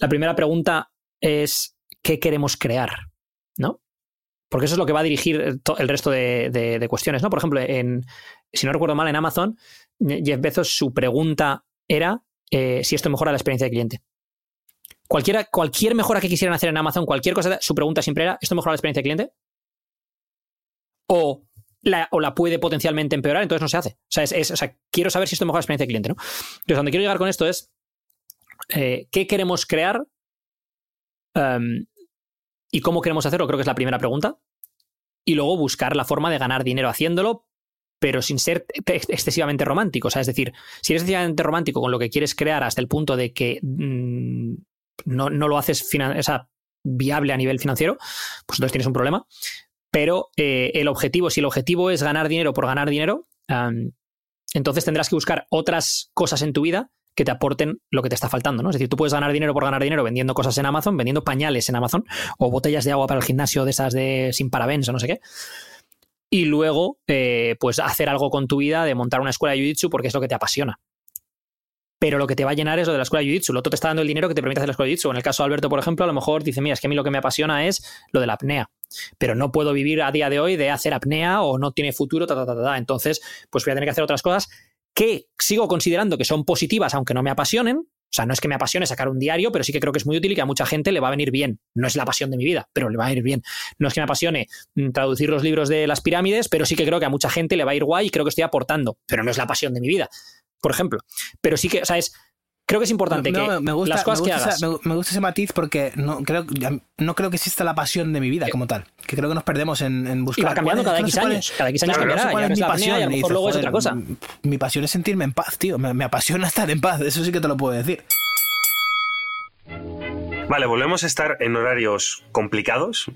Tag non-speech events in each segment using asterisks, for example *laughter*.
La primera pregunta es, ¿qué queremos crear? ¿No? Porque eso es lo que va a dirigir el resto de, cuestiones, ¿no? Por ejemplo, en, si no recuerdo mal, en Amazon, Jeff Bezos, su pregunta era eh, si esto mejora la experiencia de cliente. Cualquiera, cualquier mejora que quisieran hacer en Amazon, cualquier cosa, su pregunta siempre era, ¿esto mejora la experiencia de cliente? O la, o puede potencialmente empeorar, entonces no se hace. O sea, quiero saber si esto mejora la experiencia de cliente, ¿no? Entonces, donde quiero llegar con esto es, eh, ¿qué queremos crear? Em, ¿Y cómo queremos hacerlo? Creo que es la primera pregunta. Y luego buscar la forma de ganar dinero haciéndolo, pero sin ser excesivamente romántico. O sea, es decir, si eres excesivamente romántico con lo que quieres crear hasta el punto de que mm, no, lo haces viable a nivel financiero, pues entonces tienes un problema. Pero eh, el objetivo, si el objetivo es ganar dinero por ganar dinero, entonces tendrás que buscar otras cosas en tu vida que te aporten lo que te está faltando, ¿no? Es decir, tú puedes ganar dinero por ganar dinero vendiendo cosas en Amazon, vendiendo pañales en Amazon, o botellas de agua para el gimnasio de esas de sin parabens o no sé qué. Y luego, eh, pues hacer algo con tu vida de montar una escuela de Jiu-Jitsu porque es lo que te apasiona pero lo que te va a llenar es lo de la escuela de Jiu-Jitsu. Lo otro te está dando el dinero que te permite hacer la escuela de Jiu-Jitsu. En el caso de Alberto, por ejemplo, a lo mejor dice, mira, es que a mí lo que me apasiona es lo de la apnea, pero no puedo vivir a día de hoy de hacer apnea o no tiene futuro, ta, ta, ta, ta. Entonces, pues voy a tener que hacer otras cosas que sigo considerando que son positivas, aunque no me apasionen. O sea, no es que me apasione sacar un diario, pero sí que creo que es muy útil y que a mucha gente le va a venir bien. No es la pasión de mi vida, pero le va a ir bien. No es que me apasione mm, traducir los libros de las pirámides, pero sí que creo que a mucha gente le va a ir guay y creo que estoy aportando, pero no es la pasión de mi vida, por ejemplo. Pero sí que, o sea, es creo que es importante que me gusta, las cosas que hagas. me, gusta ese matiz porque no creo, no creo que exista la pasión de mi vida como tal. Que creo que nos perdemos en, buscar. Y va cambiando cada X años. Cada X años cambiará. cuál es mi pasión. y a lo mejor luego es otra cosa. Mi pasión es sentirme en paz, tío. Me, me apasiona *laughs* estar en paz. Eso sí que te lo puedo decir. Vale, volvemos a estar en horarios complicados,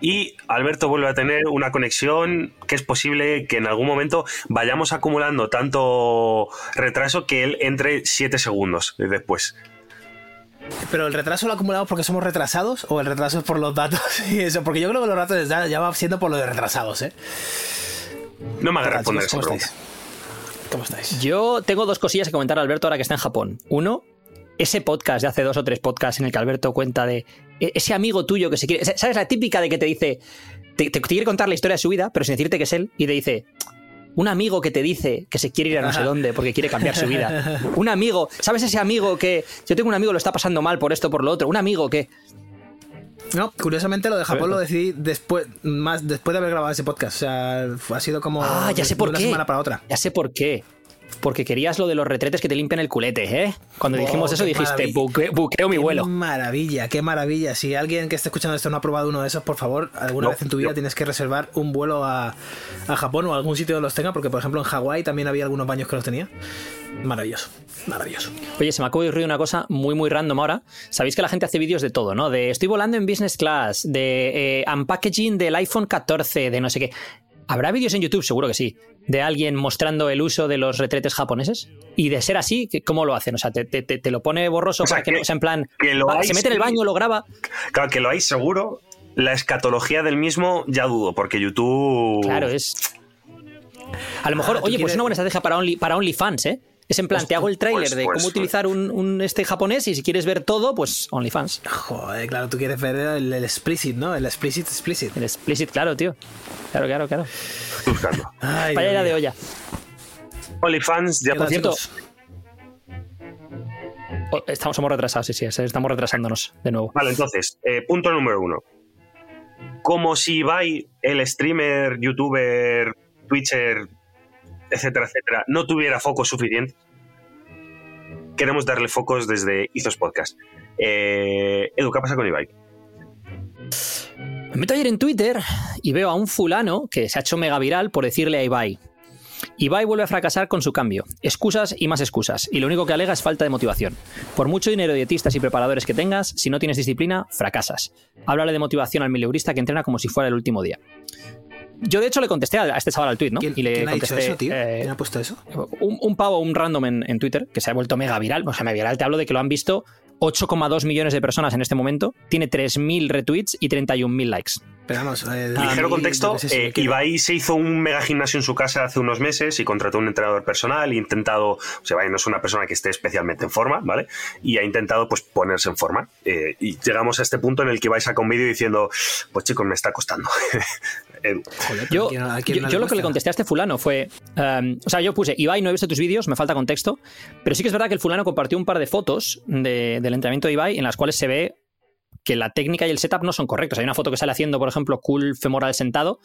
y Alberto vuelve a tener una conexión que es posible que en algún momento vayamos acumulando tanto retraso que él entre 7 segundos después. Pero el retraso lo acumulamos porque somos retrasados o el retraso es por los datos *laughs* y eso, porque yo creo que los datos ya, va siendo por lo de retrasados, ¿eh? No me hagas responder ¿Cómo estáis? ¿Cómo estáis? Yo tengo dos cosillas que comentar a Alberto ahora que está en Japón. Uno, ese podcast de hace dos o tres podcasts en el que Alberto cuenta de ese amigo tuyo que se quiere. ¿Sabes la típica de que te dice. Te, quiere contar la historia de su vida, pero sin decirte que es él, y te dice. Un amigo que te dice que se quiere ir a no sé dónde porque quiere cambiar su vida. *laughs* Un amigo, ¿sabes ese amigo que yo tengo un amigo que lo está pasando mal por esto por lo otro? Un amigo que no, curiosamente lo de Japón lo decidí después, más después de haber grabado ese podcast. O sea, ha sido como ah, ya sé por una qué. semana para otra. Ya sé por qué porque querías lo de los retretes que te limpian el culete, ¿eh? Cuando oh, dijimos eso dijiste, buqueo, mi vuelo. Qué maravilla, qué maravilla. Si alguien que esté escuchando esto no ha probado uno de esos, por favor, alguna vez en tu vida tienes que reservar un vuelo a, Japón o a algún sitio donde los tenga, porque por ejemplo en Hawái también había algunos baños que los tenía. Maravilloso, maravilloso. Oye, se me acaba de ocurrir una cosa muy, muy random ahora. Sabéis que la gente hace vídeos de todo, ¿no? De estoy volando en business class, de eh, unpackaging del iPhone 14, de no sé qué. ¿Habrá vídeos en YouTube? Seguro que sí. De alguien mostrando el uso de los retretes japoneses. Y de ser así, ¿cómo lo hacen? O sea, te, lo pone borroso para que, no. O sea, en plan. se mete en el baño, lo graba. Claro, que lo hay seguro. La escatología del mismo ya dudo, porque YouTube. Claro, es. A lo mejor, ah, oye, pues una buena estrategia para, Only, para OnlyFans, ¿eh? Es en plan, te hago el tráiler pues, de cómo pues, utilizar un, este japonés y si quieres ver todo, pues OnlyFans. Joder, claro, tú quieres ver el, explicit, ¿no? El explicit, explicit. El explicit, claro, tío. Claro, claro, claro. Buscando. Paella *laughs* de olla. OnlyFans, ya por cierto. Oh, estamos, somos retrasados, sí, sí, estamos retrasándonos de nuevo. Vale, entonces, eh, punto número uno. Como si Ibai, el streamer, youtuber, twitcher, etcétera, etcétera, no tuviera focos suficientes, queremos darle focos desde Izos Podcast. Eh, Edu, ¿qué pasa con Ibai? Me meto ayer en Twitter y veo a un fulano que se ha hecho mega viral por decirle a Ibai. Ibai vuelve a fracasar con su cambio. Excusas y más excusas. Y lo único que alega es falta de motivación. Por mucho dinero de dietistas y preparadores que tengas, si no tienes disciplina, fracasas. Háblale de motivación al mileurista que entrena como si fuera el último día. Yo, de hecho, le contesté a, este chaval al tweet, ¿no? ¿Quién, y le ha contesté, dicho eso, tío? Eh, ¿Quién ha puesto eso? Un, pavo, un random en, Twitter, que se ha vuelto mega viral. O sea, mega viral te hablo de que lo han visto 8,2 millones de personas en este momento, tiene 3.000 retweets y 31.000 likes. Pero vamos, eh, Ligero y- contexto, sé, si eh, Ibai se hizo un mega gimnasio en su casa hace unos meses y contrató un entrenador personal, e intentado, o sea, Ibai no es una persona que esté especialmente en forma, ¿vale? Y ha intentado pues ponerse en forma. Eh, y llegamos a este punto en el que Ibai saca un vídeo diciendo, pues chicos, me está costando. *laughs* Eh, Joder, Yo, ¿a quién- a quién yo- no yo lo que le contesté a este fulano fue. um, o sea, yo puse, Ibai, no he visto tus vídeos, me falta contexto. Pero sí que es verdad que el fulano compartió un par de fotos de- del entrenamiento de Ibai en las cuales se ve que la técnica y el setup no son correctos. Hay una foto que sale haciendo, por ejemplo, cool femoral sentado,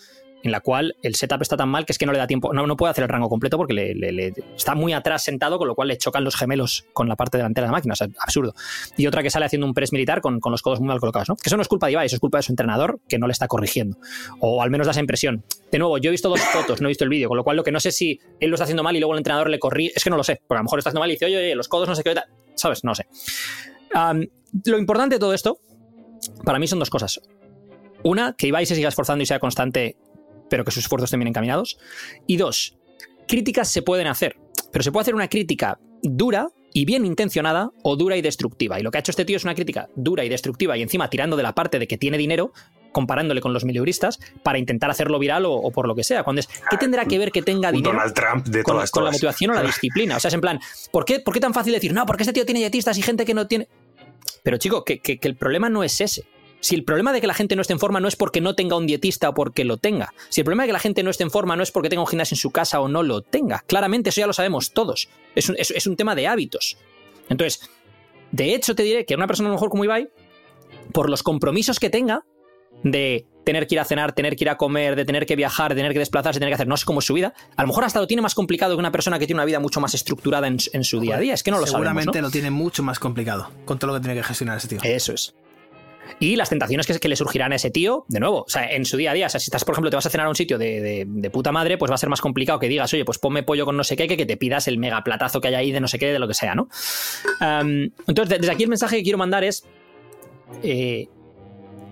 en la cual el setup está tan mal que es que no le da tiempo, no, no puede hacer el rango completo porque le, le- le- está muy atrás sentado, con lo cual le chocan los gemelos con la parte delantera de la máquina. O sea, absurdo. Y otra que sale haciendo un press militar con, con los codos muy mal colocados, ¿no? Que eso no es culpa de Ibai, eso es culpa de su entrenador que no le está corrigiendo. O al menos da esa impresión. De nuevo, yo he visto dos *coughs* fotos, no he visto el vídeo, con lo cual lo que no sé si él lo está haciendo mal y luego el entrenador le corrige. Es que no lo sé, porque a lo mejor lo está haciendo mal y dice, oye, oye, los codos no sé qué, tal". ¿sabes? No sé. Lo importante de todo esto, para mí son dos cosas. Una, que Ibai se siga esforzando y sea constante, pero que sus esfuerzos estén bien encaminados. Y dos, críticas se pueden hacer, pero se puede hacer una crítica dura y bien intencionada o dura y destructiva. Y lo que ha hecho este tío es una crítica dura y destructiva y encima tirando de la parte de que tiene dinero, comparándole con los mileuristas, para intentar hacerlo viral o, o por lo que sea. Cuando es, ¿qué tendrá que ver que tenga dinero? Donald Trump de con, todas, con la motivación o la disciplina. O sea, es en plan, ¿por qué, ¿por qué tan fácil decir, no, porque este tío tiene dietistas y gente que no tiene. Pero chico, que, que- que el problema no es ese. Si el problema de que la gente no esté en forma no es porque no tenga un dietista o porque lo tenga. Si el problema de que la gente no esté en forma no es porque tenga un gimnasio en su casa o no lo tenga. Claramente, eso ya lo sabemos todos. Es un, es- es un tema de hábitos. Entonces, de hecho, te diré que una persona a lo mejor como Ibai, por los compromisos que tenga de tener que ir a cenar, tener que ir a comer, de tener que viajar, de tener que desplazarse, tener que hacer no sé cómo es su vida, a lo mejor hasta lo tiene más complicado que una persona que tiene una vida mucho más estructurada en, en su día a día. Es que no lo sabemos. Seguramente ¿no? lo tiene mucho más complicado con todo lo que tiene que gestionar ese tío. Eso es. Y las tentaciones que, que le surgirán a ese tío, de nuevo, o sea, en su día a día. O sea, si estás, por ejemplo, te vas a cenar a un sitio de, de- puta madre, pues va a ser más complicado que digas, oye, pues ponme pollo con no sé qué, que, que te pidas el mega platazo que hay ahí de no sé qué, de lo que sea, ¿no? Entonces, de- desde aquí el mensaje que quiero mandar es eh,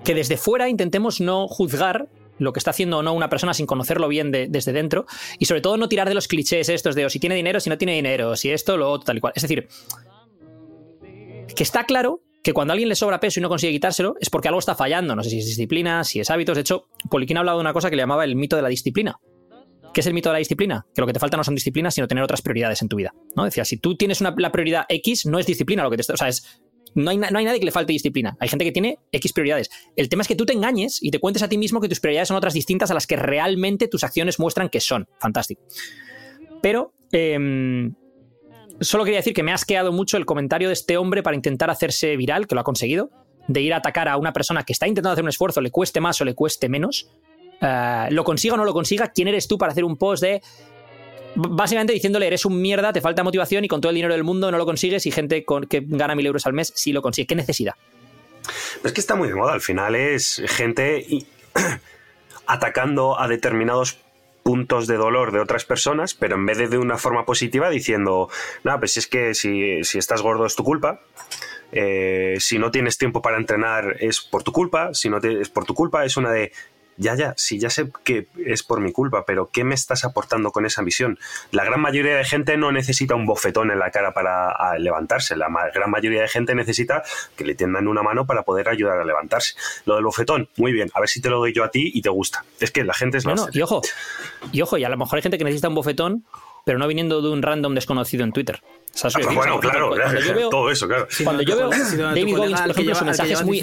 que desde fuera intentemos no juzgar lo que está haciendo o no una persona sin conocerlo bien de- desde dentro y sobre todo no tirar de los clichés estos de o si tiene dinero, si no tiene dinero, si esto, lo otro, tal y cual. Es decir, que está claro que cuando a alguien le sobra peso y no consigue quitárselo es porque algo está fallando. No sé si es disciplina, si es hábitos. De hecho, Poliquín ha hablado de una cosa que le llamaba el mito de la disciplina. ¿Qué es el mito de la disciplina? Que lo que te falta no son disciplinas, sino tener otras prioridades en tu vida. ¿no? Decía, si tú tienes una, la prioridad X, no es disciplina lo que te está. O sea, es. No hay, no hay nadie que le falte disciplina. Hay gente que tiene X prioridades. El tema es que tú te engañes y te cuentes a ti mismo que tus prioridades son otras distintas a las que realmente tus acciones muestran que son. Fantástico. Pero em, solo quería decir que me ha asqueado mucho el comentario de este hombre para intentar hacerse viral, que lo ha conseguido, de ir a atacar a una persona que está intentando hacer un esfuerzo, le cueste más o le cueste menos. Eh, lo consiga o no lo consiga, ¿quién eres tú para hacer un post de... Básicamente diciéndole, eres un mierda, te falta motivación y con todo el dinero del mundo no lo consigues y gente con, que gana mil euros al mes sí lo consigue. ¿Qué necesidad? Es que está muy de moda. Al final es gente *clears throat* atacando a determinados puntos de dolor de otras personas, pero en vez de de una forma positiva diciendo, nada, pues es que si, si estás gordo es tu culpa, eh, si no tienes tiempo para entrenar es por tu culpa, si no te- es por tu culpa, es una de, ya, ya, sí, ya sé que es por mi culpa, pero ¿qué me estás aportando con esa visión? La gran mayoría de gente no necesita un bofetón en la cara para levantarse, la gran mayoría de gente necesita que le tiendan una mano para poder ayudar a levantarse. Lo del bofetón, muy bien, a ver si te lo doy yo a ti y te gusta. Es que la gente es No, no, y ojo, y ojo, y a lo mejor hay gente que necesita un bofetón, pero no viniendo de un random desconocido en Twitter. ¿Sabes lo que Ah, bueno, claro, cuando yo veo- *laughs* todo eso, claro. Cuando yo veo David Goggins, por ejemplo, su mensaje es muy-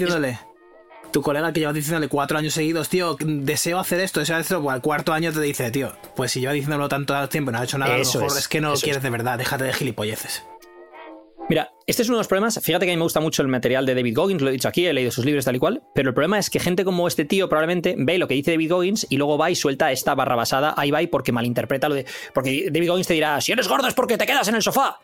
Tu colega que lleva diciéndole cuatro años seguidos, tío, deseo hacer esto, deseo hacer esto, pues al cuarto año te dice, tío, pues si lleva diciéndolo tanto tiempo y no ha hecho nada, Eso a lo mejor es, es, que no lo quieres es. de verdad, déjate de gilipolleces. Mira, este es uno de los problemas. Fíjate que a mí me gusta mucho el material de David Goggins, lo he dicho aquí, he leído sus libros tal y cual. Pero el problema es que gente como este tío probablemente ve lo que dice David Goggins y luego va y suelta esta barra basada. Ahí va y porque malinterpreta lo de. Porque David Goggins te dirá: si eres gordo es porque te quedas en el sofá.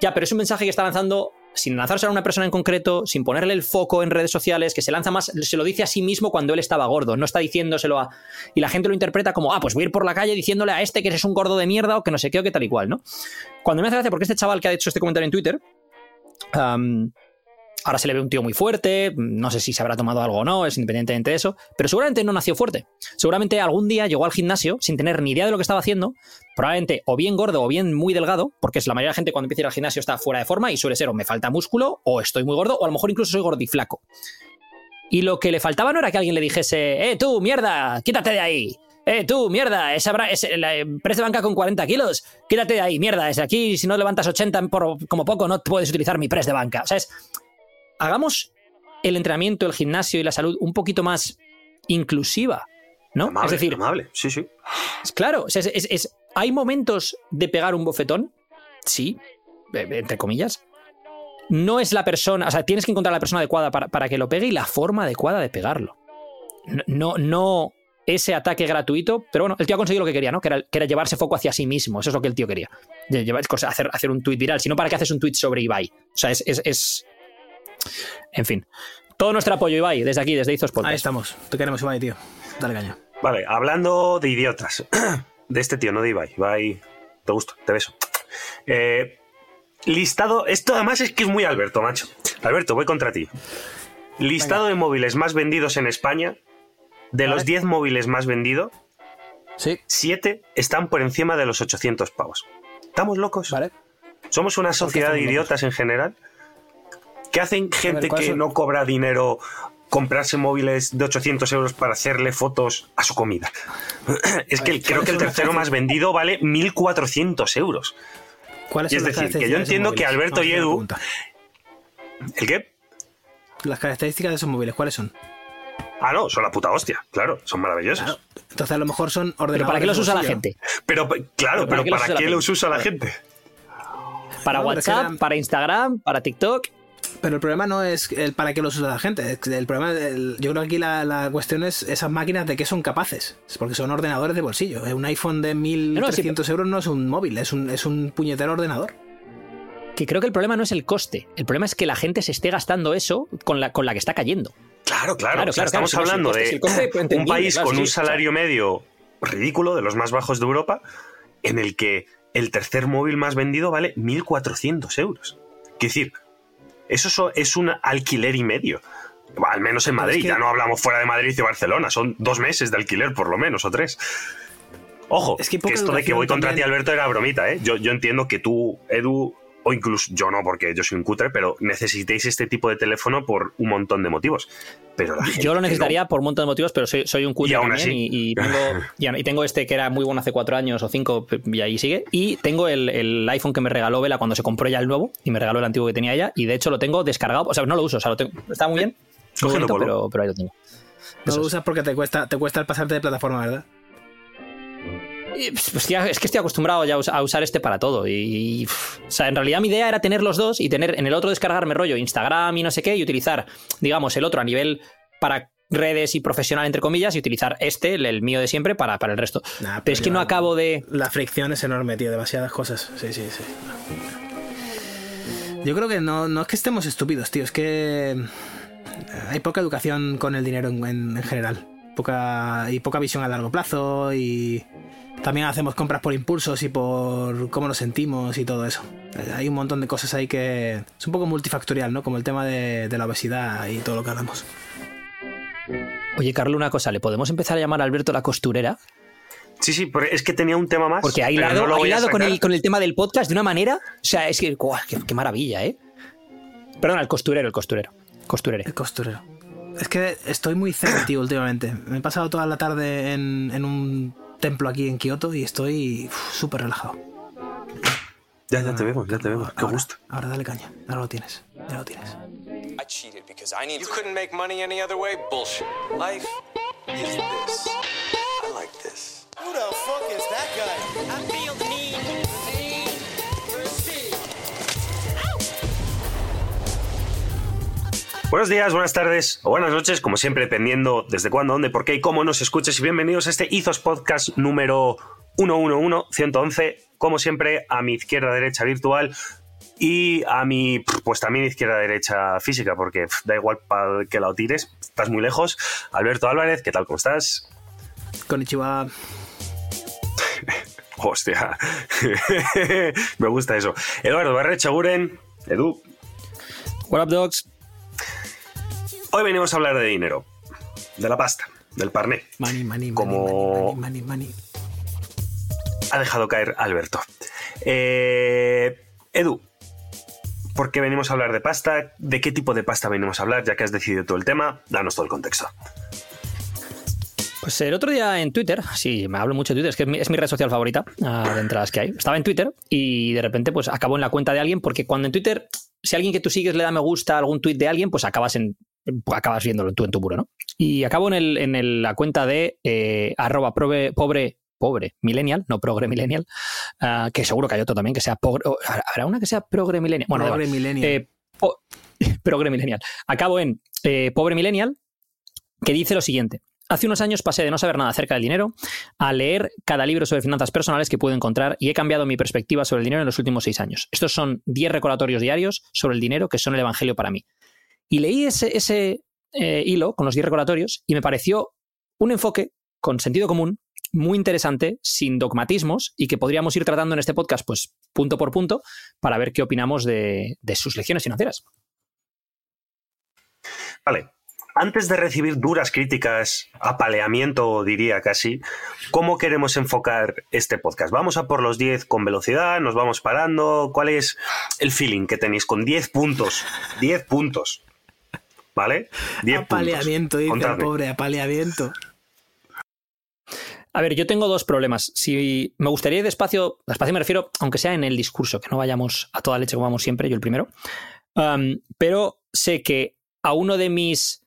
Ya, pero es un mensaje que está lanzando sin lanzarse a una persona en concreto, sin ponerle el foco en redes sociales, que se lanza más, se lo dice a sí mismo cuando él estaba gordo, no está diciéndoselo a. Y la gente lo interpreta como, ah, pues voy a ir por la calle diciéndole a este que eres un gordo de mierda o que no sé qué o que tal y cual, ¿no? Cuando me hace gracia, porque este chaval que ha hecho este comentario en Twitter, ahora se le ve un tío muy fuerte, no sé si se habrá tomado algo o no, es independientemente de eso, pero seguramente no nació fuerte. Seguramente algún día llegó al gimnasio sin tener ni idea de lo que estaba haciendo, probablemente o bien gordo o bien muy delgado, porque es la mayoría de la gente cuando empieza a ir al gimnasio está fuera de forma y suele ser o me falta músculo o estoy muy gordo o a lo mejor incluso soy gordiflaco. Y lo que le faltaba no era que alguien le dijese, eh, tú, mierda, quítate de ahí. Eh, tú, mierda, esa es la empresa de banca con 40 kilos. Quítate de ahí, mierda. Es aquí, si no levantas 80 por, como poco, no puedes utilizar mi press de banca. O sea, es, hagamos el entrenamiento, el gimnasio y la salud un poquito más inclusiva, ¿no? Amable, es decir, amable, sí, sí. es claro, es, es- es- ¿hay momentos de pegar un bofetón? Sí, eh, entre comillas. No es la persona, o sea, tienes que encontrar la persona adecuada para, para que lo pegue y la forma adecuada de pegarlo. No, no, ese ataque gratuito, pero bueno, el tío ha conseguido lo que quería, ¿no? Que era, que era llevarse foco hacia sí mismo, eso es lo que el tío quería. Llevar, hacer, hacer un tuit viral, sino para qué haces un tuit sobre Ibai. O sea, es, es, es- En fin. Todo nuestro apoyo, Ibai, desde aquí, desde Izos Podcast. Ahí estamos. Te queremos, Ibai, tío. Dale caña. Vale, hablando de idiotas. *clears throat* De este tío, no de Ibai. Ibai, te gusto, te beso. Eh, listado, esto además es que es muy Alberto, macho. Alberto, voy contra ti. Listado de móviles más vendidos en España. De los Vale. 10 móviles más vendidos, Sí, 7 están por encima de los 800 pavos. ¿Estamos locos? vale. ¿Somos una sociedad de idiotas en general? ¿Qué hacen gente ¿cuáles que son? no cobra dinero comprarse móviles de 800 euros para hacerle fotos a su comida? *clears throat* es que ver, creo que el ¿cuáles son las tercero más vendido vale 1.400 euros. ¿Cuáles Y son es las decir, que yo entiendo que? Alberto y Edu-. ¿El qué? Las características de esos móviles, ¿cuáles son? Ah, no, son la puta hostia, claro, son maravillosos. Claro. Entonces a lo mejor son ordenadores. Pero ¿para qué los usa la gente? Pero, pe- claro, ¿Pero pero para qué los ¿para usa la qué gente? los usa la gente? Para pero WhatsApp, para Instagram, para TikTok. Pero el problema no es el para qué los usa la gente. El problema, el- yo creo que aquí la, la cuestión es esas máquinas de qué son capaces. Es porque son ordenadores de bolsillo. Eh, Un iPhone de 1.300 euros no es un móvil, es un, es un puñetero ordenador. Que creo que el problema no es el coste. El problema es que la gente se esté gastando eso con la, con la que está cayendo. Claro, claro. Claro, o sea, claro, estamos claro, hablando si el de coste- si el coste, un país claro, con sí, un sí, salario medio ridículo, de los más bajos de Europa, en el que el tercer móvil más vendido vale 1.400 euros. Quiero decir, eso so- es un alquiler y medio. Al menos en Madrid, es que- ya no hablamos fuera de Madrid y Barcelona, son dos meses de alquiler por lo menos, o tres. Ojo, Es que esto de que voy contra ti, también. Alberto, era bromita, ¿eh? Yo, yo entiendo que tú, Edu, o incluso yo no, porque yo soy un cutre, pero necesitéis este tipo de teléfono por un montón de motivos. Pero la gente Yo lo no. necesitaría por un montón de motivos, pero soy, soy un cutre Y aún también así. y, y tengo, *laughs* y, y tengo este que era muy bueno hace cuatro años o cinco y ahí sigue. Y tengo el, el iPhone que me regaló Vela cuando se compró ya el nuevo y me regaló el antiguo que tenía ella y de hecho lo tengo descargado. O sea, no lo uso, o sea, lo tengo, está muy bien, muy bonito, pero, pero ahí lo tengo. No Eso lo usas porque te cuesta, te cuesta el pasarte de plataforma, ¿verdad? Pues, ya- es que estoy acostumbrado ya a us- a usar este para todo. Y, o sea, en realidad mi idea era tener los dos y tener en el otro descargarme rollo Instagram y no sé qué y utilizar, digamos, el otro a nivel para redes y profesional, entre comillas, y utilizar este, el, el mío de siempre, para, para el resto. Nah, Pero es que no acabo de. La fricción es enorme, tío. Demasiadas cosas. Sí, sí, sí. Yo creo que no, no es que estemos estúpidos, tío. Es que hay poca educación con el dinero en, en- en general. Poca, y poca visión a largo plazo. Y también hacemos compras por impulsos y por cómo nos sentimos y todo eso. Hay un montón de cosas ahí que es un poco multifactorial, ¿no? Como el tema de, de la obesidad y todo lo que hablamos. Oye, Carlos, una cosa, ¿le podemos empezar a llamar a Alberto la costurera? Sí, sí, pero es que tenía un tema más. Porque ha hilado, no ha con, el, con el tema del podcast de una manera. O sea, es que. qué, qué maravilla, ¿eh? Perdona, el costurero, el costurero. Costurere. El costurero. Es que estoy muy zen, tío, últimamente. Me he pasado toda la tarde en, en un templo aquí en Kioto y estoy súper relajado. Ya, ya te vemos, ya te vemos. Qué Ahora, gusto. Ahora dale caña. Ahora lo tienes. Ya lo tienes. I cheated because I need You couldn't make money any other way? Bullshit. Life is this. I like this. Who the fuck is that guy? I feel the need, Buenos días, buenas tardes o buenas noches, como siempre, dependiendo desde cuándo, dónde, por qué y cómo nos escuches. Y bienvenidos a este Izos Podcast número 111, 111. Como siempre, a mi izquierda, derecha virtual y a mi, pues también izquierda, derecha física, porque pff, da igual para que la tires, estás muy lejos. Alberto Álvarez, ¿qué tal? ¿Cómo estás? Konnichiwa. *laughs* Hostia, *laughs* me gusta eso. Eduardo Barrecha Guren, Edu, What up, dogs? Hoy venimos a hablar de dinero, de la pasta, del parné. Money, money, money, Como- money, money, money, money. Ha dejado caer Alberto. Eh, Edu, ¿por qué venimos a hablar de pasta? ¿De qué tipo de pasta venimos a hablar? Ya que has decidido todo el tema, danos todo el contexto. Pues el otro día en Twitter, sí, me hablo mucho de Twitter, es que es mi, es mi red social favorita, ah, de entre las que hay. Estaba en Twitter y de repente pues acabo en la cuenta de alguien, porque cuando en Twitter, si alguien que tú sigues le da me gusta a algún tweet de alguien, pues acabas en acabas viéndolo tú en tu muro, ¿no? Y acabo en, el, en el- la cuenta de eh, arroba pobre, pobre millennial, no progre millennial, ah, que seguro que hay otro también que sea progre, o, ¿habrá una que sea progre millennial? Bueno. Progre millennial. Eh, po- *laughs* progre millennial. Acabo en eh, pobre millennial, que dice lo siguiente. Hace unos años pasé de no saber nada acerca del dinero a leer cada libro sobre finanzas personales que pude encontrar y he cambiado mi perspectiva sobre el dinero en los últimos seis años. Estos son 10 recordatorios diarios sobre el dinero que son el evangelio para mí. Y leí ese, eh, hilo con los 10 recordatorios y me pareció un enfoque con sentido común muy interesante, sin dogmatismos y que podríamos ir tratando en este podcast, pues punto por punto, para ver qué opinamos de, de sus lecciones financieras. Vale. Antes de recibir duras críticas, apaleamiento diría casi, ¿cómo queremos enfocar este podcast? ¿Vamos a por los 10 con velocidad? ¿Nos vamos parando? ¿Cuál es el feeling que tenéis con 10 puntos? 10 puntos. ¿Vale? 10 puntos. apaleamiento, dice el pobre, apaleamiento. A ver, yo tengo dos problemas. Si me gustaría ir despacio, despacio me refiero, aunque sea en el discurso, que no vayamos a toda leche como vamos siempre, yo el primero. Um, pero sé que a uno de mis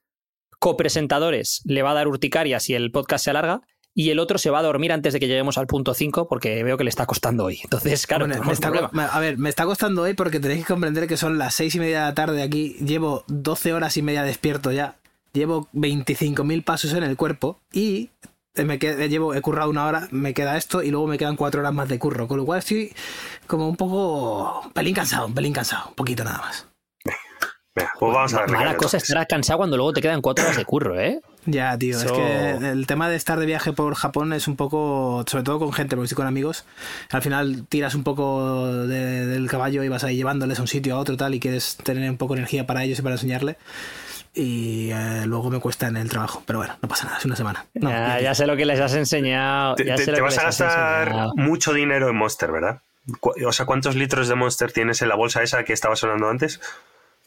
copresentadores le va a dar urticaria si el podcast se alarga y el otro se va a dormir antes de que lleguemos al punto 5 porque veo que le está costando hoy. Entonces, claro, Bueno, me está, a ver, me está costando hoy porque tenéis que comprender que son las seis y media de la tarde aquí. Llevo 12 horas y media despierto ya. Llevo 25.000 pasos en el cuerpo y me qued- llevo, he currado una hora, me queda esto y luego me quedan cuatro horas más de curro. Con lo cual estoy como un poco... un pelín cansado, un pelín cansado. Un poquito nada más. Venga, pues vamos a darle Mala cosa entonces. estar cansado cuando luego te quedan cuatro horas de curro, ¿eh? *clears throat* Ya, tío, es que el tema de estar de viaje por Japón es un poco, sobre todo con gente, porque estoy con amigos, al final tiras un poco de- del caballo y vas ahí llevándoles a un sitio a otro tal y quieres tener un poco de energía para ellos y para enseñarle. Y eh, luego me cuesta en el trabajo, pero bueno, no pasa nada, es una semana. No, ya, sé lo que les has enseñado. Te, ya te- sé lo te que vas les a gastar mucho dinero en Monster, ¿verdad? O sea, ¿cuántos litros de Monster tienes en la bolsa esa que estaba sonando antes?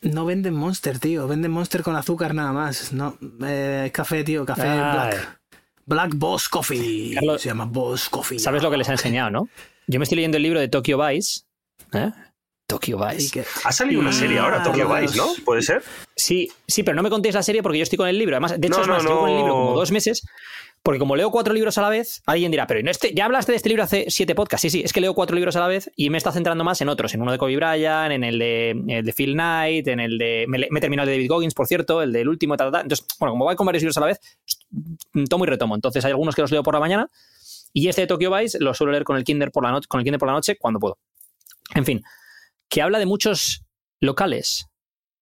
No venden Monster, tío, venden Monster con azúcar nada más. No, eh, café, tío, café Ay. Black. Black Boss Coffee. Carlos, Se llama Boss Coffee. ¿Sabes lo que les ha enseñado, no? Yo me estoy leyendo el libro de Tokyo Vice. ¿eh? Tokyo Vice. que- Ha salido una serie ahora, Tokyo. Vice, ¿no? ¿Puede ser? Sí, sí, pero no me contéis la serie porque yo estoy con el libro. Además, de hecho, No, es más, no, llevo con el libro como dos meses. Porque como leo cuatro libros a la vez, alguien dirá, pero ¿y no este, ya hablaste de este libro hace siete podcasts. Sí, sí, es que leo cuatro libros a la vez y me está centrando más en otros. En uno de Kobe Bryant, en el de, el de Phil Knight, en el de. Me, me he terminado el de David Goggins, por cierto, el del último, tal, tal. Entonces, bueno, como voy con varios libros a la vez, tomo y retomo. Entonces, hay algunos que los leo por la mañana y este de Tokyo Vice lo suelo leer con el Kinder por la, no- con el Kindle por la noche cuando puedo. En fin, que habla de muchos locales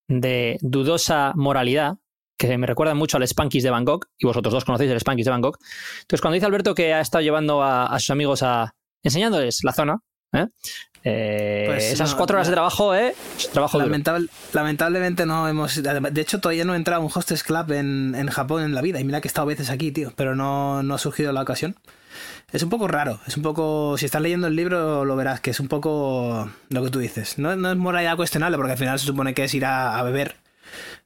de dudosa moralidad, que me recuerdan mucho al Spankies de Bangkok, y vosotros dos conocéis el Spankies de Bangkok. Entonces, cuando dice Alberto que ha estado llevando a, a sus amigos a. enseñándoles la zona, ¿eh? Eh, Pues esas no, cuatro horas de trabajo, ¿eh? Trabajo. Lamentable- lamentablemente no hemos. De hecho, todavía no he entrado a un hostess club en, en Japón en la vida. Y mira que he estado veces aquí, tío. Pero no, no ha surgido la ocasión. Es un poco raro. Es un poco. Si estás leyendo el libro, lo verás, que es un poco lo que tú dices. No, no es moralidad cuestionable, porque al final se supone que es ir a, a beber.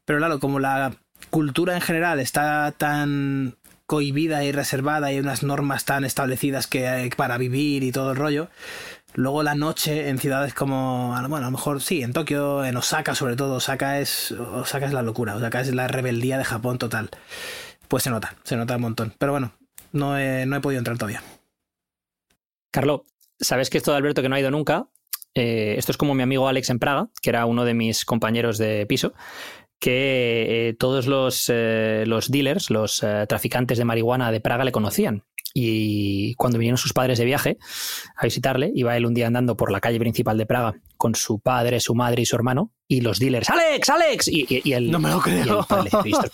Pero claro, como la cultura en general está tan cohibida y reservada y unas normas tan establecidas que para vivir y todo el rollo. Luego la noche en ciudades como, bueno, a lo mejor sí, en Tokio, en Osaka sobre todo, Osaka es, Osaka es la locura, Osaka es la rebeldía de Japón total. Pues se nota, se nota un montón. Pero bueno, no he, no he podido entrar todavía. Carlo, sabes que esto de Alberto que no ha ido nunca, eh, esto es como mi amigo Alex en Praga, que era uno de mis compañeros de piso, que eh, todos los, eh, los dealers, los eh, traficantes de marihuana de Praga le conocían. Y cuando vinieron sus padres de viaje a visitarle, iba él un día andando por la calle principal de Praga con su padre, su madre y su hermano, y los dealers, ¡Alex, Alex! Y, y- y el, No me lo y creo. el padre, ¿y estos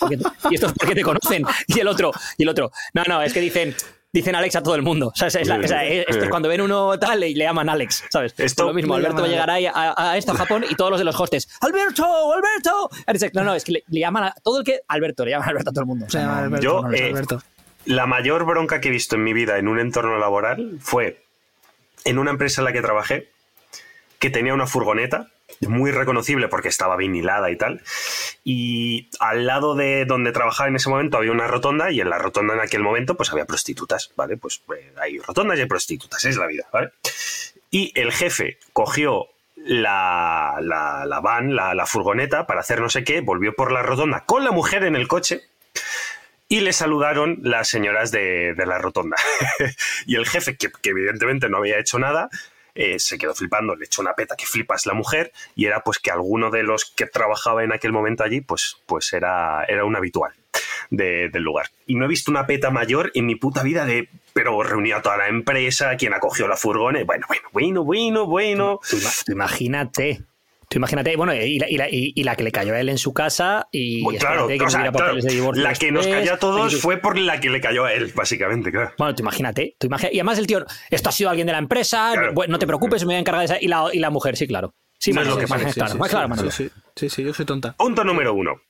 y estos por qué te conocen? Y el otro, y el otro, no, no, es que dicen, dicen Alex a todo el mundo. O sea, es, es la- es la- es- esto es cuando ven uno tal y le llaman Alex, ¿sabes? Esto- lo mismo, Alberto va a llaman llegar ahí a, a esto a Japón y todos los de los hostes, ¡Alberto! ¡Alberto! No, no, es que le, le llaman a todo el que. Alberto, le llaman a Alberto a todo el mundo. O sea, Se llama no- Alberto, yo, no, eh, Alberto. La mayor bronca que he visto en mi vida en un entorno laboral fue en una empresa en la que trabajé que tenía una furgoneta muy reconocible porque estaba vinilada y tal. Y al lado de donde trabajaba en ese momento había una rotonda y en la rotonda en aquel momento pues había prostitutas, ¿vale? Pues eh, hay rotondas y hay prostitutas, es la vida. Y el jefe cogió la, la, van, la, furgoneta para hacer no sé qué, volvió por la rotonda con la mujer en el coche y le saludaron las señoras de, de la rotonda. *laughs* y el jefe, que evidentemente no había hecho nada, eh, se quedó flipando, le echó una peta que flipas la mujer, y era pues que alguno de los que trabajaba en aquel momento allí, pues, pues era, era un habitual de- del lugar. Y no he visto una peta mayor en mi puta vida de, pero reunió a toda la empresa, quien acogió la furgone, bueno, bueno, bueno, bueno, bueno. Imagínate. Tú imagínate, bueno, y la, y la- y- y la que le cayó a él en su casa y Bueno, claro, que o no sea, hubiera claro, papeles de divorcio la que nos cayó a todos fue por la que le cayó a él, básicamente, claro. Bueno, tú imagínate, tú imagina- y además el tío, esto ha sido alguien de la empresa, Claro. bueno, no te preocupes, me voy a encargar de esa. Y la, y la mujer, sí, claro. Sí, No es Manolo, lo que parece, claro, sí, más sí, claro, sí, sí, sí, sí, yo soy tonta. Punto número uno.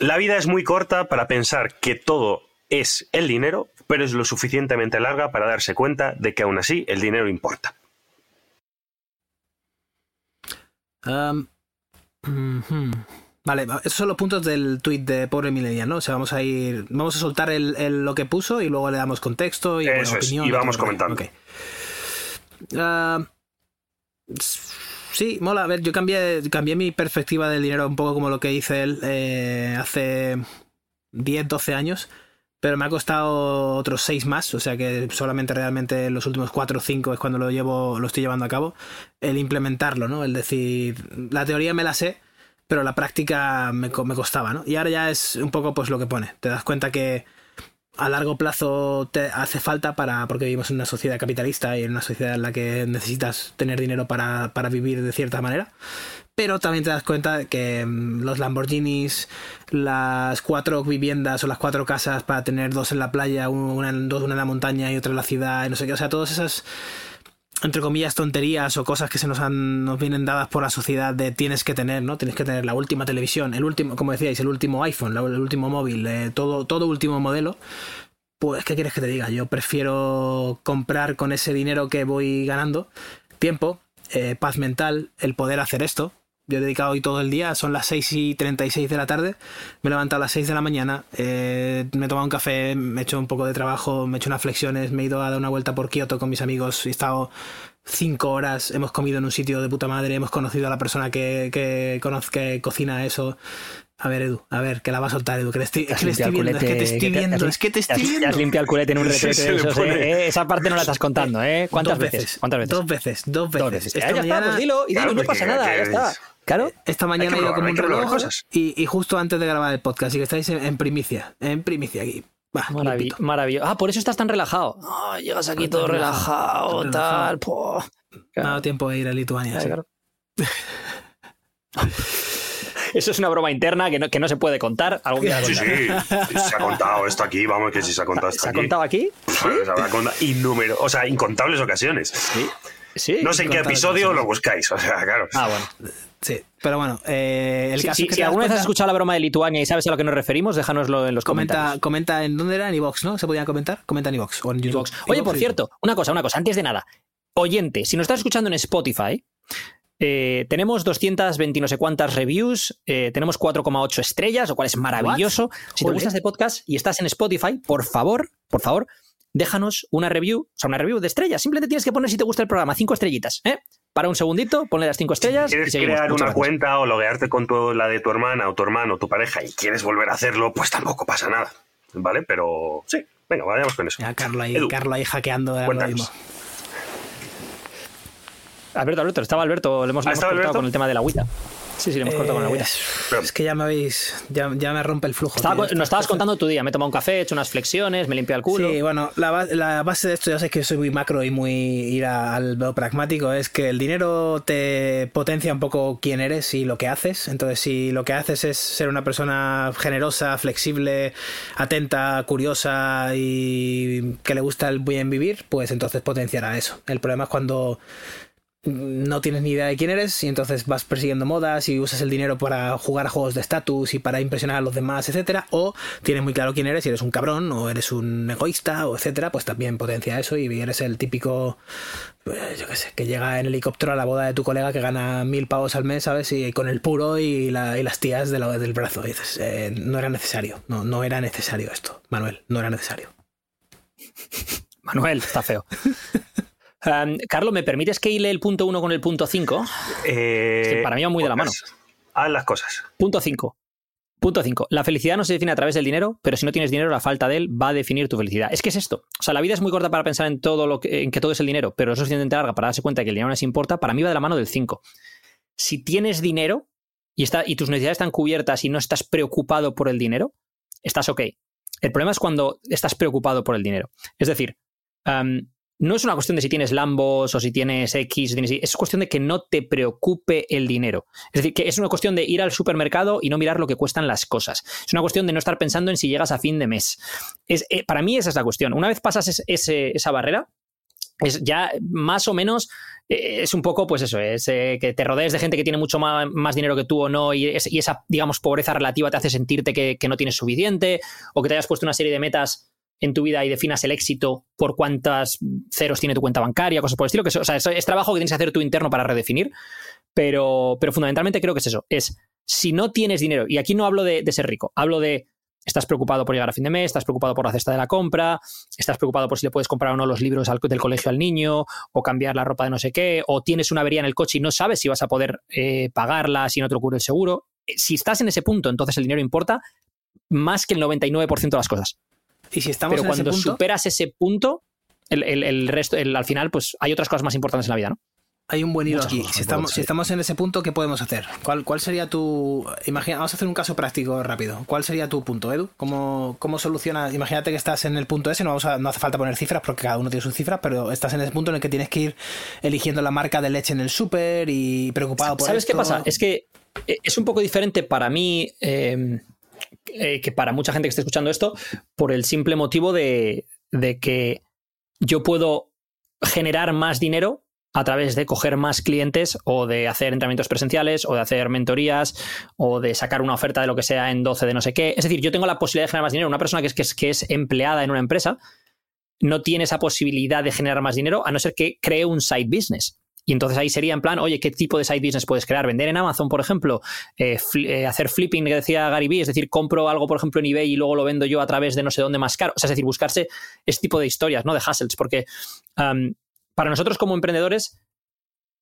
La vida es muy corta para pensar que todo es el dinero, pero es lo suficientemente larga para darse cuenta de que aún así el dinero importa. Um. Vale, esos son los puntos del tweet de Pobre Millennial, ¿no? O sea, vamos a ir. Vamos a soltar el, el- lo que puso y luego le damos contexto y Eso bueno, es, opinión. y vamos comentando. sí, mola. A ver, yo cambié, cambié mi perspectiva del dinero un poco como lo que hice él eh, hace 10, 12 años. Pero me ha costado otros 6 más, o sea que solamente realmente los últimos 4 o 5 es cuando lo llevo, lo estoy llevando a cabo. El implementarlo, ¿no? El decir, la teoría me la sé, pero la práctica me, me costaba, ¿no? Y ahora ya es un poco pues lo que pone. Te das cuenta que a largo plazo te hace falta para. porque vivimos en una sociedad capitalista y en una sociedad en la que necesitas tener dinero para, para vivir de cierta manera. Pero también te das cuenta que mm, los Lamborghinis, las cuatro viviendas o las cuatro casas para tener dos en la playa, una, dos una en la montaña y otra en la ciudad, y no sé qué, o sea, todas esas entre comillas tonterías o cosas que se nos han nos vienen dadas por la sociedad de tienes que tener, ¿no? Tienes que tener la última televisión, el último, como decíais, el último iPhone, el último móvil, eh, todo todo último modelo. Pues qué quieres que te diga, yo prefiero comprar con ese dinero que voy ganando tiempo, eh, paz mental, el poder hacer esto. Yo he dedicado hoy todo el día, son las 6 y 36 de la tarde, me he levantado a las 6 de la mañana, eh, me he tomado un café, me he hecho un poco de trabajo, me he hecho unas flexiones, me he ido a dar una vuelta por Kioto con mis amigos, he estado 5 horas, hemos comido en un sitio de puta madre, hemos conocido a la persona que, que, que cocina eso. A ver, Edu, a ver, que la va a soltar, Edu, que, le estoy, Te has que le estoy viendo, es que te estoy que te- viendo, has- es que te te has- estoy Te has viendo. limpiado el culete en un *laughs* retrete. pone- eh, eh, esa parte no la estás contando, ¿eh? ¿Cuántas Dos veces? ¿Cuántas veces? Dos veces, dos veces. Dos veces. Esta Ah, ya está, mañana- pues dilo, y dilo, Claro, no pasa nada, ya está. es- Claro. Esta mañana he ido como un reloj cosas. y, y justo antes de grabar el podcast y que estáis en, en primicia, en primicia aquí. Va, Maravilloso. limpito. Maravilloso. Ah, por eso estás tan relajado. Llegas aquí todo relajado, tal. po. Me ha dado tiempo de ir a Lituania. sí. Claro. *laughs* Eso es una broma interna que no, que no se puede contar. Algún día la Sí, sí, se ha contado esto aquí, vamos, que si se ha contado esto ¿Se ha aquí. contado aquí? Se habrá contado innúmero, o sea, incontables ocasiones. Sí. No sé en qué episodio ocasiones. lo buscáis, o sea, claro. Ah, bueno. Sí, pero bueno, eh, el Si, caso si- es que si alguna vez has escuchado la broma de Lituania y sabes a lo que nos referimos, déjanoslo en los comenta, comentarios. comenta en dónde era en iVox, ¿no? Se podía comentar. Comenta en iVox o en YouTube. Oye, iVox por cierto, una cosa, una cosa, antes de nada. Oyente, si nos estás escuchando en Spotify, eh, tenemos 220 no sé cuántas reviews, eh, tenemos 4,8 estrellas, lo cual es maravilloso. Si te gusta este podcast y estás en Spotify, por favor, por favor, déjanos una review, o sea, una review de estrellas. Simplemente tienes que poner si te gusta el programa, cinco estrellitas, ¿eh? Para un segundito, ponle las cinco estrellas. quieres y seguimos. crear Muchas una gracias. cuenta o loguearte con tu- la de tu hermana o tu hermano o tu pareja y quieres volver a hacerlo, pues tampoco pasa nada. ¿Vale? Pero sí, venga, vayamos con eso. Ya, Carlo ahí, ahí hackeando cuéntanos. Alberto, Alberto, estaba Alberto, le hemos, le ¿Ah, hemos cortado Alberto? con el tema de la agüita. Sí, sí, le hemos cortado con la agüita. Eh, Es que ya me habéis. Ya, ya me rompe el flujo. Estaba- tío. Nos estabas contando tu día. Me he tomado un café, he hecho unas flexiones, me he limpiado el culo. Sí, bueno, la, ba- la base de esto, ya sé que soy muy macro y muy ir a- al lo pragmático, es que el dinero te potencia un poco quién eres y lo que haces. Entonces, si lo que haces es ser una persona generosa, flexible, atenta, curiosa y que le gusta el bien vivir, pues entonces potenciará eso. El problema es cuando no tienes ni idea de quién eres y entonces vas persiguiendo modas y usas el dinero para jugar a juegos de estatus y para impresionar a los demás, etcétera, o tienes muy claro quién eres y eres un cabrón o eres un egoísta o etcétera, pues también potencia eso y eres el típico pues, yo qué sé, que llega en helicóptero a la boda de tu colega que gana mil pavos al mes, ¿sabes? Y con el puro y, la- y las tías de la- del brazo. Y dices, eh, no era necesario, no, no era necesario esto, Manuel, no era necesario. Manuel, está feo. *laughs* Um, Carlos, ¿me permites que hile el punto 1 con el punto 5? Eh, Es que para mí va muy de la mano. Haz las cosas. Punto 5. Punto 5. La felicidad no se define a través del dinero, pero si no tienes dinero, la falta de él va a definir tu felicidad. Es que es esto. O sea, la vida es muy corta para pensar en todo lo que, en que todo es el dinero, pero es suficientemente larga para darse cuenta que el dinero no les importa. Para mí va de la mano del 5. Si tienes dinero y, está, y tus necesidades están cubiertas y no estás preocupado por el dinero, estás ok. El problema es cuando estás preocupado por el dinero. Es decir, no es una cuestión de si tienes Lambos o si tienes X, si tienes Y, es cuestión de que no te preocupe el dinero. Es decir, que es una cuestión de ir al supermercado y no mirar lo que cuestan las cosas. Es una cuestión de no estar pensando en si llegas a fin de mes. Es, eh, para mí esa es la cuestión. Una vez pasas esa barrera, es ya más o menos eh, es un poco, pues eso, es eh, que te rodees de gente que tiene mucho más, dinero que tú o no, y esa, digamos, pobreza relativa te hace sentirte que, que no tienes suficiente, o que te hayas puesto una serie de metas en tu vida y definas el éxito por cuántas ceros tiene tu cuenta bancaria, cosas por el estilo, que eso- o sea, es trabajo que tienes que hacer tú interno para redefinir, pero, pero fundamentalmente creo que es eso, es si no tienes dinero, y aquí no hablo de, ser rico, hablo de estás preocupado por llegar a fin de mes, estás preocupado por la cesta de la compra, estás preocupado por si le puedes comprar o no los libros del colegio al niño, o cambiar la ropa de no sé qué, o tienes una avería en el coche y no sabes si vas a poder eh, pagarla si no te lo cubre el seguro. Eh, Si estás en ese punto, entonces el dinero importa más que el 99% de las cosas. Y si estamos Pero en ese cuando punto, superas ese punto, el, el- el resto, el- al final, pues hay otras cosas más importantes en la vida, ¿no? Hay un buen hilo Muchas aquí. Si estamos, si estamos en ese punto, ¿qué podemos hacer? ¿Cuál, cuál sería tu. Imagina, vamos a hacer un caso práctico rápido. ¿Cuál sería tu punto, Edu? ¿Cómo, cómo solucionas? Imagínate que estás en el punto ese, no, vamos a- no hace falta poner cifras porque cada uno tiene sus cifras, pero estás en ese punto en el que tienes que ir eligiendo la marca de leche en el súper y preocupado por ¿Sabes qué pasa? Es que eh, es un poco diferente para mí eh, eh, que para mucha gente que esté escuchando esto, por el simple motivo de, de que yo puedo generar más dinero a través de coger más clientes o de hacer entrenamientos presenciales o de hacer mentorías o de sacar una oferta de lo que sea en 12 de no sé qué. Es decir, yo tengo la posibilidad de generar más dinero. Una persona que es, que es, que es empleada en una empresa no tiene esa posibilidad de generar más dinero a no ser que cree un side business. Y entonces ahí sería en plan, oye, ¿qué tipo de side business puedes crear? Vender en Amazon, por ejemplo, eh, eh, hacer flipping, que decía Gary Vee, es decir, compro algo, por ejemplo, en eBay y luego lo vendo yo a través de no sé dónde más caro. O sea, es decir, buscarse este tipo de historias, ¿no? De hustles, porque para nosotros como emprendedores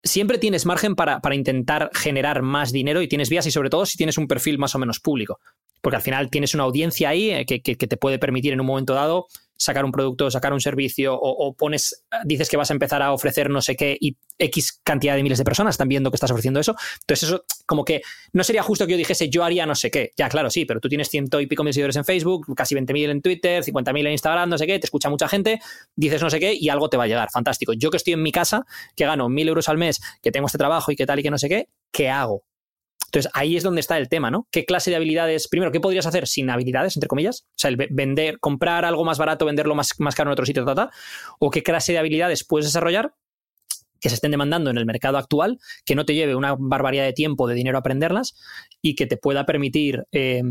siempre tienes margen para, para intentar generar más dinero y tienes vías y sobre todo si tienes un perfil más o menos público. Porque al final tienes una audiencia ahí eh, que- que te puede permitir en un momento dado sacar un producto, sacar un servicio o, pones, dices que vas a empezar a ofrecer no sé qué y X cantidad de miles de personas están viendo que estás ofreciendo eso. Entonces eso como que no sería justo que yo dijese yo haría no sé qué. Ya, claro, sí, pero tú tienes ciento y pico mil seguidores en Facebook, casi 20.000 en Twitter, 50.000 en Instagram, no sé qué, te escucha mucha gente, dices no sé qué y algo te va a llegar. Fantástico. Yo que estoy en mi casa, que gano mil euros al mes, que tengo este trabajo y que tal y que no sé qué, ¿qué hago? Entonces ahí es donde está el tema, ¿no? ¿Qué clase de habilidades? Primero, ¿qué podrías hacer sin habilidades, entre comillas? O sea, el ve- vender, comprar algo más barato, venderlo más, más caro en otro sitio, ta, ta. ¿O qué clase de habilidades puedes desarrollar que se estén demandando en el mercado actual, que no te lleve una barbaridad de tiempo, de dinero a aprenderlas y que te pueda permitir eh,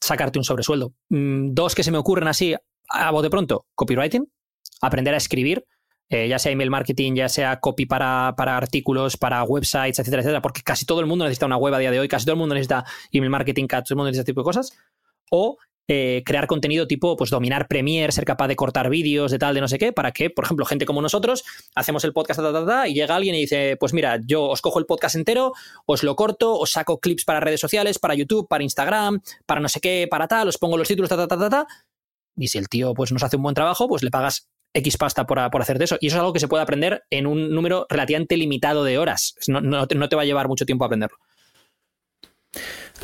sacarte un sobresueldo? Mm, Dos que se me ocurren así a bote pronto: copywriting, aprender a escribir. Eh, ya sea email marketing, ya sea copy para, para artículos, para websites, etcétera, etcétera, porque casi todo el mundo necesita una web a día de hoy, casi todo el mundo necesita email marketing, casi todo el mundo necesita este tipo de cosas. O eh, crear contenido tipo, pues dominar Premiere, ser capaz de cortar vídeos, de tal, de no sé qué, para que, por ejemplo, gente como nosotros, hacemos el podcast, ta, ta, ta, y llega alguien y dice, pues mira, yo os cojo el podcast entero, os lo corto, os saco clips para redes sociales, para YouTube, para Instagram, para no sé qué, para tal, os pongo los títulos, ta, ta, ta, ta. Y si el tío pues nos hace un buen trabajo, pues le pagas X pasta por, por hacerte eso. Y eso es algo que se puede aprender en un número relativamente limitado de horas. No, no no te va a llevar mucho tiempo aprenderlo.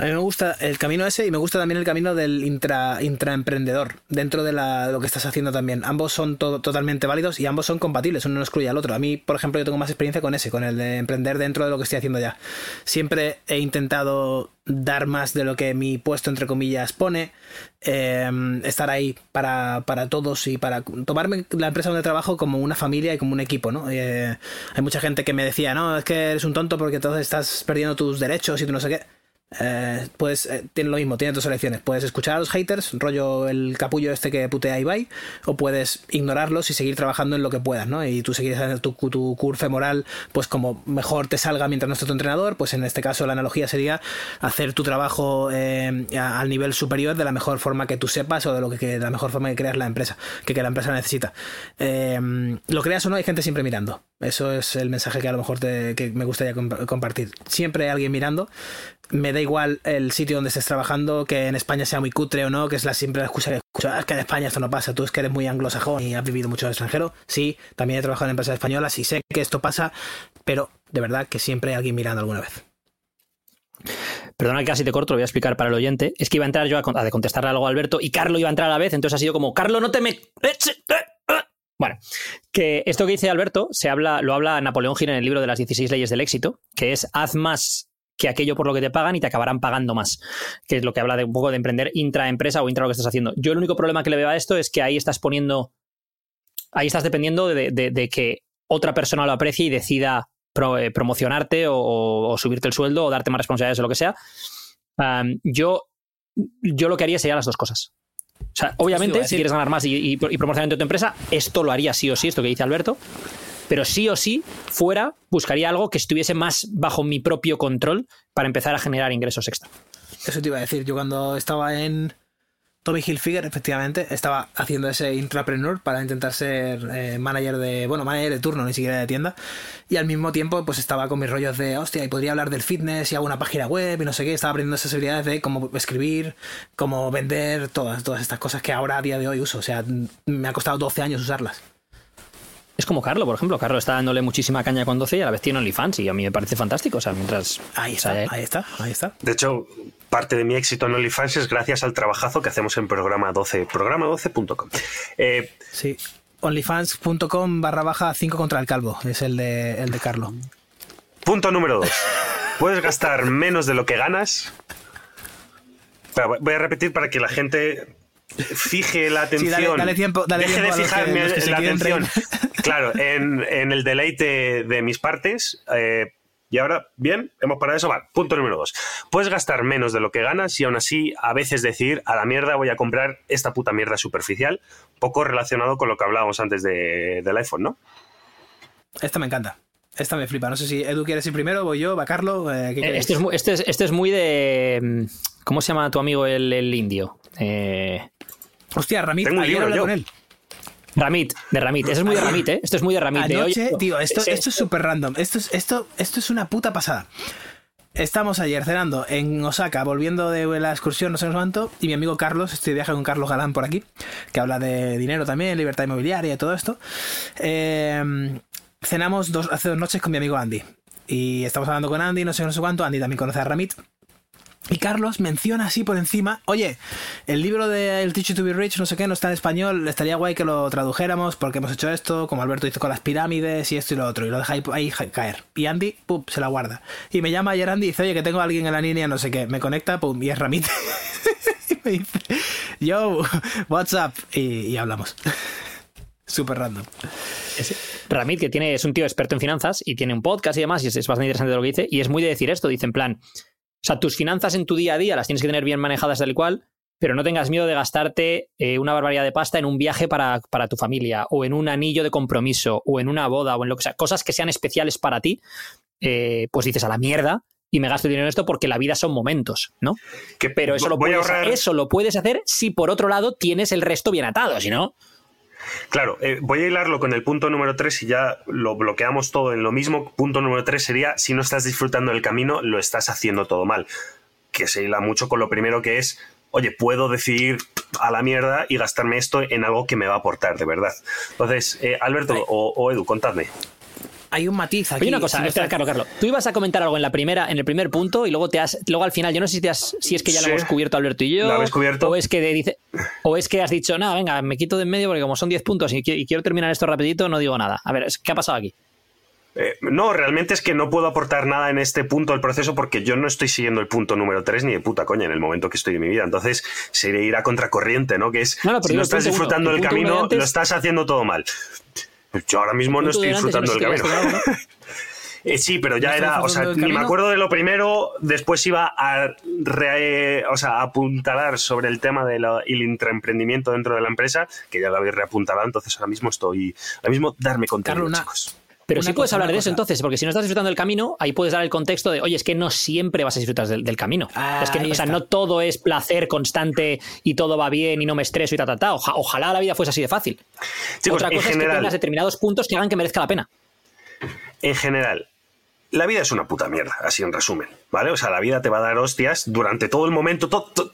A mí me gusta el camino ese y me gusta también el camino del intra, intraemprendedor dentro de, la- lo que estás haciendo también. Ambos son to- totalmente válidos y ambos son compatibles, uno no excluye al otro. A mí, por ejemplo, yo tengo más experiencia con ese, con el de emprender dentro de lo que estoy haciendo ya. Siempre he intentado dar más de lo que mi puesto, entre comillas, pone, eh, estar ahí para, para todos y para tomarme la empresa donde trabajo como una familia y como un equipo, ¿no? Eh, hay mucha gente que me decía, no, es que eres un tonto porque entonces estás perdiendo tus derechos y tú no sé qué. Eh, puedes, eh, tiene lo mismo, tiene dos elecciones. Puedes escuchar a los haters, rollo el capullo este que putea Ibai, o puedes ignorarlos y seguir trabajando en lo que puedas, ¿no? Y tú seguir haciendo tu, tu moral, pues como mejor te salga mientras no esté tu entrenador, pues en este caso la analogía sería hacer tu trabajo eh, al nivel superior de la mejor forma que tú sepas o de lo que, de la mejor forma que creas la empresa, que, que la empresa necesita. Eh, lo creas o no, hay gente siempre mirando. Eso es el mensaje que a lo mejor te- que me gustaría comp- compartir. Siempre hay alguien mirando me da igual el sitio donde estés trabajando, que en España sea muy cutre o no, que es la siempre la excusa que escucho, "Ah, es que en España esto no pasa, tú es que eres muy anglosajón y has vivido mucho en el extranjero. Sí, también he trabajado en empresas españolas y sé que esto pasa, pero de verdad que siempre hay alguien mirando alguna vez. Perdona que casi te corto, lo voy a explicar para el oyente. Es que iba a entrar yo a, a contestarle algo a Alberto y Carlo iba a entrar a la vez, entonces ha sido como, Carlo, no te me... Bueno, que esto que dice Alberto se habla, lo habla Napoleón Gil en el libro de las 16 leyes del éxito, que es haz más que aquello por lo que te pagan y te acabarán pagando más, que es lo que habla de un poco de emprender intraempresa o intra lo que estás haciendo. Yo el único problema que le veo a esto es que ahí estás poniendo, ahí estás dependiendo de, de- de que otra persona lo aprecie y decida pro- eh, promocionarte o, subirte el sueldo o darte más responsabilidades o lo que sea. Am, yo, yo lo que haría sería las dos cosas. O sea, obviamente, si quieres ganar más y, y, y tu empresa, esto lo haría sí o sí, esto que dice Alberto. Pero sí o sí, fuera, buscaría algo que estuviese más bajo mi propio control para empezar a generar ingresos extra. Eso te iba a decir, yo cuando estaba en Tommy Hilfiger, efectivamente, estaba haciendo ese intrapreneur para intentar ser eh, manager de, bueno, manager de turno, ni siquiera de tienda, y al mismo tiempo pues estaba con mis rollos de, hostia, y podría hablar del fitness y hago una página web y no sé qué, estaba aprendiendo esas habilidades de cómo escribir, cómo vender, todas, todas estas cosas que ahora a día de hoy uso, o sea, me ha costado 12 años usarlas. Es como Carlo, por ejemplo. Carlo está dándole muchísima caña con 12 y a la vez tiene OnlyFans y a mí me parece fantástico. O sea, mientras. Ahí está, ahí está, ahí está. De hecho, parte de mi éxito en OnlyFans es gracias al trabajazo que hacemos en programa 12, programa12.com. Eh, Sí. onlyfans.com barra baja 5 contra el calvo, es el de, el de Carlo. punto número 2. Puedes gastar menos de lo que ganas. Espera, voy a repetir para que la gente fije la atención. dale- dale tiempo- dale Deje tiempo de fijarme que- la atención. reír. Claro, en, en el deleite de mis partes. eh, y ahora, bien, hemos parado eso. Punto número dos. Puedes gastar menos de lo que ganas y aún así a veces decir a la mierda voy a comprar esta puta mierda superficial, poco relacionado con lo que hablábamos antes de- del iPhone, ¿no? Esta me encanta. Esta me flipa. No sé si Edu quieres ir primero, voy yo, va Carlo. eh, ¿qué eh, este, es muy, este, es, este es muy de. mm, ¿Cómo se llama tu amigo el, el indio? Eh, Hostia, un ayer hablé con él. Ramit, de Ramit. Ese es muy de Ramit, ¿eh? Esto es muy de Ramit. de, Anoche, oye, tío, esto es súper random. Esto es, esto, esto es una puta pasada. Estamos ayer cenando en Osaka, volviendo de la excursión, no sé cuánto, y mi amigo Carlos, estoy de viaje con Carlos Galán por aquí, que habla de dinero también, libertad inmobiliaria y todo esto. Eh, cenamos dos, hace dos noches con mi amigo Andy. Y estamos hablando con Andy, no sé, no sé cuánto. Andy también conoce a Ramit. Y Carlos menciona así por encima, oye, el libro de El Teach to Be Rich, no sé qué, no está en español, estaría guay que lo tradujéramos porque hemos hecho esto, como Alberto hizo con las pirámides y esto y lo otro, y lo deja ahí, caer. Y Andy, pum, se la guarda. Y me llama ayer Andy y dice, oye, que tengo a alguien en la línea, no sé qué, me conecta, pum, y es Ramit. *laughs* y me dice, yo, what's up? Y, y hablamos. *laughs* Súper random. Ramit, que tiene, es un tío experto en finanzas y tiene un podcast y demás, y es, es bastante interesante lo que dice, y es muy de decir esto, dice en plan, o sea, tus finanzas en tu día a día las tienes que tener bien manejadas tal y cual, pero no tengas miedo de gastarte eh, una barbaridad de pasta en un viaje para, para tu familia, o en un anillo de compromiso, o en una boda, o en lo que sea, cosas que sean especiales para ti, eh, pues dices a la mierda y me gasto dinero en esto porque la vida son momentos, ¿no? Que Pero eso lo, puedes, eso lo puedes hacer si por otro lado tienes el resto bien atado, si no... Claro, eh, voy a hilarlo con el punto número 3 y ya lo bloqueamos todo en lo mismo. Punto número 3 sería, si no estás disfrutando del camino, lo estás haciendo todo mal. Que se hila mucho con lo primero que es, oye, puedo decidir a la mierda y gastarme esto en algo que me va a aportar, de verdad. Entonces, eh, Alberto o, o Edu, contadme. Hay un matiz aquí. Oye, una cosa, Si no espera, está- Carlos, Carlos. Tú ibas a comentar algo en la primera, en el primer punto, y luego te has, luego al final, yo no sé si, te has- si es que ya Sí. lo hemos cubierto Alberto y yo. Lo habéis cubierto. O es que de- dice, o es que has dicho, nada, venga, me quito de en medio porque como son 10 puntos y, qui- y quiero terminar esto rapidito, no digo nada. A ver, ¿qué ha pasado aquí? Eh, no, realmente es que no puedo aportar nada en este punto del proceso porque yo no estoy siguiendo el punto número 3 ni de puta coña en el momento que estoy de mi vida. Entonces, sería ir a contracorriente, ¿no? Que es, No, no, pero si no estás disfrutando el del camino, antes- lo estás haciendo todo mal. Yo ahora mismo no estoy de disfrutando del camino. *laughs* Eh, sí, pero ya ¿No estás era, o sea, ni me acuerdo de lo primero, después iba a, re- o sea, a apuntalar sobre el tema del intraemprendimiento dentro de la empresa, que ya lo habéis reapuntalado, entonces ahora mismo estoy, ahora mismo darme contenido, Carlos, chicos. Pero sí puedes cosa, hablar de eso entonces, porque si no estás disfrutando del camino, ahí puedes dar el contexto de, oye, es que no siempre vas a disfrutar del, del camino. Ah, es que ahí o sea, está. no todo es placer constante y todo va bien y no me estreso y ta, ta, ta. Oja- ojalá la vida fuese así de fácil. Chicos, Otra cosa es que general, tengas determinados puntos que hagan que merezca la pena. en general, la vida es una puta mierda, así en resumen, ¿vale? O sea, la vida te va a dar hostias durante todo el momento, to- to-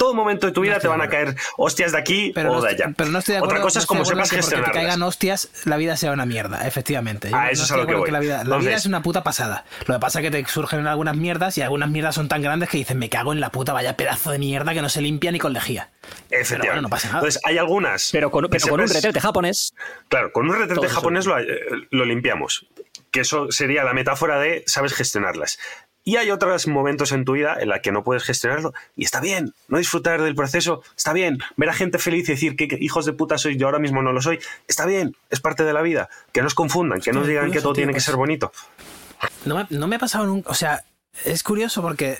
todo momento de tu vida te van a caer hostias de aquí Pero o no, de estoy, allá. pero no estoy de acuerdo. Otra cosa no es estoy cómo de acuerdo sepas que te caigan hostias, la vida sea una mierda, efectivamente. Yo Ah, no eso es a lo que voy. La vida, la vida es una puta pasada. Lo que pasa es que te surgen algunas mierdas y algunas mierdas son tan grandes que dicen, me cago en la puta, vaya pedazo de mierda que no se limpia ni con lejía. Efectivamente. Pero bueno, no pasa nada. Entonces, hay algunas. Pero con, pero con un retrete japonés, Claro, con un retrete japonés lo, eh, lo limpiamos. Que eso sería la metáfora de sabes gestionarlas. Y hay otros momentos en tu vida en la que no puedes gestionarlo y está bien. No disfrutar del proceso está bien. Ver a gente feliz y decir que, hijos de puta soy, yo ahora mismo no lo soy, está bien. Es parte de la vida. Que no os confundan, que no os Hostia, digan que todo tío, tiene que pues. ser bonito. No me, no me ha pasado nunca. O sea, es curioso porque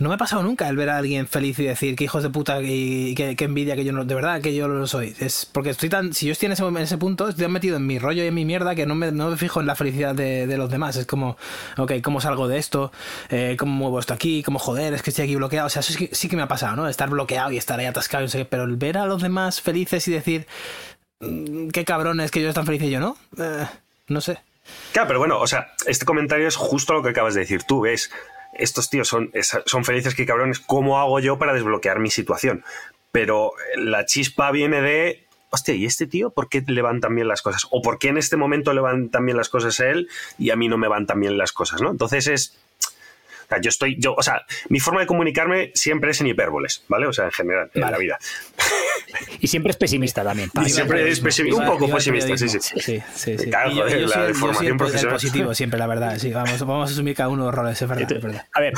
no me ha pasado nunca el ver a alguien feliz y decir que hijos de puta y que, envidia que yo no. De verdad que yo lo soy. Es porque estoy tan. Si yo estoy en ese, punto, estoy metido en mi rollo y en mi mierda que no me, no me fijo en la felicidad de, de los demás. Es como, ok, ¿cómo salgo de esto? Eh, ¿Cómo muevo esto aquí? ¿Cómo joder? Es que estoy aquí bloqueado. O sea, eso sí que, sí que me ha pasado, ¿no? Estar bloqueado y estar ahí atascado y no sé qué. Pero el ver a los demás felices y decir. "Mm, Qué cabrones que ellos están felices y yo no. Eh, no sé. Claro, pero bueno, o sea, este comentario es justo lo que acabas de decir. Tú ves, estos tíos son, son felices que cabrones. ¿Cómo hago yo para desbloquear mi situación? Pero la chispa viene de. Hostia, ¿y este tío por qué le van tan bien las cosas? ¿O por qué en este momento le van tan bien las cosas a él y a mí no me van tan bien las cosas, ¿no? Entonces es. O sea, yo estoy. Yo, o sea, mi forma de comunicarme siempre es en hipérboles, ¿vale? O sea, en general, en Vale. la vida. *laughs* y siempre es pesimista también. Y siempre es pesimista, un poco pesimista, sí, sí. Sí, sí, sí. Claro, yo- joder, yo la el- formación profesional. positivo siempre, la verdad. Sí, vamos, vamos a asumir cada uno los roles, es verdad. es verdad. A ver,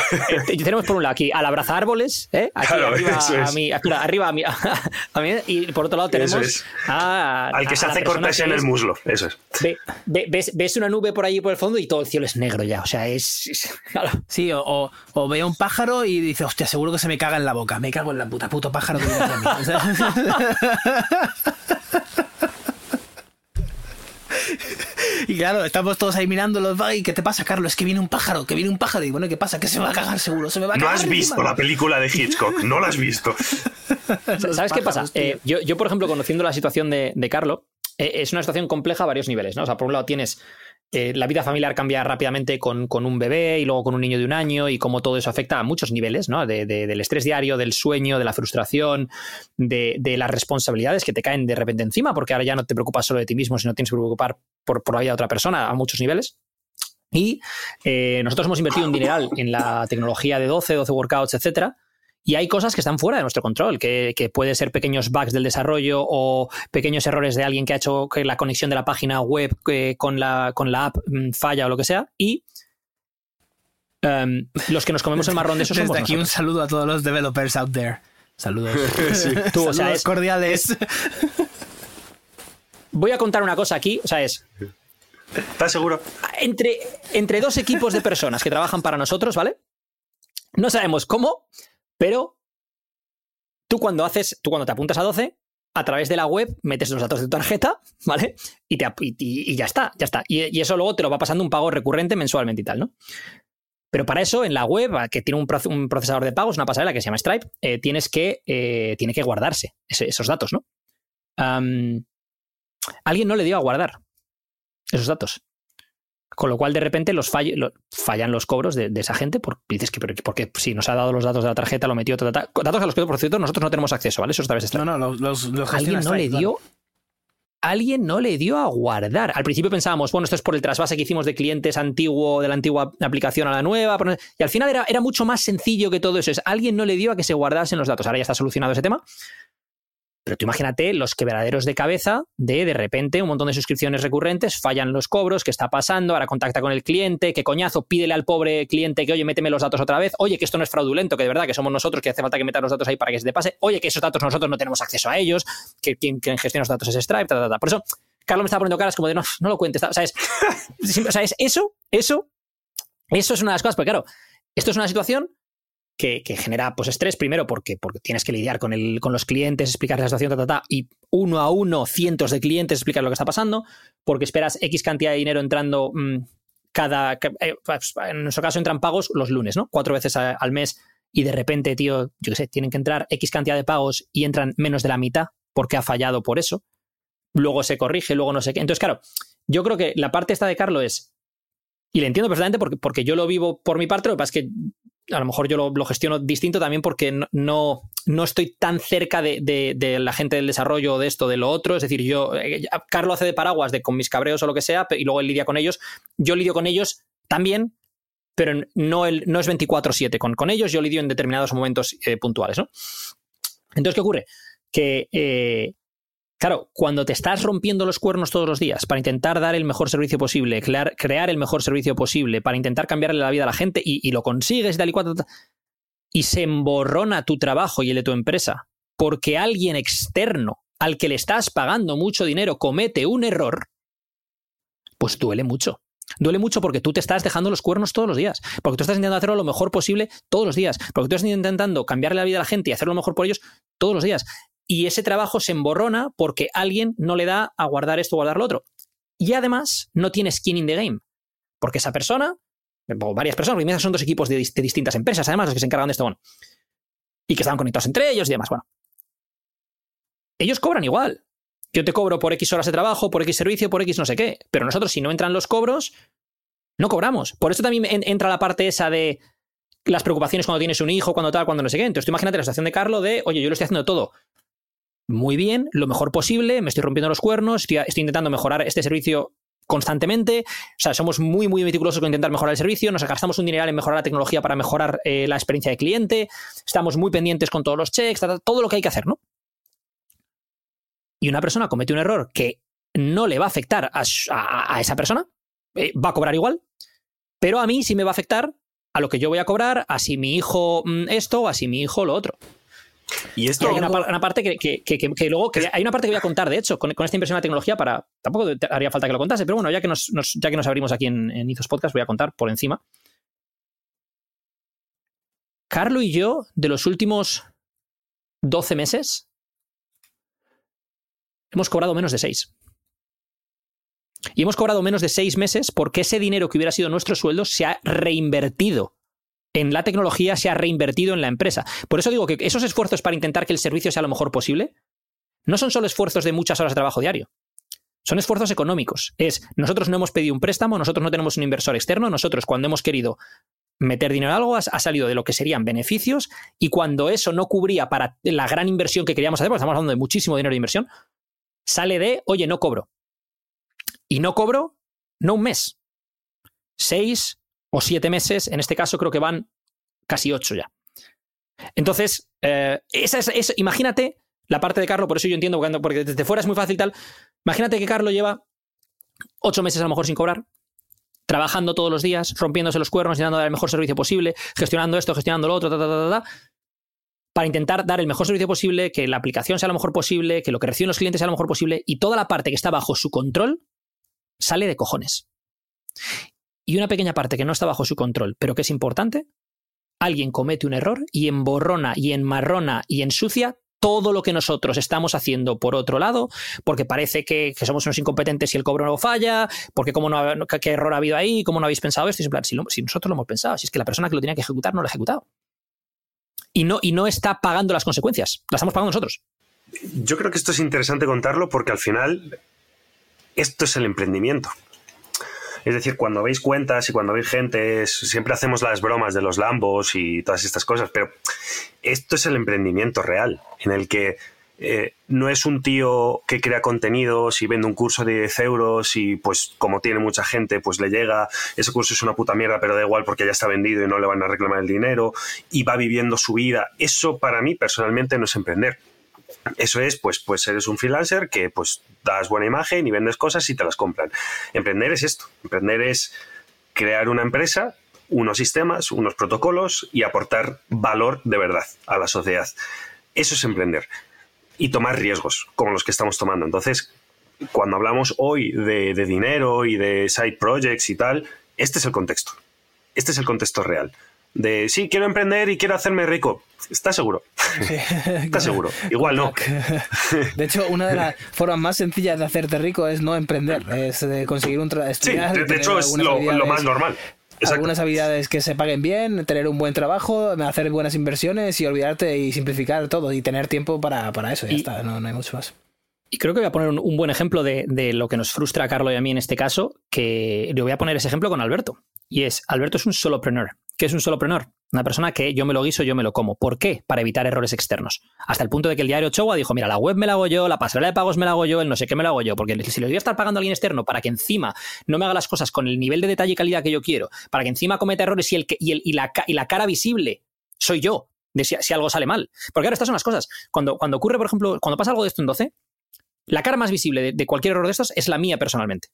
eh, *laughs* tenemos por un lado aquí al abrazar árboles, ¿eh? aquí Claro, arriba, eso es. a mí, espera, arriba a mí, *laughs* a mí, y por otro lado tenemos Eso es. a, Al que a se hace cortes en el muslo, eso es. ve- ve- ves, ves una nube por allí por el fondo y todo el cielo es negro ya, o sea, es... es- claro. Sí, o, o, o veo un pájaro y dice, hostia, seguro que se me caga en la boca. Me cago en la puta, puto pájaro que viene mí. *laughs* Y claro, estamos todos ahí mirándolos. ¿Y qué te pasa, Carlos? Es que viene un pájaro, que viene un pájaro. Y bueno, ¿qué pasa? Que se me va a cagar seguro, se me va a No has encima. visto la película de Hitchcock, no la has visto. *laughs* ¿Sabes qué pasa? Eh, yo, yo, por ejemplo, conociendo la situación de, de Carlo, eh, es una situación compleja a varios niveles, ¿no? O sea, por un lado tienes eh, la vida familiar cambia rápidamente con, con un bebé y luego con un niño de un año y cómo todo eso afecta a muchos niveles, ¿no? De- de- del estrés diario, del sueño, de la frustración, de, de las responsabilidades que te caen de repente encima, porque ahora ya no te preocupas solo de ti mismo, sino tienes que preocupar por, por la vida de otra persona a muchos niveles. Y eh, nosotros hemos invertido un dineral en la tecnología de 12, 12 workouts, etcétera. Y hay cosas que están fuera de nuestro control, que, que puede ser pequeños bugs del desarrollo o pequeños errores de alguien que ha hecho que la conexión de la página web eh, con, la, con la app mm, falla o lo que sea. Y em, los que nos comemos el marrón de eso Desde somos aquí un saludo a todos los developers out there. Saludos. *laughs* *laughs* Tú, o sea, es- cordiales. Voy a contar una cosa aquí, o sea, es ¿Estás seguro? entre, entre dos equipos de personas que trabajan para nosotros, ¿vale? No sabemos cómo, pero tú cuando haces, tú cuando te apuntas a 12, a través de la web metes los datos de tu tarjeta, *laughs* ¿vale? Y, te, y, ya está, ya está. Y, eso luego te lo va pasando un pago recurrente mensualmente y tal, ¿no? Pero para eso, en la web, que tiene un, proce- un procesador de pagos, una pasarela que se llama Stripe, eh, tienes que, eh, tiene que guardarse esos datos, ¿no? Alguien no le dio a guardar esos datos. Con lo cual, de repente, los fall- lo- fallan los cobros de, de esa gente. Por, dices que, pero, porque si nos ha dado los datos de la tarjeta, lo metió, ta, ta, ta. datos a los que, por cierto, nosotros no tenemos acceso, ¿vale? Eso es a través de Stripe. No, no, los, los, los Alguien no le dio alguien no le dio a guardar. Al principio pensábamos, bueno, esto es por el trasvase que hicimos de clientes antiguo, de la antigua aplicación a la nueva, y al final era, era mucho más sencillo que todo eso. Es alguien no le dio a que se guardasen los datos. Ahora ya está solucionado ese tema. Pero tú imagínate los quebraderos de cabeza de de repente un montón de suscripciones recurrentes, fallan los cobros, ¿qué está pasando? Ahora contacta con el cliente, qué coñazo, pídele al pobre cliente que, oye, méteme los datos otra vez, oye, que esto no es fraudulento, que de verdad que somos nosotros, que hace falta que metan los datos ahí para que se te pase, oye, que esos datos nosotros no tenemos acceso a ellos, que quien, quien gestiona los datos es Stripe, ta, ta, ta. Por eso, Carlos me estaba poniendo caras como de, no, no lo cuentes, ¿sabes? *laughs* o sea, es eso, eso, eso es una de las cosas, porque claro, esto es una situación que, genera pues estrés, primero porque, porque tienes que lidiar con, el, con los clientes, explicar la situación, ta, y uno a uno, cientos de clientes explicar lo que está pasando, porque esperas X cantidad de dinero entrando mm, cada... ca- eh, pues, en nuestro caso entran pagos los lunes, ¿no? Cuatro veces al mes y de repente, tío, yo qué sé, tienen que entrar X cantidad de pagos y entran menos de la mitad porque ha fallado por eso. Luego se corrige, luego no sé qué. Entonces, claro, yo creo que la parte esta de Carlos es... Y le entiendo perfectamente porque, porque yo lo vivo por mi parte, lo que pasa es que a lo mejor yo lo, lo gestiono distinto también porque no, no, estoy tan cerca de, de- la gente del desarrollo de esto, de lo otro. Es decir, yo, eh, Carlos hace de paraguas de con mis cabreos o lo que sea, y luego él lidia con ellos. Yo lidio con ellos también, pero no, el, no es 24-7 con, con ellos, yo lidio en determinados momentos eh, puntuales, ¿no? Entonces, ¿qué ocurre? Que, eh, claro, cuando te estás rompiendo los cuernos todos los días para intentar dar el mejor servicio posible, crear, el mejor servicio posible, para intentar cambiarle la vida a la gente y, y lo consigues tal y cual, y se emborrona tu trabajo y el de tu empresa porque alguien externo al que le estás pagando mucho dinero comete un error, pues duele mucho. Duele mucho porque tú te estás dejando los cuernos todos los días, porque tú estás intentando hacerlo lo mejor posible todos los días, porque tú estás intentando cambiarle la vida a la gente y hacerlo lo mejor por ellos todos los días. Y ese trabajo se emborrona porque alguien no le da a guardar esto o guardar lo otro. Y además no tiene skin in the game, porque esa persona, o varias personas, porque son dos equipos de, dis- de distintas empresas, además, los que se encargan de esto, bueno, y que están conectados entre ellos y demás, bueno. Ellos cobran igual. Yo te cobro por X horas de trabajo, por X servicio, por X no sé qué. Pero nosotros, si no entran los cobros, no cobramos. Por eso también en- entra la parte esa de las preocupaciones cuando tienes un hijo, cuando tal, cuando no sé qué. Entonces tú imagínate la situación de Carlos de, oye, yo lo estoy haciendo todo muy bien, lo mejor posible, me estoy rompiendo los cuernos, estoy, intentando mejorar este servicio constantemente. O sea, somos muy, muy meticulosos con intentar mejorar el servicio, nos gastamos un dineral en mejorar la tecnología para mejorar eh, la experiencia de cliente, estamos muy pendientes con todos los checks, todo lo que hay que hacer, ¿no? Y una persona comete un error que no le va a afectar a, a- esa persona, eh, va a cobrar igual, pero a mí sí me va a afectar a lo que yo voy a cobrar, a si mi hijo mm, esto a si mi hijo lo otro. Y esto, hay una, par- una parte que, que- que- luego hay una parte que voy a contar, de hecho, con, con esta inversión en la tecnología para. Tampoco te- haría falta que lo contase, pero bueno, ya que nos, nos- ya que nos abrimos aquí en, en Izos Podcast, voy a contar por encima. Carlo y yo, de los últimos 12 meses, hemos cobrado menos de 6. Y hemos cobrado menos de 6 meses porque ese dinero que hubiera sido nuestro sueldo se ha reinvertido en la tecnología, se ha reinvertido en la empresa. Por eso digo que esos esfuerzos para intentar que el servicio sea lo mejor posible no son solo esfuerzos de muchas horas de trabajo diario. Son esfuerzos económicos. Es, nosotros no hemos pedido un préstamo, nosotros no tenemos un inversor externo, nosotros cuando hemos querido meter dinero en algo ha, salido de lo que serían beneficios y cuando eso no cubría para la gran inversión que queríamos hacer, porque estamos hablando de muchísimo dinero de inversión, sale de, oye, no cobro. Y no cobro, no un mes, seis o siete meses, en este caso creo que van casi ocho ya. Entonces, eh, esa es, es- imagínate la parte de Carlos, por eso yo entiendo, porque desde fuera es muy fácil tal. Imagínate que Carlos lleva ocho meses a lo mejor sin cobrar, trabajando todos los días, rompiéndose los cuernos, intentando dar el mejor servicio posible, gestionando esto, gestionando lo otro, ta, ta, ta, para intentar dar el mejor servicio posible, que la aplicación sea lo mejor posible, que lo que reciben los clientes sea lo mejor posible, y toda la parte que está bajo su control sale de cojones. Y una pequeña parte que no está bajo su control, pero que es importante, alguien comete un error y emborrona y enmarrona y ensucia todo lo que nosotros estamos haciendo por otro lado, porque parece que, somos unos incompetentes y el cobro no falla, porque cómo qué, error ha habido ahí, cómo no habéis pensado esto, y plan, si, si nosotros lo hemos pensado, si es que la persona que lo tenía que ejecutar no lo ha ejecutado. Y no, y no está pagando las consecuencias, las estamos pagando nosotros. yo creo que esto es interesante contarlo porque al final esto es el emprendimiento. Es decir, cuando veis cuentas y cuando veis gente, siempre hacemos las bromas de los lambos y todas estas cosas, pero esto es el emprendimiento real, en el que eh, no es un tío que crea contenidos y vende un curso de 10 euros y pues como tiene mucha gente, pues le llega, ese curso es una puta mierda, pero da igual porque ya está vendido y no le van a reclamar el dinero y va viviendo su vida. Eso para mí personalmente no es emprender. Eso es, pues, pues eres un freelancer que pues das buena imagen y vendes cosas y te las compran. Emprender es esto. Emprender es crear una empresa, unos sistemas, unos protocolos y aportar valor de verdad a la sociedad. Eso es emprender. Y tomar riesgos, como los que estamos tomando. Entonces, cuando hablamos hoy de, de dinero y de side projects y tal, este es el contexto. Este es el contexto real. De sí, quiero emprender y quiero hacerme rico. ¿Estás seguro? *laughs* ¿Estás seguro? Igual no. *laughs* De hecho, una de las formas más sencillas de hacerte rico es no emprender, es de conseguir un trabajo. Sí, de, de hecho es lo, lo más normal. Exacto. Algunas habilidades que se paguen bien, tener un buen trabajo, hacer buenas inversiones y olvidarte y simplificar todo y tener tiempo para, para eso. Ya Y- está, no, no hay mucho más. Y creo que voy a poner un, un buen ejemplo de, de lo que nos frustra a Carlos y a mí en este caso, que le voy a poner ese ejemplo con Alberto. Y es, Alberto es un solopreneur. ¿Qué es un solopreneur? Una persona que yo me lo guiso, yo me lo como. ¿Por qué? Para evitar errores externos. Hasta el punto de que el diario Chowa dijo, mira, la web me la hago yo, la pasarela de pagos me la hago yo, el no sé qué me la hago yo, porque si lo voy a estar pagando a alguien externo para que encima no me haga las cosas con el nivel de detalle y calidad que yo quiero, para que encima cometa errores y, el, y, el- y, la, y la cara visible soy yo, de si, algo sale mal. Porque ahora estas son las cosas. Cuando, cuando ocurre, por ejemplo, cuando pasa algo de esto en 12, la cara más visible de, de cualquier error de estos es la mía personalmente.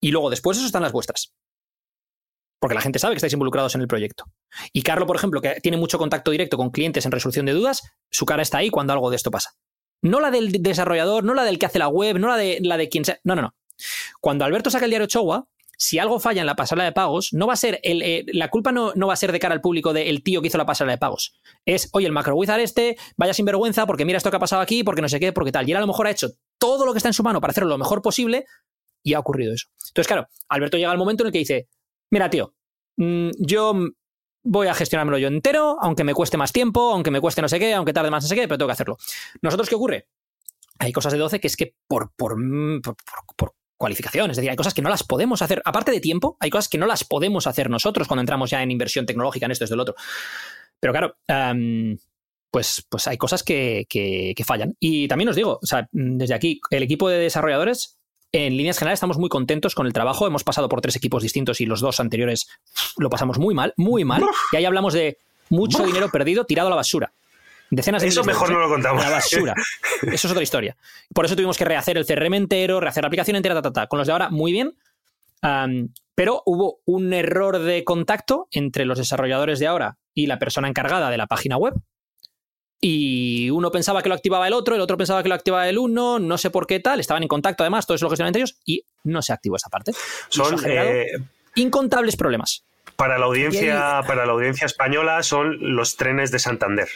Y luego después eso están las vuestras. Porque la gente sabe que estáis involucrados en el proyecto. Y Carlo, por ejemplo, que tiene mucho contacto directo con clientes en resolución de dudas, su cara está ahí cuando algo de esto pasa. No la del desarrollador, no la del que hace la web, no la de, la de quien sea. No, no, no. Cuando Alberto saca el diario Chowa, si algo falla en la pasarela de pagos, no va a ser el, eh, la culpa no, no va a ser de cara al público del tío que hizo la pasarela de pagos. Es, oye, el macro wizard este, vaya sin vergüenza porque mira esto que ha pasado aquí, porque no sé qué, porque tal. Y él a lo mejor ha hecho todo lo que está en su mano para hacerlo lo mejor posible y ha ocurrido eso. Entonces, claro, Alberto llega al momento en el que dice, mira, tío, mm, yo voy a gestionármelo yo entero, aunque me cueste más tiempo, aunque me cueste no sé qué, aunque tarde más no sé qué, pero tengo que hacerlo. ¿Nosotros qué ocurre? Hay cosas de 12 que es que por, por, mm, por, por- por cualificación, es decir, hay cosas que no las podemos hacer, aparte de tiempo, hay cosas que no las podemos hacer nosotros cuando entramos ya en inversión tecnológica, en esto, esto, del otro. Pero claro, pues, pues hay cosas que, que- que fallan. Y también os digo, o sea, mm, desde aquí, el equipo de desarrolladores, en líneas generales, estamos muy contentos con el trabajo. Hemos pasado por tres equipos distintos y los dos anteriores lo pasamos muy mal, muy mal. Y ahí hablamos de mucho dinero perdido tirado a la basura. Decenas de Eso de mejor no lo contamos. A la basura. *laughs* Eso es otra historia. Por eso tuvimos que rehacer el CRM entero, rehacer la aplicación entera, ta, ta, ta. Con los de ahora, muy bien. Pero hubo un error de contacto entre los desarrolladores de ahora y la persona encargada de la página web. Y uno pensaba que lo activaba el otro, el otro pensaba que lo activaba el uno, no sé por qué tal, estaban en contacto además, todo eso lo gestionaban entre ellos y no se activó esa parte. Son, eh, incontables problemas. para, la audiencia, para la audiencia española son los trenes de Santander.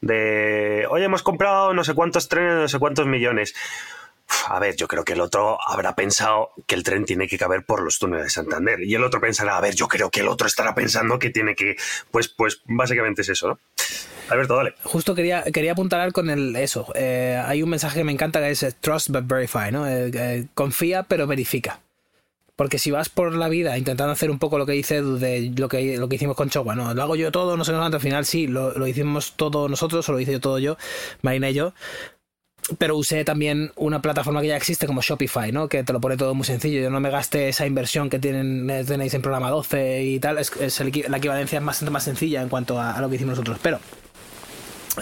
De, oye, hemos comprado no sé cuántos trenes, no sé cuántos millones. Uf, A ver, yo creo que el otro habrá pensado que el tren tiene que caber por los túneles de Santander. Y el otro pensará, a ver, yo creo que el otro estará pensando que tiene que. Pues, pues básicamente es eso, ¿no? Alberto, dale. Justo quería, quería apuntalar con el eso. Eh, hay un mensaje que me encanta que es eh, trust but verify, ¿no? Eh, confía pero verifica. Porque si vas por la vida intentando hacer un poco lo que dice de lo que, lo que hicimos con Chowa, no, lo hago yo todo, no sé cuánto, al final sí, lo, lo hicimos todo nosotros, o lo hice yo todo yo, Marina y yo. Pero usé también una plataforma que ya existe como Shopify, ¿no? Que te lo pone todo muy sencillo. Yo no me gasté esa inversión que tienen, tenéis en programa 12 y tal. Es, la equivalencia es bastante más sencilla en cuanto a lo que hicimos nosotros. Pero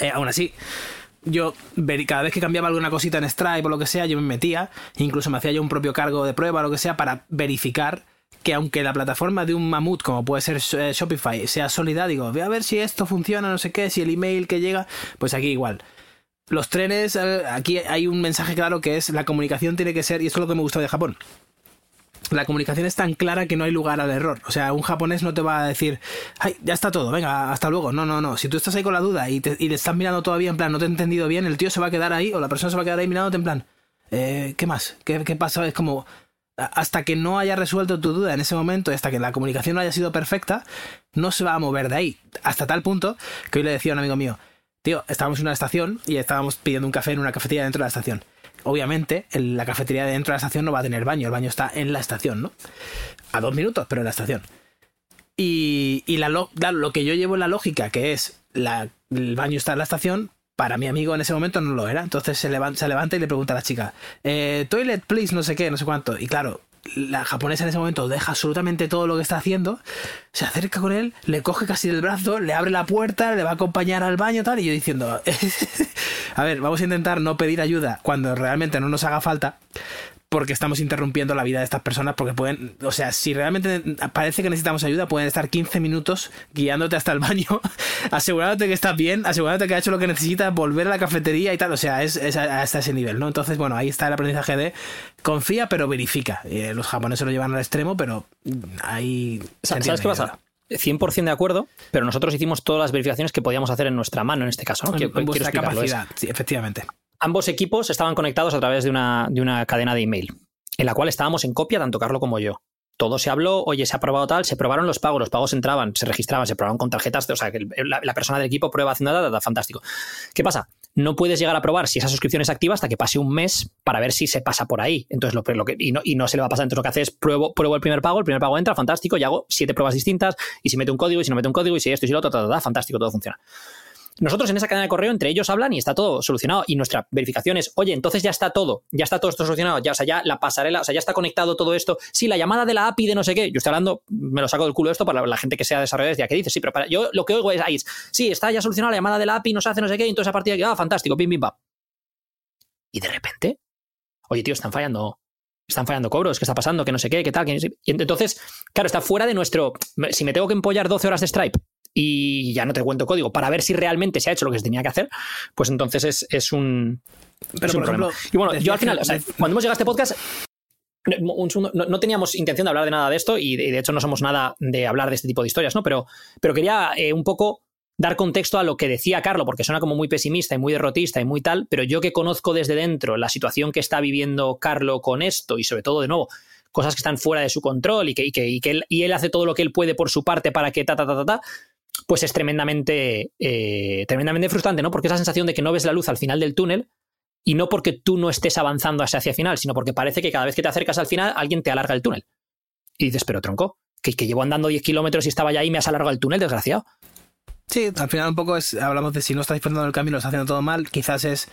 eh, aún así, yo cada vez que cambiaba alguna cosita en Stripe o lo que sea, yo me metía, incluso me hacía yo un propio cargo de prueba o lo que sea para verificar que aunque la plataforma de un mamut como puede ser eh, Shopify sea sólida, digo, voy a ver si esto funciona, no sé qué, si el email que llega, pues aquí igual. Los trenes, eh, aquí hay un mensaje claro que es la comunicación tiene que ser, y esto es lo que me gustó de Japón, la comunicación es tan clara que no hay lugar al error. O sea, un japonés no te va a decir, ay, ya está todo, venga, hasta luego. No, no, no. Si tú estás ahí con la duda y, te, y le estás mirando todavía en plan, no te he entendido bien, el tío se va a quedar ahí o la persona se va a quedar ahí mirándote en plan, eh, ¿qué más? ¿Qué, ¿Qué pasa? Es como, hasta que no haya resuelto tu duda en ese momento hasta que la comunicación no haya sido perfecta, no se va a mover de ahí. Hasta tal punto que hoy le decía a un amigo mío, tío, estábamos en una estación y estábamos pidiendo un café en una cafetería dentro de la estación. Obviamente, el- la cafetería de dentro de la estación no va a tener baño, el baño está en la estación, ¿no? A dos minutos, pero en la estación. Y, y la lo, claro, lo que yo llevo en la lógica, que es la, el baño está en la estación, para mi amigo en ese momento no lo era. Entonces se levanta, se levanta y le pregunta a la chica, eh, toilet, please, no sé qué, no sé cuánto. Y claro, la japonesa en ese momento deja absolutamente todo lo que está haciendo, se acerca con él, le coge casi del brazo, le abre la puerta, le va a acompañar al baño tal, y yo diciendo, *laughs* a ver, vamos a intentar no pedir ayuda cuando realmente no nos haga falta, porque estamos interrumpiendo la vida de estas personas, porque pueden, o sea, si realmente parece que necesitamos ayuda, pueden estar 15 minutos guiándote hasta el baño, *laughs* asegurándote que estás bien, asegurándote que ha hecho lo que necesitas, volver a la cafetería y tal, o sea, es, es hasta ese nivel, ¿no? Entonces, bueno, ahí está el aprendizaje de confía pero verifica. Eh, los japoneses lo llevan al extremo, pero ahí... se ¿Sabes qué pasa? 100% de acuerdo, pero nosotros hicimos todas las verificaciones que podíamos hacer en nuestra mano en este caso. ¿no? En, en vuestra capacidad, sí, efectivamente. Ambos equipos estaban conectados a través de una, de una cadena de email, en la cual estábamos en copia, tanto Carlo como yo. Todo se habló, oye, se ha aprobado tal, se probaron los pagos, los pagos entraban, se registraban, se probaban con tarjetas, o sea, que la, persona del equipo prueba haciendo nada, fantástico. ¿Qué pasa? No puedes llegar a probar si esa suscripción es activa hasta que pase un mes para ver si se pasa por ahí. Entonces, lo, que, y, no, y no se le va a pasar. Entonces, lo que hace es pruebo, pruebo el primer pago, el primer pago entra, fantástico, y hago siete pruebas distintas, y si mete un código, y si no mete un código, y si esto y si lo otro, ta, ta, fantástico, todo funciona. Nosotros en esa cadena de correo, entre ellos hablan y está todo solucionado. Y nuestra verificación es, oye, entonces ya está todo, ya está todo esto solucionado, ya, o sea, ya la pasarela, o sea, ya está conectado todo esto. Sí, la llamada de la API de no sé qué. Yo estoy hablando, me lo saco del culo esto para la gente que sea desarrolladora, ya que dice, sí, pero para, yo lo que oigo es ahí, sí, está ya solucionada la llamada de la API, nos hace no sé qué, y entonces a partir de aquí, ah, fantástico, pim, pim, pam. Y de repente, oye, tío, están fallando. Están fallando cobros, ¿qué está pasando? Que no sé qué, qué tal. no entonces, claro, está fuera de nuestro. Si me tengo que empollar 12 horas de Stripe y ya no te cuento código para ver si realmente se ha hecho lo que se tenía que hacer, pues entonces es, es un. Pero, es un por ejemplo, y bueno, yo al final, que- o sea, cuando hemos llegado a este podcast, un segundo, no, no teníamos intención de hablar de nada de esto y de, de hecho no somos nada de hablar de este tipo de historias, ¿no? Pero, pero quería eh, un poco dar contexto a lo que decía Carlo, porque suena como muy pesimista y muy derrotista y muy tal, pero yo que conozco desde dentro la situación que está viviendo Carlo con esto y sobre todo, de nuevo, cosas que están fuera de su control y que, y que, y que él, y él hace todo lo que él puede por su parte para que ta, ta, ta, ta, ta, pues es tremendamente, eh, tremendamente frustrante, ¿no? Porque esa sensación de que no ves la luz al final del túnel y no porque tú no estés avanzando hacia el final, sino porque parece que cada vez que te acercas al final alguien te alarga el túnel. Y dices, pero tronco, que, que llevo andando 10 kilómetros y estaba ya ahí y me has alargado el túnel, desgraciado. Sí, al final un poco es, hablamos de si no estás disfrutando del camino, lo estás haciendo todo mal, quizás es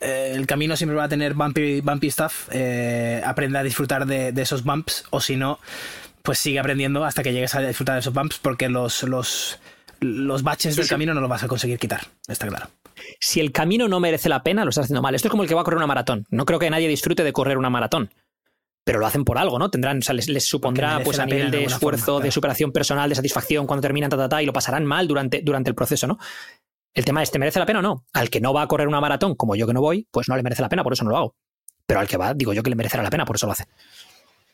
eh, el camino siempre va a tener bumpy, bumpy stuff, eh, aprende a disfrutar de, de esos bumps, o si no, pues sigue aprendiendo hasta que llegues a disfrutar de esos bumps, porque los, los, los baches del camino no los vas a conseguir quitar, está claro. Si el camino no merece la pena, lo estás haciendo mal. Esto es como el que va a correr una maratón. No creo que nadie disfrute de correr una maratón. Pero lo hacen por algo, ¿no? Tendrán, o sea, les, les supondrá pues a nivel de esfuerzo, forma, de superación personal, de satisfacción cuando terminan, ta, ta, ta, y lo pasarán mal durante, durante el proceso, ¿no? El tema es, ¿te merece la pena o no? Al que no va a correr una maratón, como yo que no voy, pues no le merece la pena, por eso no lo hago. Pero al que va, digo yo que le merecerá la pena, por eso lo hace.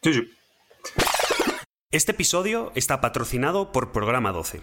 Sí, sí. Este episodio está patrocinado por Programa 12.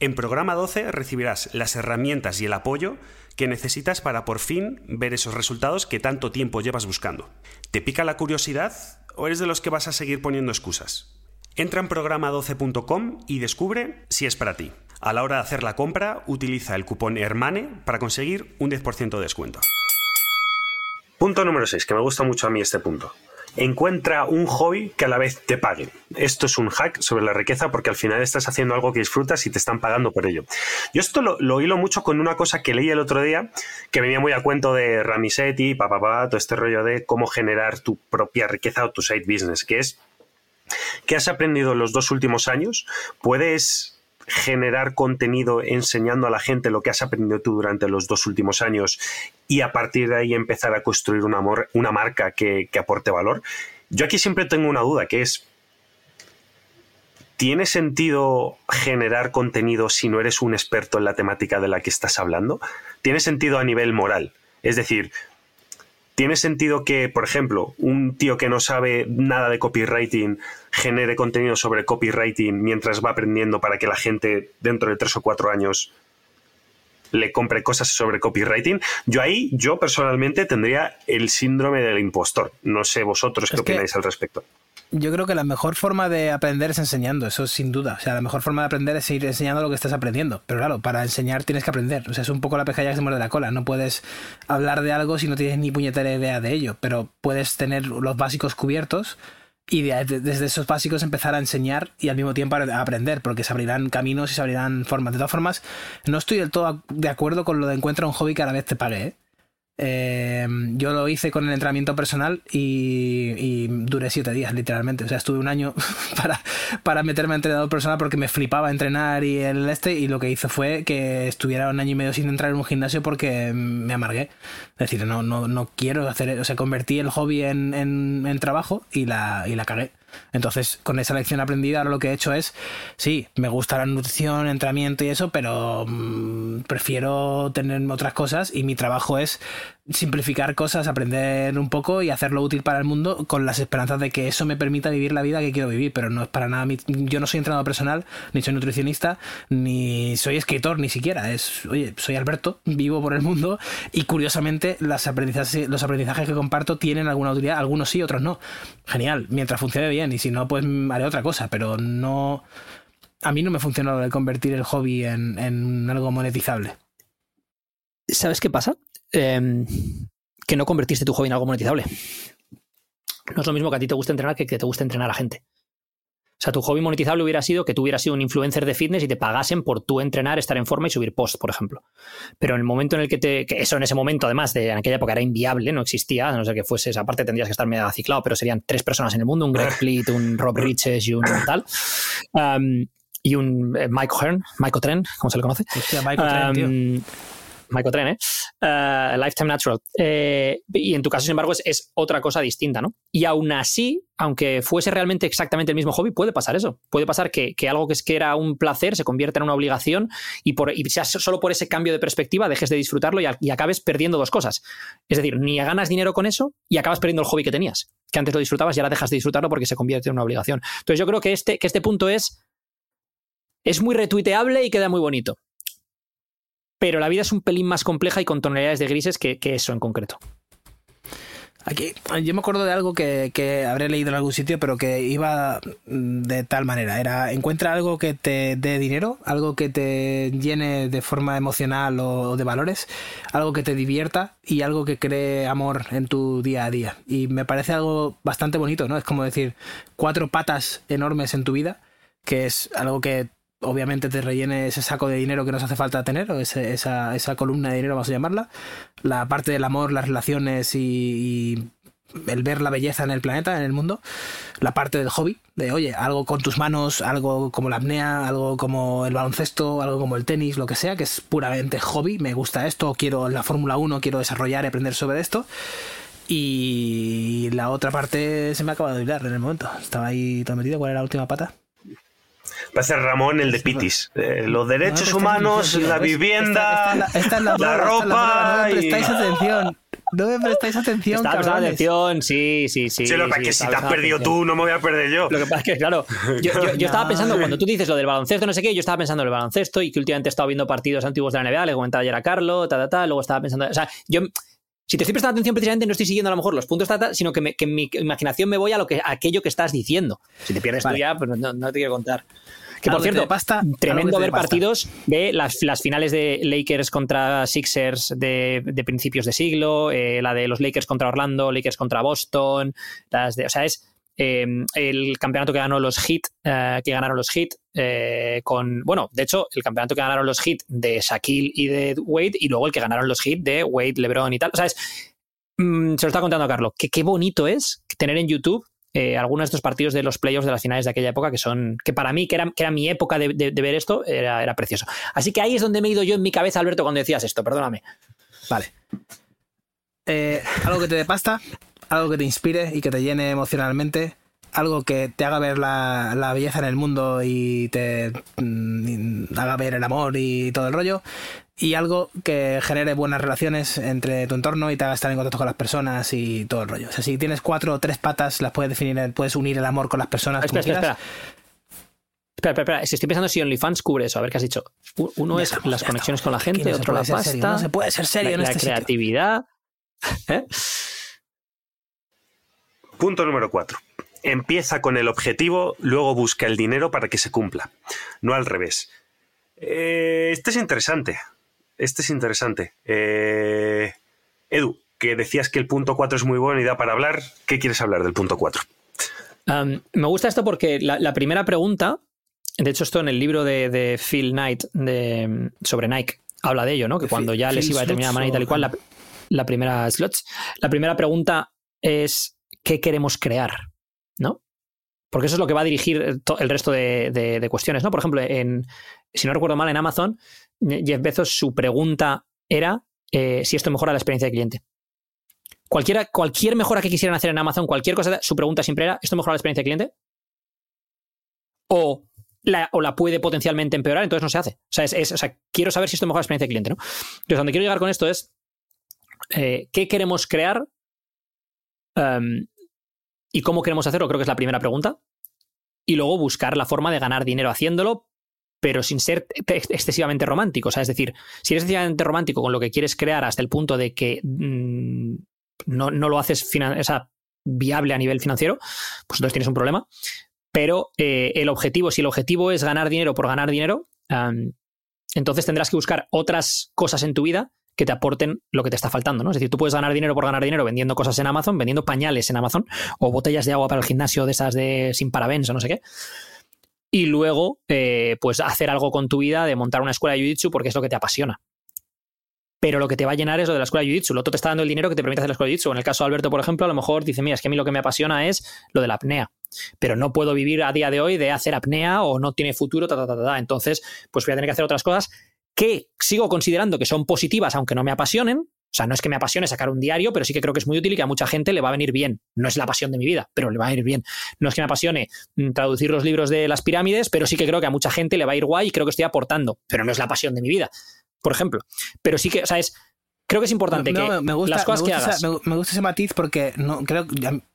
En Programa 12 recibirás las herramientas y el apoyo que necesitas para por fin ver esos resultados que tanto tiempo llevas buscando. ¿Te pica la curiosidad o eres de los que vas a seguir poniendo excusas? Entra en programa12.com y descubre si es para ti. A la hora de hacer la compra, utiliza el cupón HERMANE para conseguir un 10% de descuento. Punto número 6, que me gusta mucho a mí este punto. Encuentra un hobby que a la vez te pague. Esto es un hack sobre la riqueza porque al final estás haciendo algo que disfrutas y te están pagando por ello. Yo esto lo, lo hilo mucho con una cosa que leí el otro día que venía muy a cuento de Ramisetti, papá, papá, todo este rollo de cómo generar tu propia riqueza o tu side business, que es que has aprendido en los dos últimos años, puedes generar contenido enseñando a la gente lo que has aprendido tú durante los dos últimos años y a partir de ahí empezar a construir una, una marca que, que aporte valor. Yo aquí siempre tengo una duda, que es, ¿tiene sentido generar contenido si no eres un experto en la temática de la que estás hablando? ¿Tiene sentido a nivel moral? Es decir, ¿Tiene sentido que, por ejemplo, un tío que no sabe nada de copywriting genere contenido sobre copywriting mientras va aprendiendo para que la gente dentro de tres o cuatro años le compre cosas sobre copywriting? Yo ahí, yo personalmente tendría el síndrome del impostor. No sé vosotros qué Es que- opináis al respecto. Yo creo que la mejor forma de aprender es enseñando, eso sin duda. O sea, la mejor forma de aprender es ir enseñando lo que estás aprendiendo. Pero claro, para enseñar tienes que aprender. O sea, es un poco la pescadilla que se muerde la cola. No puedes hablar de algo si no tienes ni puñetera idea de ello. Pero puedes tener los básicos cubiertos y de- de- desde esos básicos empezar a enseñar y al mismo tiempo a aprender, porque se abrirán caminos y se abrirán formas. De todas formas, no estoy del todo de acuerdo con lo de encuentra un hobby que a la vez te pague. ¿eh? Eh, yo lo hice con el entrenamiento personal y, y duré siete días, literalmente. O sea, estuve un año *laughs* para, para meterme a entrenador personal porque me flipaba entrenar y el este. Y lo que hice fue que estuviera un año y medio sin entrar en un gimnasio porque me amargué. Es decir, no, no, no quiero hacer. O sea, convertí el hobby en, en- trabajo y la, y la cagué. Entonces, con esa lección aprendida, ahora lo que he hecho es, sí, me gusta la nutrición, entrenamiento y eso, pero mm, prefiero tener otras cosas y mi trabajo es simplificar cosas, aprender un poco y hacerlo útil para el mundo con las esperanzas de que eso me permita vivir la vida que quiero vivir, pero no es para nada, mi- yo no soy entrenador personal, ni soy nutricionista, ni soy escritor, ni siquiera, es, oye, soy Alberto, vivo por el mundo y curiosamente los aprendizajes que comparto tienen alguna utilidad, algunos sí, otros no. Genial, mientras funcione bien y si no, pues haré otra cosa, pero no... A mí no me funciona lo de convertir el hobby en, en algo monetizable. ¿Sabes qué pasa? Em, que no convertiste tu hobby en algo monetizable. No es lo mismo que a ti te guste entrenar que que te guste entrenar a gente. O sea, tu hobby monetizable hubiera sido que tú hubieras sido un influencer de fitness y te pagasen por tú entrenar, estar en forma y subir post, por ejemplo. Pero en el momento en el que te. que eso en ese momento, además, de en aquella época era inviable, no existía, a no ser que fueses. Aparte, tendrías que estar medio ciclado, pero serían tres personas en el mundo: un Greg Plitt, un Rob Riches y un tal. Um, y un eh, Mike Hearn, Mike Tren, ¿cómo se le conoce? Hostia, Michael Tren, tío. Um, Michael Tren, ¿eh? Uh, Lifetime Natural. Eh, y en tu caso, sin embargo, es, otra cosa distinta, ¿no? Y aún así, aunque fuese realmente exactamente el mismo hobby, puede pasar eso. Puede pasar que, algo que, es, que era un placer se convierta en una obligación y, por, y sea solo por ese cambio de perspectiva dejes de disfrutarlo y, y acabes perdiendo dos cosas. Es decir, ni ganas dinero con eso y acabas perdiendo el hobby que tenías. Que antes lo disfrutabas y ahora dejas de disfrutarlo porque se convierte en una obligación. Entonces yo creo que este, que este punto es, es muy retuiteable y queda muy bonito pero la vida es un pelín más compleja y con tonalidades de grises que, eso en concreto. Aquí, yo me acuerdo de algo que, que habré leído en algún sitio, pero que iba mm, de tal manera. Era, encuentra algo que te dé dinero, algo que te llene de forma emocional o de valores, algo que te divierta y algo que cree amor en tu día a día. Y me parece algo bastante bonito, ¿no? Es como decir, cuatro patas enormes en tu vida, que es algo que obviamente te rellene ese saco de dinero que nos hace falta tener, o esa, esa columna de dinero, vamos a llamarla, la parte del amor, las relaciones y, y el ver la belleza en el planeta, en el mundo, la parte del hobby, de oye, algo con tus manos, algo como la apnea, algo como el baloncesto, algo como el tenis, lo que sea, que es puramente hobby, me gusta esto, quiero la Fórmula 1, quiero desarrollar y aprender sobre esto. Y la otra parte se me acaba de olvidar en el momento. Estaba ahí todo metido. ¿Cuál era la última pata? Parece Ramón el de Pitis. Eh, los derechos No humanos, la ¿ves? vivienda, Esta, esta es la, esta es la ropa No me y- prestáis atención. No me prestáis atención, Estaba prestando atención, sí, sí, sí. Sí, lo que pasa es que si te has perdido atención. tú, no me voy a perder yo. Lo que pasa es que, claro, yo, yo- yo estaba pensando, cuando tú dices lo del baloncesto, no sé qué, yo estaba pensando en el baloncesto y que últimamente he estado viendo partidos antiguos de la NBA, le comentaba ayer a Carlos, ta, ta, ta, luego estaba pensando, o sea, yo, si te estoy prestando atención precisamente no estoy siguiendo a lo mejor los puntos, ta, ta, sino que, me- que en mi imaginación me voy a, lo que, a aquello que estás diciendo. Si te pierdes Vale. tú ya, pues no, no te quiero contar. Que por cierto, pasta, tremendo ver pasta. partidos de las, las finales de Lakers contra Sixers de, de principios de siglo, eh, la de los Lakers contra Orlando, Lakers contra Boston, las de, o sea, es eh, el campeonato que ganó los Heat, eh, que ganaron los Heat, eh, con, bueno, de hecho, el campeonato que ganaron los Heat de Shaquille y de Wade, y luego el que ganaron los Heat de Wade, LeBron y tal. O sea, es, mm, se lo está contando a Carlos, que qué bonito es tener en YouTube eh, algunos de estos partidos de los playoffs de las finales de aquella época que son, que para mí, que era, que era mi época de, de- ver esto, era, era precioso. Así que ahí es donde me he ido yo en mi cabeza, Alberto, cuando decías esto, perdóname. Vale. Eh, algo que te dé pasta, algo que te inspire y que te llene emocionalmente, algo que te haga ver la, la belleza en el mundo y te mm, haga ver el amor y todo el rollo, y algo que genere buenas relaciones entre tu entorno y te haga estar en contacto con las personas y todo el rollo. O sea, si tienes cuatro o tres patas, las puedes definir, en- puedes unir el amor con las personas. Espera, como espera, quieras. espera. Espera, espera, espera. Si estoy pensando si OnlyFans cubre eso. A ver qué has dicho. Uno Ya es estamos, las conexiones estamos. con la gente, no otro la ser serio, pasta. no se puede ser serio la, en la este sitio. creatividad. ¿Eh? Punto número 4. empieza con el objetivo, luego busca el dinero para que se cumpla, no al revés. Eh, este es interesante. Este es interesante. Eh, Edu, que decías que el punto 4 es muy bueno y da para hablar. ¿Qué quieres hablar del punto 4? Um, me gusta esto porque la, la primera pregunta, de hecho, esto en el libro de, de Phil Knight de, sobre Nike habla de ello, ¿no? Que cuando ya les Phil iba a determinada manera y tal y cual, la, la primera slots, la primera pregunta es ¿qué queremos crear? ¿No? Porque eso es lo que va a dirigir el resto de, de- de cuestiones, ¿no? Por ejemplo, en, si no recuerdo mal, en Amazon, Jeff Bezos, su pregunta era eh, si esto mejora la experiencia del cliente. Cualquiera, cualquier mejora que quisieran hacer en Amazon, cualquier cosa, su pregunta siempre era, ¿esto mejora la experiencia del cliente? O la, o la puede potencialmente empeorar, entonces no se hace. O sea, es- o sea, quiero saber si esto mejora la experiencia del cliente, ¿no? Entonces, donde quiero llegar con esto es, eh, ¿qué queremos crear? Em, ¿Y cómo queremos hacerlo? Creo que es la primera pregunta. Y luego buscar la forma de ganar dinero haciéndolo, pero sin ser ex- excesivamente romántico. O es decir, si eres excesivamente romántico con lo que quieres crear hasta el punto de que mm, no, no lo haces viable a nivel financiero, pues entonces tienes un problema. Pero eh, el objetivo, si el objetivo es ganar dinero por ganar dinero, entonces tendrás que buscar otras cosas en tu vida que te aporten lo que te está faltando, ¿no? Es decir, tú puedes ganar dinero por ganar dinero vendiendo cosas en Amazon, vendiendo pañales en Amazon, o botellas de agua para el gimnasio de esas de sin parabens o no sé qué. Y luego, eh, pues hacer algo con tu vida de montar una escuela de Jiu-Jitsu porque es lo que te apasiona. Pero lo que te va a llenar es lo de la escuela de Jiu-Jitsu. Lo otro te está dando el dinero que te permite hacer la escuela de Jiu-Jitsu. En el caso de Alberto, por ejemplo, a lo mejor dice, mira, es que a mí lo que me apasiona es lo de la apnea. Pero no puedo vivir a día de hoy de hacer apnea o no tiene futuro, ta, ta, ta, ta. Entonces, pues voy a tener que hacer otras cosas que sigo considerando que son positivas, aunque no me apasionen. O sea, no es que me apasione sacar un diario, pero sí que creo que es muy útil y que a mucha gente le va a venir bien. No es la pasión de mi vida, pero le va a ir bien. No es que me apasione mm, traducir los libros de las pirámides, pero sí que creo que a mucha gente le va a ir guay y creo que estoy aportando. Pero no es la pasión de mi vida, por ejemplo. Pero sí que, o sea, es. Creo que es importante No, que me gusta, las cosas me que hagas. esa- me, me gusta ese matiz porque no creo,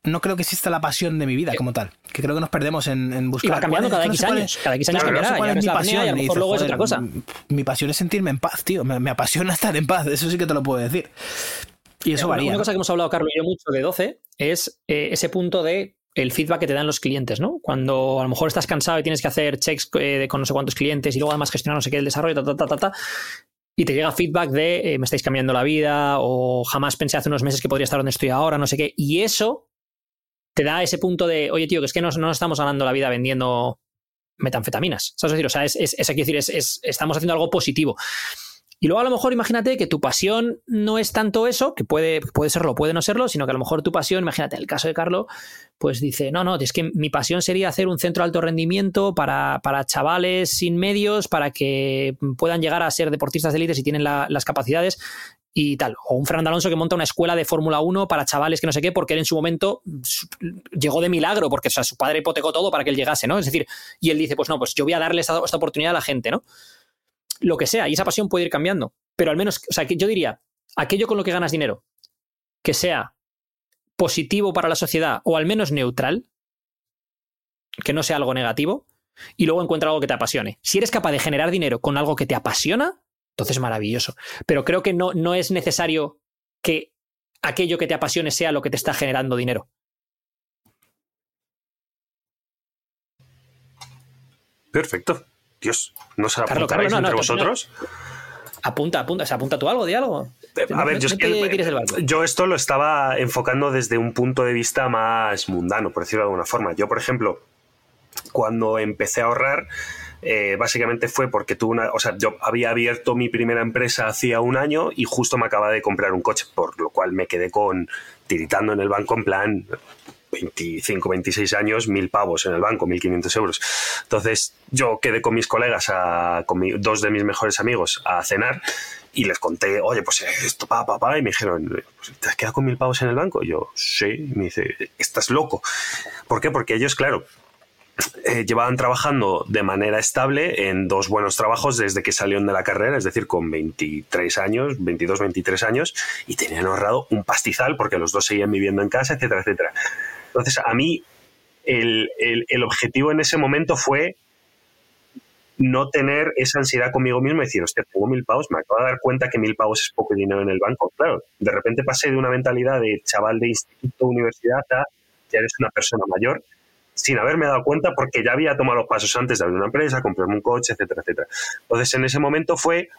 no creo que exista la pasión de mi vida como tal. Que creo que nos perdemos en, en buscar. Y va cambiando ¿cuál cada? X años. Cada X años cambiará. cuál es mi apnea y a pasión. lo mejor luego es otra cosa. Mi pasión es sentirme en paz, tío. Me, me apasiona *laughs* estar en paz. Eso sí que te lo puedo decir. Y eso varía. Una cosa que hemos hablado, Carlos y yo, mucho de 12 es eh, ese punto de el feedback que te dan los clientes, ¿no? Cuando a lo mejor estás cansado y tienes que hacer checks eh, con no sé cuántos clientes y luego además gestionar no sé qué el desarrollo, ta, ta, ta, ta, ta, y te llega feedback de eh, me estáis cambiando la vida o jamás pensé hace unos meses que podría estar donde estoy ahora, no sé qué. Y eso te da ese punto de, oye, tío, que es que no, no estamos ganando la vida vendiendo metanfetaminas. ¿Sabes decir? O sea, es, es, es, es- estamos haciendo algo positivo. Y luego a lo mejor imagínate que tu pasión no es tanto eso, que puede, puede serlo, puede no serlo, sino que a lo mejor tu pasión, imagínate el caso de Carlos, pues dice, no, no, es que mi pasión sería hacer un centro de alto rendimiento para, para chavales sin medios, para que puedan llegar a ser deportistas de élite si tienen la- las capacidades y tal. O un Fernando Alonso que monta una escuela de Fórmula 1 para chavales que no sé qué, porque él en su momento llegó de milagro, porque o sea, su padre hipotecó todo para que él llegase, ¿no? Es decir, y él dice, pues no, pues yo voy a darle esta oportunidad a la gente, ¿no? Lo que sea, y esa pasión puede ir cambiando. Pero al menos, o sea, yo diría, aquello con lo que ganas dinero, que sea positivo para la sociedad o al menos neutral, que no sea algo negativo, y luego encuentra algo que te apasione. Si eres capaz de generar dinero con algo que te apasiona, entonces maravilloso. Pero creo que no, no es necesario que aquello que te apasione sea lo que te está generando dinero. Perfecto. Dios, ¿no se apuntaréis Carlos, no, entre vosotros? Apunta, apunta, o sea, apunta tú algo, di algo. A ver, yo, es que yo esto lo estaba enfocando desde un punto de vista más mundano, por decirlo de alguna forma. Yo, por ejemplo, cuando empecé a ahorrar, eh, básicamente fue porque tuve una. O sea, yo había abierto mi primera empresa hacía un año y justo me acababa de comprar un coche, por lo cual me quedé con tiritando en el banco en plan 25, 26 años, mil pavos en el banco, 1.500 euros. Entonces yo quedé con mis colegas, a- con dos de mis mejores amigos, a cenar y les conté, oye, pues esto, pa, pa, pa, y me dijeron, pues, ¿te has quedado con mil pavos en el banco? Yo, sí, y me dice, estás loco. ¿Por qué? Porque ellos, claro, eh, llevaban trabajando de manera estable en dos buenos trabajos desde que salieron de la carrera, es decir, con 23 años, 22, 23 años, y tenían ahorrado un pastizal porque los dos seguían viviendo en casa, etcétera, etcétera. Entonces, a mí el, el- el objetivo en ese momento fue no tener esa ansiedad conmigo mismo y decir, hostia, tengo mil pavos, me acabo de dar cuenta que mil pavos es poco dinero en el banco. Claro, de repente pasé de una mentalidad de chaval de instituto, universidad, a ya eres una persona mayor sin haberme dado cuenta porque ya había tomado los pasos antes de abrir una empresa, comprarme un coche, etcétera, etcétera. Entonces, en ese momento fue,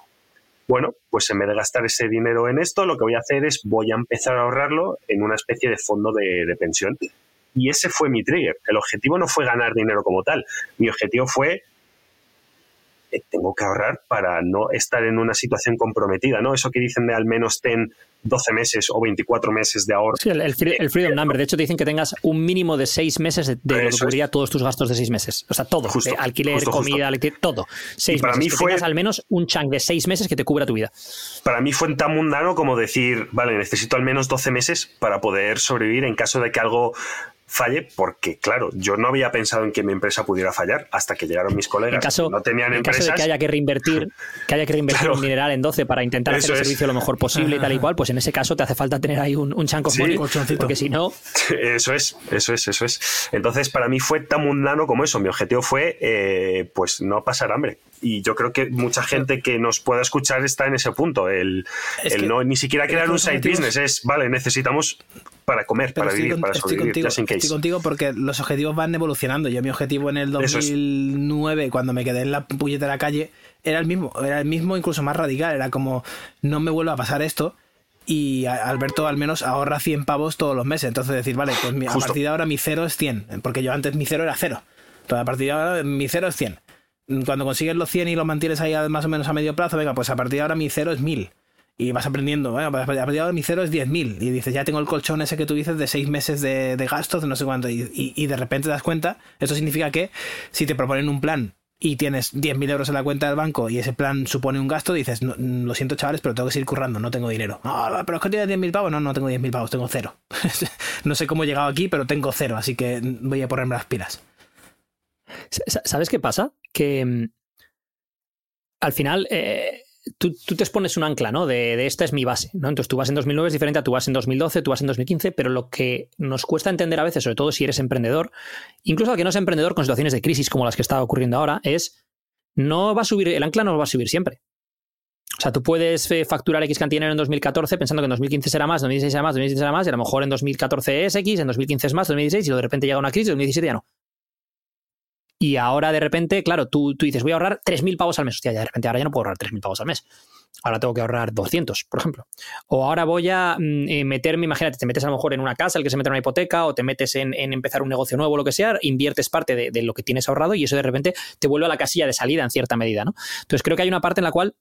bueno, pues en vez de gastar ese dinero en esto, lo que voy a hacer es voy a empezar a ahorrarlo en una especie de fondo de, de pensión. Y ese fue mi trigger. El objetivo no fue ganar dinero como tal. Mi objetivo fue eh, tengo que ahorrar para no estar en una situación comprometida, ¿no? Eso que dicen de al menos ten 12 meses o 24 meses de ahorro. Sí, el, el free- el freedom number. De hecho, te dicen que tengas un mínimo de seis meses de, de lo que es. todos tus gastos de seis meses. O sea, todo. Justo, alquiler, justo, justo. comida, alquiler, todo. Seis para meses. mí que fue- tengas al menos un chunk de seis meses que te cubra tu vida. Para mí fue tan mundano como decir, vale, necesito al menos 12 meses para poder sobrevivir en caso de que algo falle, porque claro, yo no había pensado en que mi empresa pudiera fallar hasta que llegaron mis colegas En caso, no tenían en caso empresas. de que haya que reinvertir, que haya que reinvertir Claro. un mineral en 12 para intentar hacer el es. servicio lo mejor posible y tal y cual, pues en ese caso te hace falta tener ahí un, un chunk of Sí, porque si no, *laughs* Eso es, eso es, eso es. Entonces, para mí fue tan mundano como eso. Mi objetivo fue, eh, pues, no pasar hambre. Y yo creo que mucha gente que nos pueda escuchar está en ese punto. El, Es el que- no ni siquiera crear un side business es, vale, necesitamos para comer, Pero para estoy, vivir, con- para estoy contigo, estoy porque los objetivos van evolucionando. Yo mi objetivo en el Eso es. 2009, cuando me quedé en la puñetera calle, era el mismo. Era el mismo, incluso más radical. Era como, no me vuelva a pasar esto. Y Alberto al menos ahorra 100 pavos todos los meses. Entonces decir, vale, pues mi- a partir de ahora mi cero es 100. Porque yo antes mi cero era cero. Entonces a partir de ahora mi cero es 100. Cuando consigues los 100 y los mantienes ahí más o menos a medio plazo, venga, pues a partir de ahora mi cero es 1000 y vas aprendiendo, bueno, a partir de mi cero es 10.000 y dices, ya tengo el colchón ese que tú dices de seis meses de, de gastos, de no sé cuánto, y, y- de repente te das cuenta, esto significa que si te proponen un plan y tienes 10.000 euros en la cuenta del banco y ese plan supone un gasto, dices, "No, mm, lo siento chavales, pero tengo que seguir currando, no tengo dinero. No, pero es que tienes 10.000 pavos, no, no tengo 10.000 pavos, tengo cero. *laughs* no sé cómo he llegado aquí, pero tengo cero, así que voy a ponerme las pilas. Sa- ¿Sabes qué pasa? Que mm, al final eh, tú, tú te pones un ancla, ¿no? De, de esta es mi base, ¿no? Entonces tú vas en 2009 es diferente a tú vas en 2012, tú vas en 2015, pero lo que nos cuesta entender a veces, sobre todo si eres emprendedor, incluso al que no es emprendedor con situaciones de crisis como las que está ocurriendo ahora, es no va a subir, el ancla no va a subir siempre. O sea, tú puedes eh, facturar X cantidad en 2014 pensando que en 2015 será más, 2016 será más, 2017 será más, y a lo mejor en 2014 es X, en 2015 es más, 2016, y de repente llega una crisis, en 2017 ya no. Y ahora de repente, claro, tú, tú dices, voy a ahorrar 3.000 pavos al mes. Hostia, ya de repente ahora ya no puedo ahorrar 3.000 pavos al mes. Ahora tengo que ahorrar 200, por ejemplo. O ahora voy a mm, eh, meterme, imagínate, te metes a lo mejor en una casa, el que se mete en una hipoteca, o te metes en, en empezar un negocio nuevo, lo que sea, inviertes parte de, de lo que tienes ahorrado y eso de repente te vuelve a la casilla de salida en cierta medida, ¿no? Entonces creo que hay una parte en la cual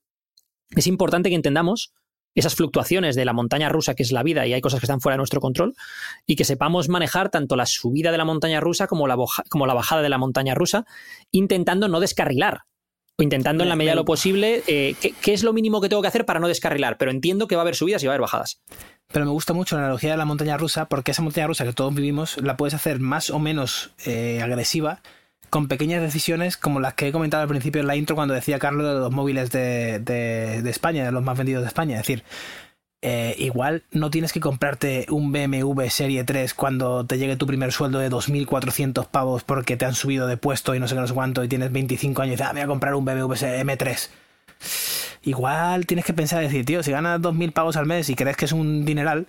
es importante que entendamos esas fluctuaciones de la montaña rusa que es la vida y hay cosas que están fuera de nuestro control y que sepamos manejar tanto la subida de la montaña rusa como la, boja- como la bajada de la montaña rusa, intentando no descarrilar o intentando en la medida de lo posible eh, ¿qué, qué es lo mínimo que tengo que hacer para no descarrilar, pero entiendo que va a haber subidas y va a haber bajadas. Pero me gusta mucho la analogía de la montaña rusa, porque esa montaña rusa que todos vivimos la puedes hacer más o menos eh, agresiva con pequeñas decisiones como las que he comentado al principio en la intro cuando decía Carlos de los móviles de, de- España, de los más vendidos de España. Es decir, eh, igual no tienes que comprarte un BMW Serie 3 cuando te llegue tu primer sueldo de 2.400 pavos porque te han subido de puesto y no sé qué, no sé cuánto y tienes 25 años y dices, ah, voy a comprar un BMW M3 igual tienes que pensar, decir, tío, si ganas 2.000 pavos al mes y crees que es un dineral,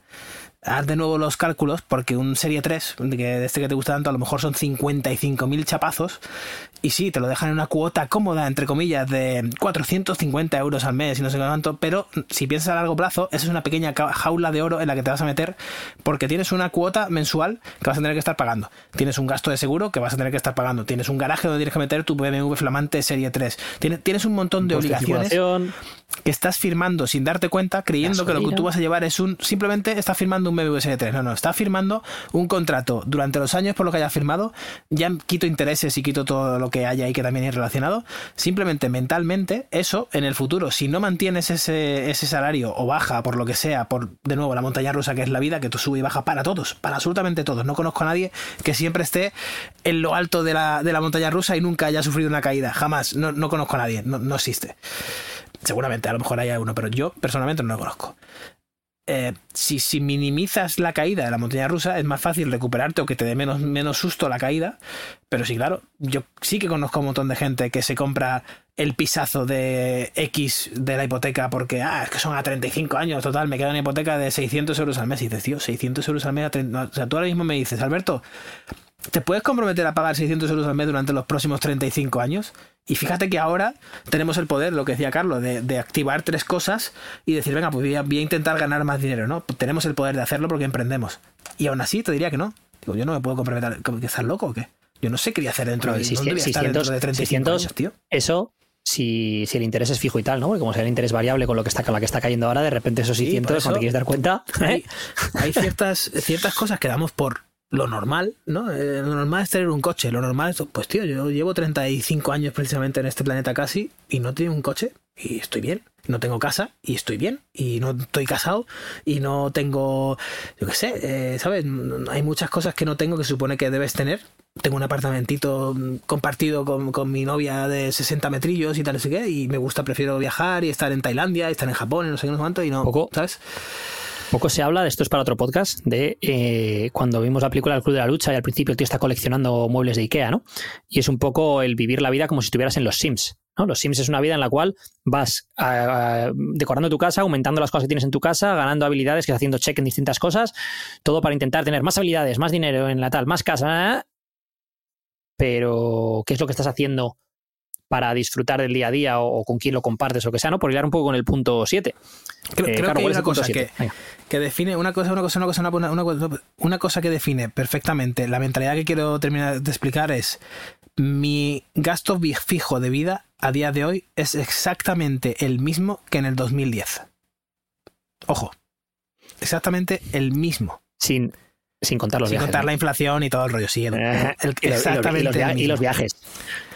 haz de nuevo los cálculos, porque un Serie 3, de que- de este que te gusta tanto, a lo mejor son 55.000 chapazos, y sí, te lo dejan en una cuota cómoda, entre comillas, de 450 euros al mes y no sé cuánto, pero si piensas a largo plazo, esa es una pequeña jaula de oro en la que te vas a meter, porque tienes una cuota mensual que vas a tener que estar pagando. Tienes un gasto de seguro que vas a tener que estar pagando. Tienes un garaje donde tienes que meter tu BMW flamante Serie 3. Tienes, tienes un montón de obligaciones que estás firmando sin darte cuenta, creyendo que lo que tú vas a llevar es un. Simplemente estás firmando un BMW S3. No, no, estás firmando un contrato durante los años por lo que hayas firmado. Ya quito intereses y quito todo lo que haya ahí que también es relacionado. Simplemente mentalmente, eso en el futuro, si no mantienes ese, ese salario o baja por lo que sea, por de nuevo la montaña rusa que es la vida, que tú sube y baja para todos, para absolutamente todos. No conozco a nadie que siempre esté en lo alto de la, de la montaña rusa y nunca haya sufrido una caída. Jamás. No, no conozco a nadie. No, no existe. Seguramente, a lo mejor hay uno, pero yo personalmente no lo conozco. Eh, si, si minimizas la caída de la montaña rusa, es más fácil recuperarte o que te dé menos, menos susto la caída. Pero sí, claro, yo sí que conozco un montón de gente que se compra el pisazo de X de la hipoteca porque, ah, que son a 35 años, total, me queda una hipoteca de 600 euros al mes. Y dices, tío, 600 euros al mes. a 30 no, o sea, tú ahora mismo me dices, Alberto, te puedes comprometer a pagar 600 euros al mes durante los próximos 35 años. Y fíjate que ahora tenemos el poder, lo que decía Carlos, de, de activar tres cosas y decir, venga, pues voy a, voy a intentar ganar más dinero, ¿no? Pues tenemos el poder de hacerlo porque emprendemos. Y aún así te diría que no. Digo, yo no me puedo comprometer. ¿Que estás loco o qué? Yo no sé qué voy a hacer dentro de, Pero ¿dónde voy a estar dentro de 35 años, tío. Eso, si, si el interés es fijo y tal, ¿no? Porque como sea el interés variable con lo que está con la que está cayendo ahora, de repente esos Sí, 600, por eso cuando te quieres dar cuenta, hay, ¿eh? hay ciertas, ciertas cosas que damos por lo normal, ¿no? Eh, lo normal es tener un coche. Lo normal es, pues tío, yo llevo 35 años precisamente en este planeta casi y no tengo un coche y estoy bien. No tengo casa y estoy bien. Y no estoy casado y no tengo, yo qué sé, eh, ¿sabes? Hay muchas cosas que no tengo que se supone que debes tener. Tengo un apartamentito compartido con, con mi novia de 60 metrillos y tal, no sé qué, y me gusta, prefiero viajar y estar en Tailandia, y estar en Japón, y no sé qué, no sé cuánto, y no. ¿sabes? Poco se habla, de esto es para otro podcast, de eh, cuando vimos la película El Club de la Lucha y al principio el tío está coleccionando muebles de Ikea, ¿no? Y es un poco el vivir la vida como si estuvieras en los Sims, ¿no? Los Sims es una vida en la cual vas ah, ah, decorando tu casa, aumentando las cosas que tienes en tu casa, ganando habilidades, que haciendo check en distintas cosas, todo para intentar tener más habilidades, más dinero en la tal, más casa. Pero, ¿qué es lo que estás haciendo para disfrutar del día a día o, o con quién lo compartes o que sea, ¿no? Por hilar un poco con el punto 7. Creo, Eh, creo claro, que hay ¿cuál es una cosa que, define una cosa, una cosa, una cosa, una, una, una- cosa que define perfectamente la mentalidad que quiero terminar de explicar es mi gasto fijo de vida a día de hoy es exactamente el mismo que en el 2010. Ojo, exactamente el mismo. Sin, sin contar los sin viajes. contar ¿no? la inflación y todo el rollo. Sí, el- el- y los- y los- y los exactamente y los viajes.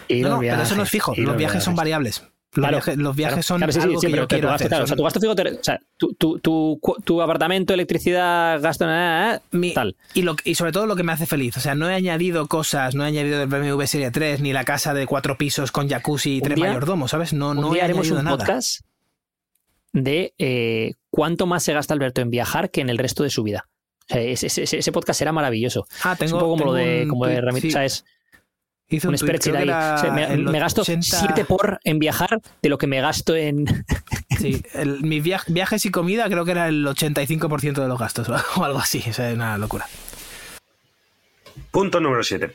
Y No, pero eso no es fijo. Los viajes son variables. Los, Claro, viajes, los viajes Claro, son claro, sí, sí, algo sí, que yo quiero gasto, hacer. claro, o sea, tu gasto fijo, te- o sea, tu, tu, tu, tu apartamento, electricidad, gasto, eh, Mi- tal. Y, lo, y sobre todo lo que me hace feliz. O sea, no he añadido cosas, no he añadido el BMW Serie 3, ni la casa de cuatro pisos con jacuzzi y tres día- mayordomos, ¿sabes? No, Un no día he haremos añadido un nada. podcast de eh, cuánto más se gasta Alberto en viajar que en el resto de su vida. O sea, ese, ese- ese podcast será maravilloso. Ah, es tengo, un poco como lo de, un como de tuit, remit- sí, o sea, es hice un un spreadsheet ahí. era O sea, me, gasto 80 7 por en viajar de lo que me gasto en. *laughs* Sí, el- mis via- viajes y comida creo que era el 85% de los gastos *laughs* o algo así. O sea, es una locura. Punto número 7.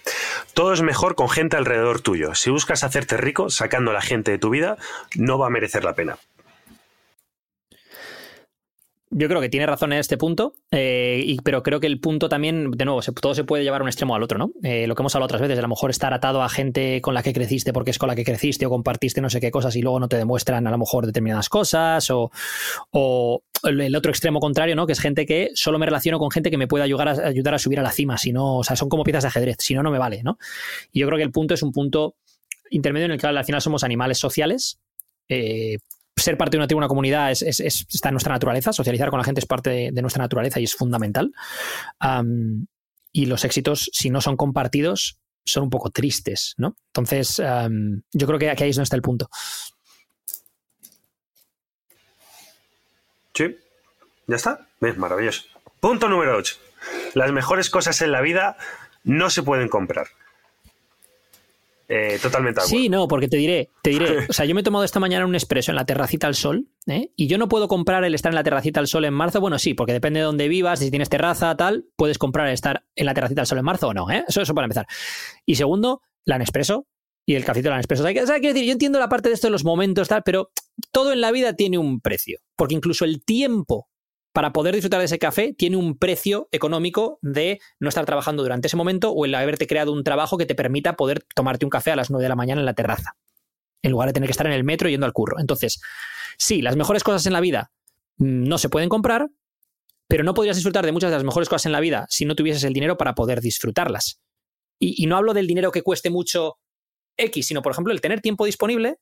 Todo es mejor con gente alrededor tuyo. Si buscas hacerte rico sacando a la gente de tu vida, no va a merecer la pena. Yo creo que tiene razón en este punto, eh, pero creo que el punto también, de nuevo, todo se puede llevar a un extremo al otro, ¿no? Eh, lo que hemos hablado otras veces, a lo mejor estar atado a gente con la que creciste porque es con la que creciste o compartiste no sé qué cosas y luego no te demuestran a lo mejor determinadas cosas, o, el otro extremo contrario, ¿no? Que es gente que solo me relaciono con gente que me puede ayudar a, ayudar a subir a la cima, si no, o sea, son como piezas de ajedrez, si no, no me vale, ¿no? Y yo creo que el punto es un punto intermedio en el que al final somos animales sociales. eh, ser parte de una tribu, una comunidad, es, es- es- está en nuestra naturaleza. Socializar con la gente es parte de, nuestra naturaleza y es fundamental. Am, y los éxitos, si no son compartidos, son un poco tristes, ¿no? Entonces, yo creo que aquí ahí es donde está el punto. ¿Sí? ¿Ya está? Bien, maravilloso. Punto número 8. Las mejores cosas en la vida no se pueden comprar. Eh, totalmente. Sí, no, porque te diré, te diré, *laughs* o sea, yo me he tomado esta mañana un expreso en la terracita al sol, ¿eh? y yo no puedo comprar el estar en la terracita al sol en marzo, bueno, sí, porque depende de dónde vivas, si tienes terraza, tal, puedes comprar el estar en la terracita al sol en marzo o no, ¿eh? Eso, eso para empezar. Y segundo, la Nespresso y el cafecito de la Nespresso. O sea, que- o sea, quiero decir, yo entiendo la parte de esto de los momentos, tal, pero todo en la vida tiene un precio, porque incluso el tiempo para poder disfrutar de ese café tiene un precio económico de no estar trabajando durante ese momento o el haberte creado un trabajo que te permita poder tomarte un café a las 9 de la mañana en la terraza, en lugar de tener que estar en el metro yendo al curro. Entonces, sí, las mejores cosas en la vida mm, no se pueden comprar, pero no podrías disfrutar de muchas de las mejores cosas en la vida si no tuvieses el dinero para poder disfrutarlas. Y, y no hablo del dinero que cueste mucho X, sino, por ejemplo, el tener tiempo disponible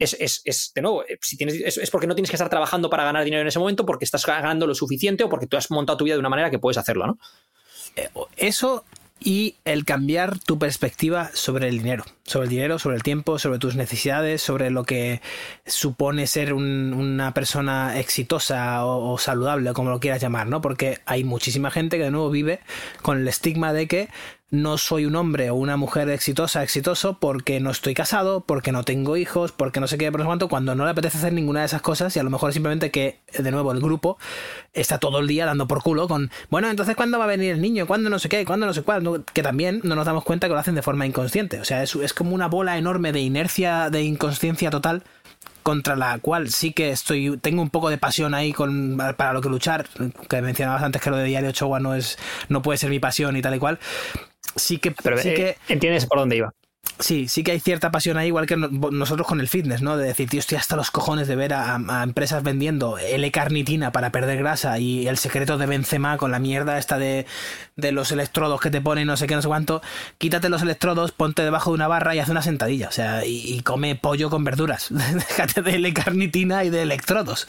es, es, es, de nuevo, eh, si tienes, es, porque no tienes que estar trabajando para ganar dinero en ese momento, porque estás ganando lo suficiente o porque tú has montado tu vida de una manera que puedes hacerlo, ¿no? Eso y el cambiar tu perspectiva sobre el dinero, sobre el dinero, sobre el tiempo, sobre tus necesidades, sobre lo que supone ser un- una persona exitosa o, o saludable, como lo quieras llamar, ¿no? Porque hay muchísima gente que de nuevo vive con el estigma de que no soy un hombre o una mujer exitosa, exitoso, porque no estoy casado, porque no tengo hijos, porque no sé qué, por lo tanto, cuando no le apetece hacer ninguna de esas cosas, y a lo mejor simplemente que, de nuevo, el grupo está todo el día dando por culo con, bueno, entonces, ¿cuándo va a venir el niño? ¿Cuándo no sé qué? ¿Cuándo no sé cuándo? Que también no nos damos cuenta que lo hacen de forma inconsciente. O sea, es, es como una bola enorme de inercia, de inconsciencia total contra la cual sí que estoy tengo un poco de pasión ahí con para lo que luchar que mencionabas antes que lo de diario Ochoa no es no puede ser mi pasión y tal y cual sí que Pero sí eh, que entiendes por dónde iba. Sí, sí que hay cierta pasión ahí, igual que no- nosotros con el fitness, ¿no? De decir, tío, estoy hasta los cojones de ver a, a empresas vendiendo L-carnitina para perder grasa y el secreto de Benzema con la mierda esta de, de los electrodos que te ponen no sé qué, no sé cuánto. Quítate los electrodos, ponte debajo de una barra y haz una sentadilla, o sea, y, y come pollo con verduras. *laughs* Déjate de L-carnitina y de electrodos.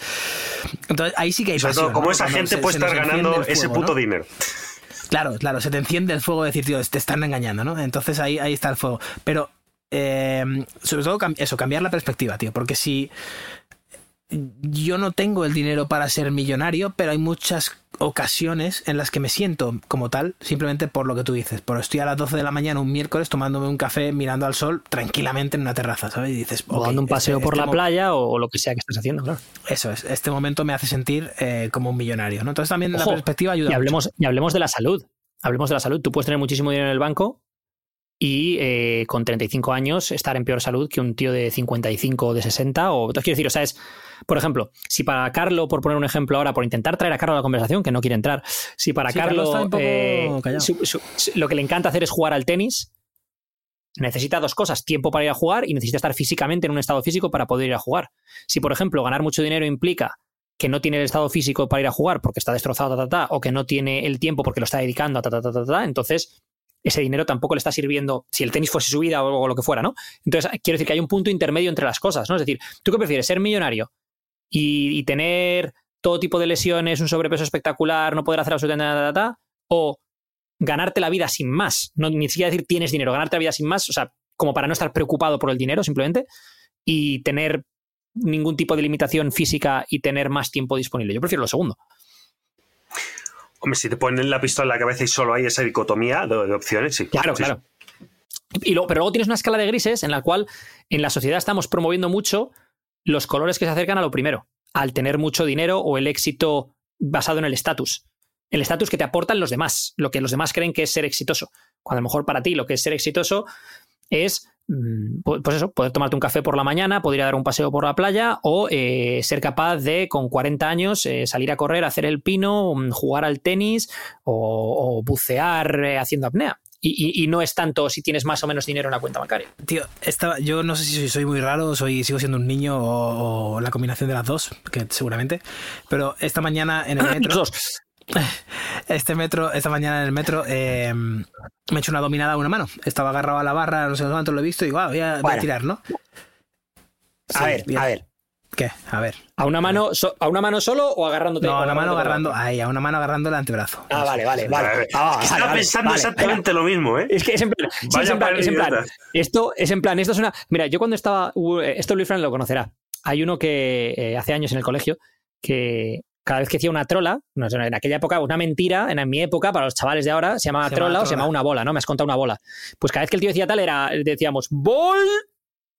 Entonces, ahí sí que hay Sobre pasión. todo, ¿cómo ¿no? esa Cuando gente se- puede se estar ganando ese puto ¿no? dinero? Claro, claro, se te enciende el fuego de decir, tío, te están engañando, ¿no? Entonces ahí, ahí está el fuego. Pero, eh, sobre todo, eso, cambiar la perspectiva, tío, porque si yo no tengo el dinero para ser millonario, pero hay muchas ocasiones en las que me siento como tal, simplemente por lo que tú dices. Por estoy a las 12 de la mañana un miércoles tomándome un café mirando al sol tranquilamente en una terraza, ¿sabes? Y dices, O dando un paseo este- por este la playa o, lo que sea que estés haciendo, claro. Eso es, este momento me hace sentir eh, como un millonario, ¿no? Entonces también la perspectiva ayuda Y hablemos, y hablemos de la salud. Hablemos de la salud. Tú puedes tener muchísimo dinero en el banco y eh, con 35 años estar en peor salud que un tío de 55 o de 60. O, quiero decir, o sea, es, por ejemplo, si para Carlo, por poner un ejemplo ahora, por intentar traer a Carlo a la conversación, que no quiere entrar, si para Sí, Carlo Carlo está un poco eh, callado. su- su- su- lo que le encanta hacer es jugar al tenis, necesita dos cosas, tiempo para ir a jugar y necesita estar físicamente en un estado físico para poder ir a jugar. Si, por ejemplo, ganar mucho dinero implica que no tiene el estado físico para ir a jugar porque está destrozado, ta, ta, ta, o que no tiene el tiempo porque lo está dedicando a ta, ta, ta, ta, ta, entonces ese dinero tampoco le está sirviendo si el tenis fuese su vida o, lo que fuera, ¿no? Entonces, quiero decir que hay un punto intermedio entre las cosas, ¿no? Es decir, ¿tú qué prefieres? ¿Ser millonario y, tener todo tipo de lesiones, un sobrepeso espectacular, no poder hacer absolutamente nada, o ganarte la vida sin más? No, ni siquiera decir tienes dinero, ganarte la vida sin más, o sea, como para no estar preocupado por el dinero simplemente y tener ningún tipo de limitación física y tener más tiempo disponible. Yo prefiero lo segundo. Hombre, si te ponen la pistola en la cabeza y solo hay esa dicotomía de, de opciones, sí. Claro, Sí, claro. Y luego, pero luego tienes una escala de grises en la cual en la sociedad estamos promoviendo mucho los colores que se acercan a lo primero, al tener mucho dinero o el éxito basado en el estatus. El estatus que te aportan los demás, lo que los demás creen que es ser exitoso. Cuando a lo mejor para ti lo que es ser exitoso es, pues eso, poder tomarte un café por la mañana, poder ir a dar un paseo por la playa o eh, ser capaz de, con 40 años, eh, salir a correr, hacer el pino, mm, jugar al tenis o, o bucear eh, haciendo apnea. Y, y- y no es tanto si tienes más o menos dinero en la cuenta bancaria. Tío, esta, yo no sé si soy, soy muy raro, soy, sigo siendo un niño o, o la combinación de las dos, que seguramente. Pero esta mañana en el *clears throat* metro, Los dos. *laughs* este metro, esta mañana en el metro, eh, me he hecho una dominada a una mano. Estaba agarrado a la barra, no sé cuánto lo he visto, y digo, ah, voy a, voy a Bueno. tirar, ¿no? A ver, bien. a ver. ¿Qué? A ver. ¿A una mano, so- ¿A una mano solo o agarrándote? No, a una mano agarrando, ahí, a una mano agarrando el antebrazo. Ah, vale, vale, vale. Vale. Ah, vale, Estaba vale, pensando vale, exactamente lo mismo, ¿eh? Es que es en plan, sí, es en plan, es en plan, idiota. esto es en plan, esto es una, mira, yo cuando estaba, uh, esto Luis Fran lo conocerá. Hay uno que eh, hace años en el colegio que cada vez que hacía una trola, no en aquella época, una mentira, en, mi época, para los chavales de ahora, se llamaba Se trola o se llamaba una bola, ¿no? Me has contado una bola. Pues cada vez que el tío decía tal, era, decíamos, ¡Bol!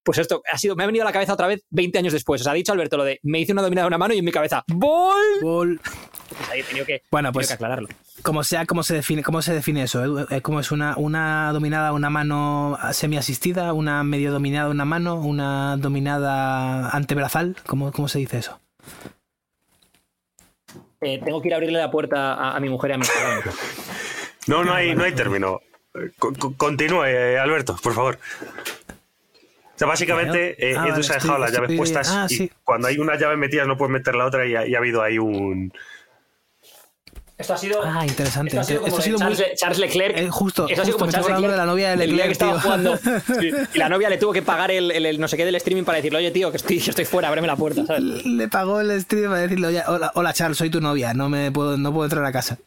Pues esto ha sido, me ha venido a la cabeza otra vez 20 años después. O sea, ha dicho Alberto lo de, me hice una dominada de una mano y en mi cabeza, ¡Bol! Gol. Pues ahí he tenido que, Bueno, pues que aclararlo. como sea, ¿cómo se define, cómo se define eso? Edu? Eh, ¿Cómo es una, una dominada, una mano semi-asistida, una medio dominada, una mano, una dominada antebrazal? ¿Cómo, cómo se dice eso? Eh, tengo que ir a abrirle la puerta a, a mi mujer y a mi padre. No, no hay, no hay término. Eh, co- co- Continúe, eh, Alberto, por favor. O sea, básicamente, Bueno. eh, Ah, Edu vale, se ha estoy- dejado las llaves estoy- puestas ah, y sí. cuando hay una llave metida no puedes meter la otra y ha, y ha habido ahí un... Esto ha sido. Ah, interesante. Esto ha sido, Esto como ha sido de muy- Charles, Le- Charles Leclerc. Eh, justo, Esto ha sido justo como Charles Leclerc. de la novia de el día Leclerc, que estaba jugando. *laughs* Sí, Y la novia le tuvo que pagar el, el- el no sé qué del streaming para decirle, oye, tío, que estoy, estoy fuera, ábreme la puerta, ¿sabes? Le pagó el stream para decirle, "Oye, hola, hola Charles, soy tu novia, no me puedo, no puedo entrar a casa.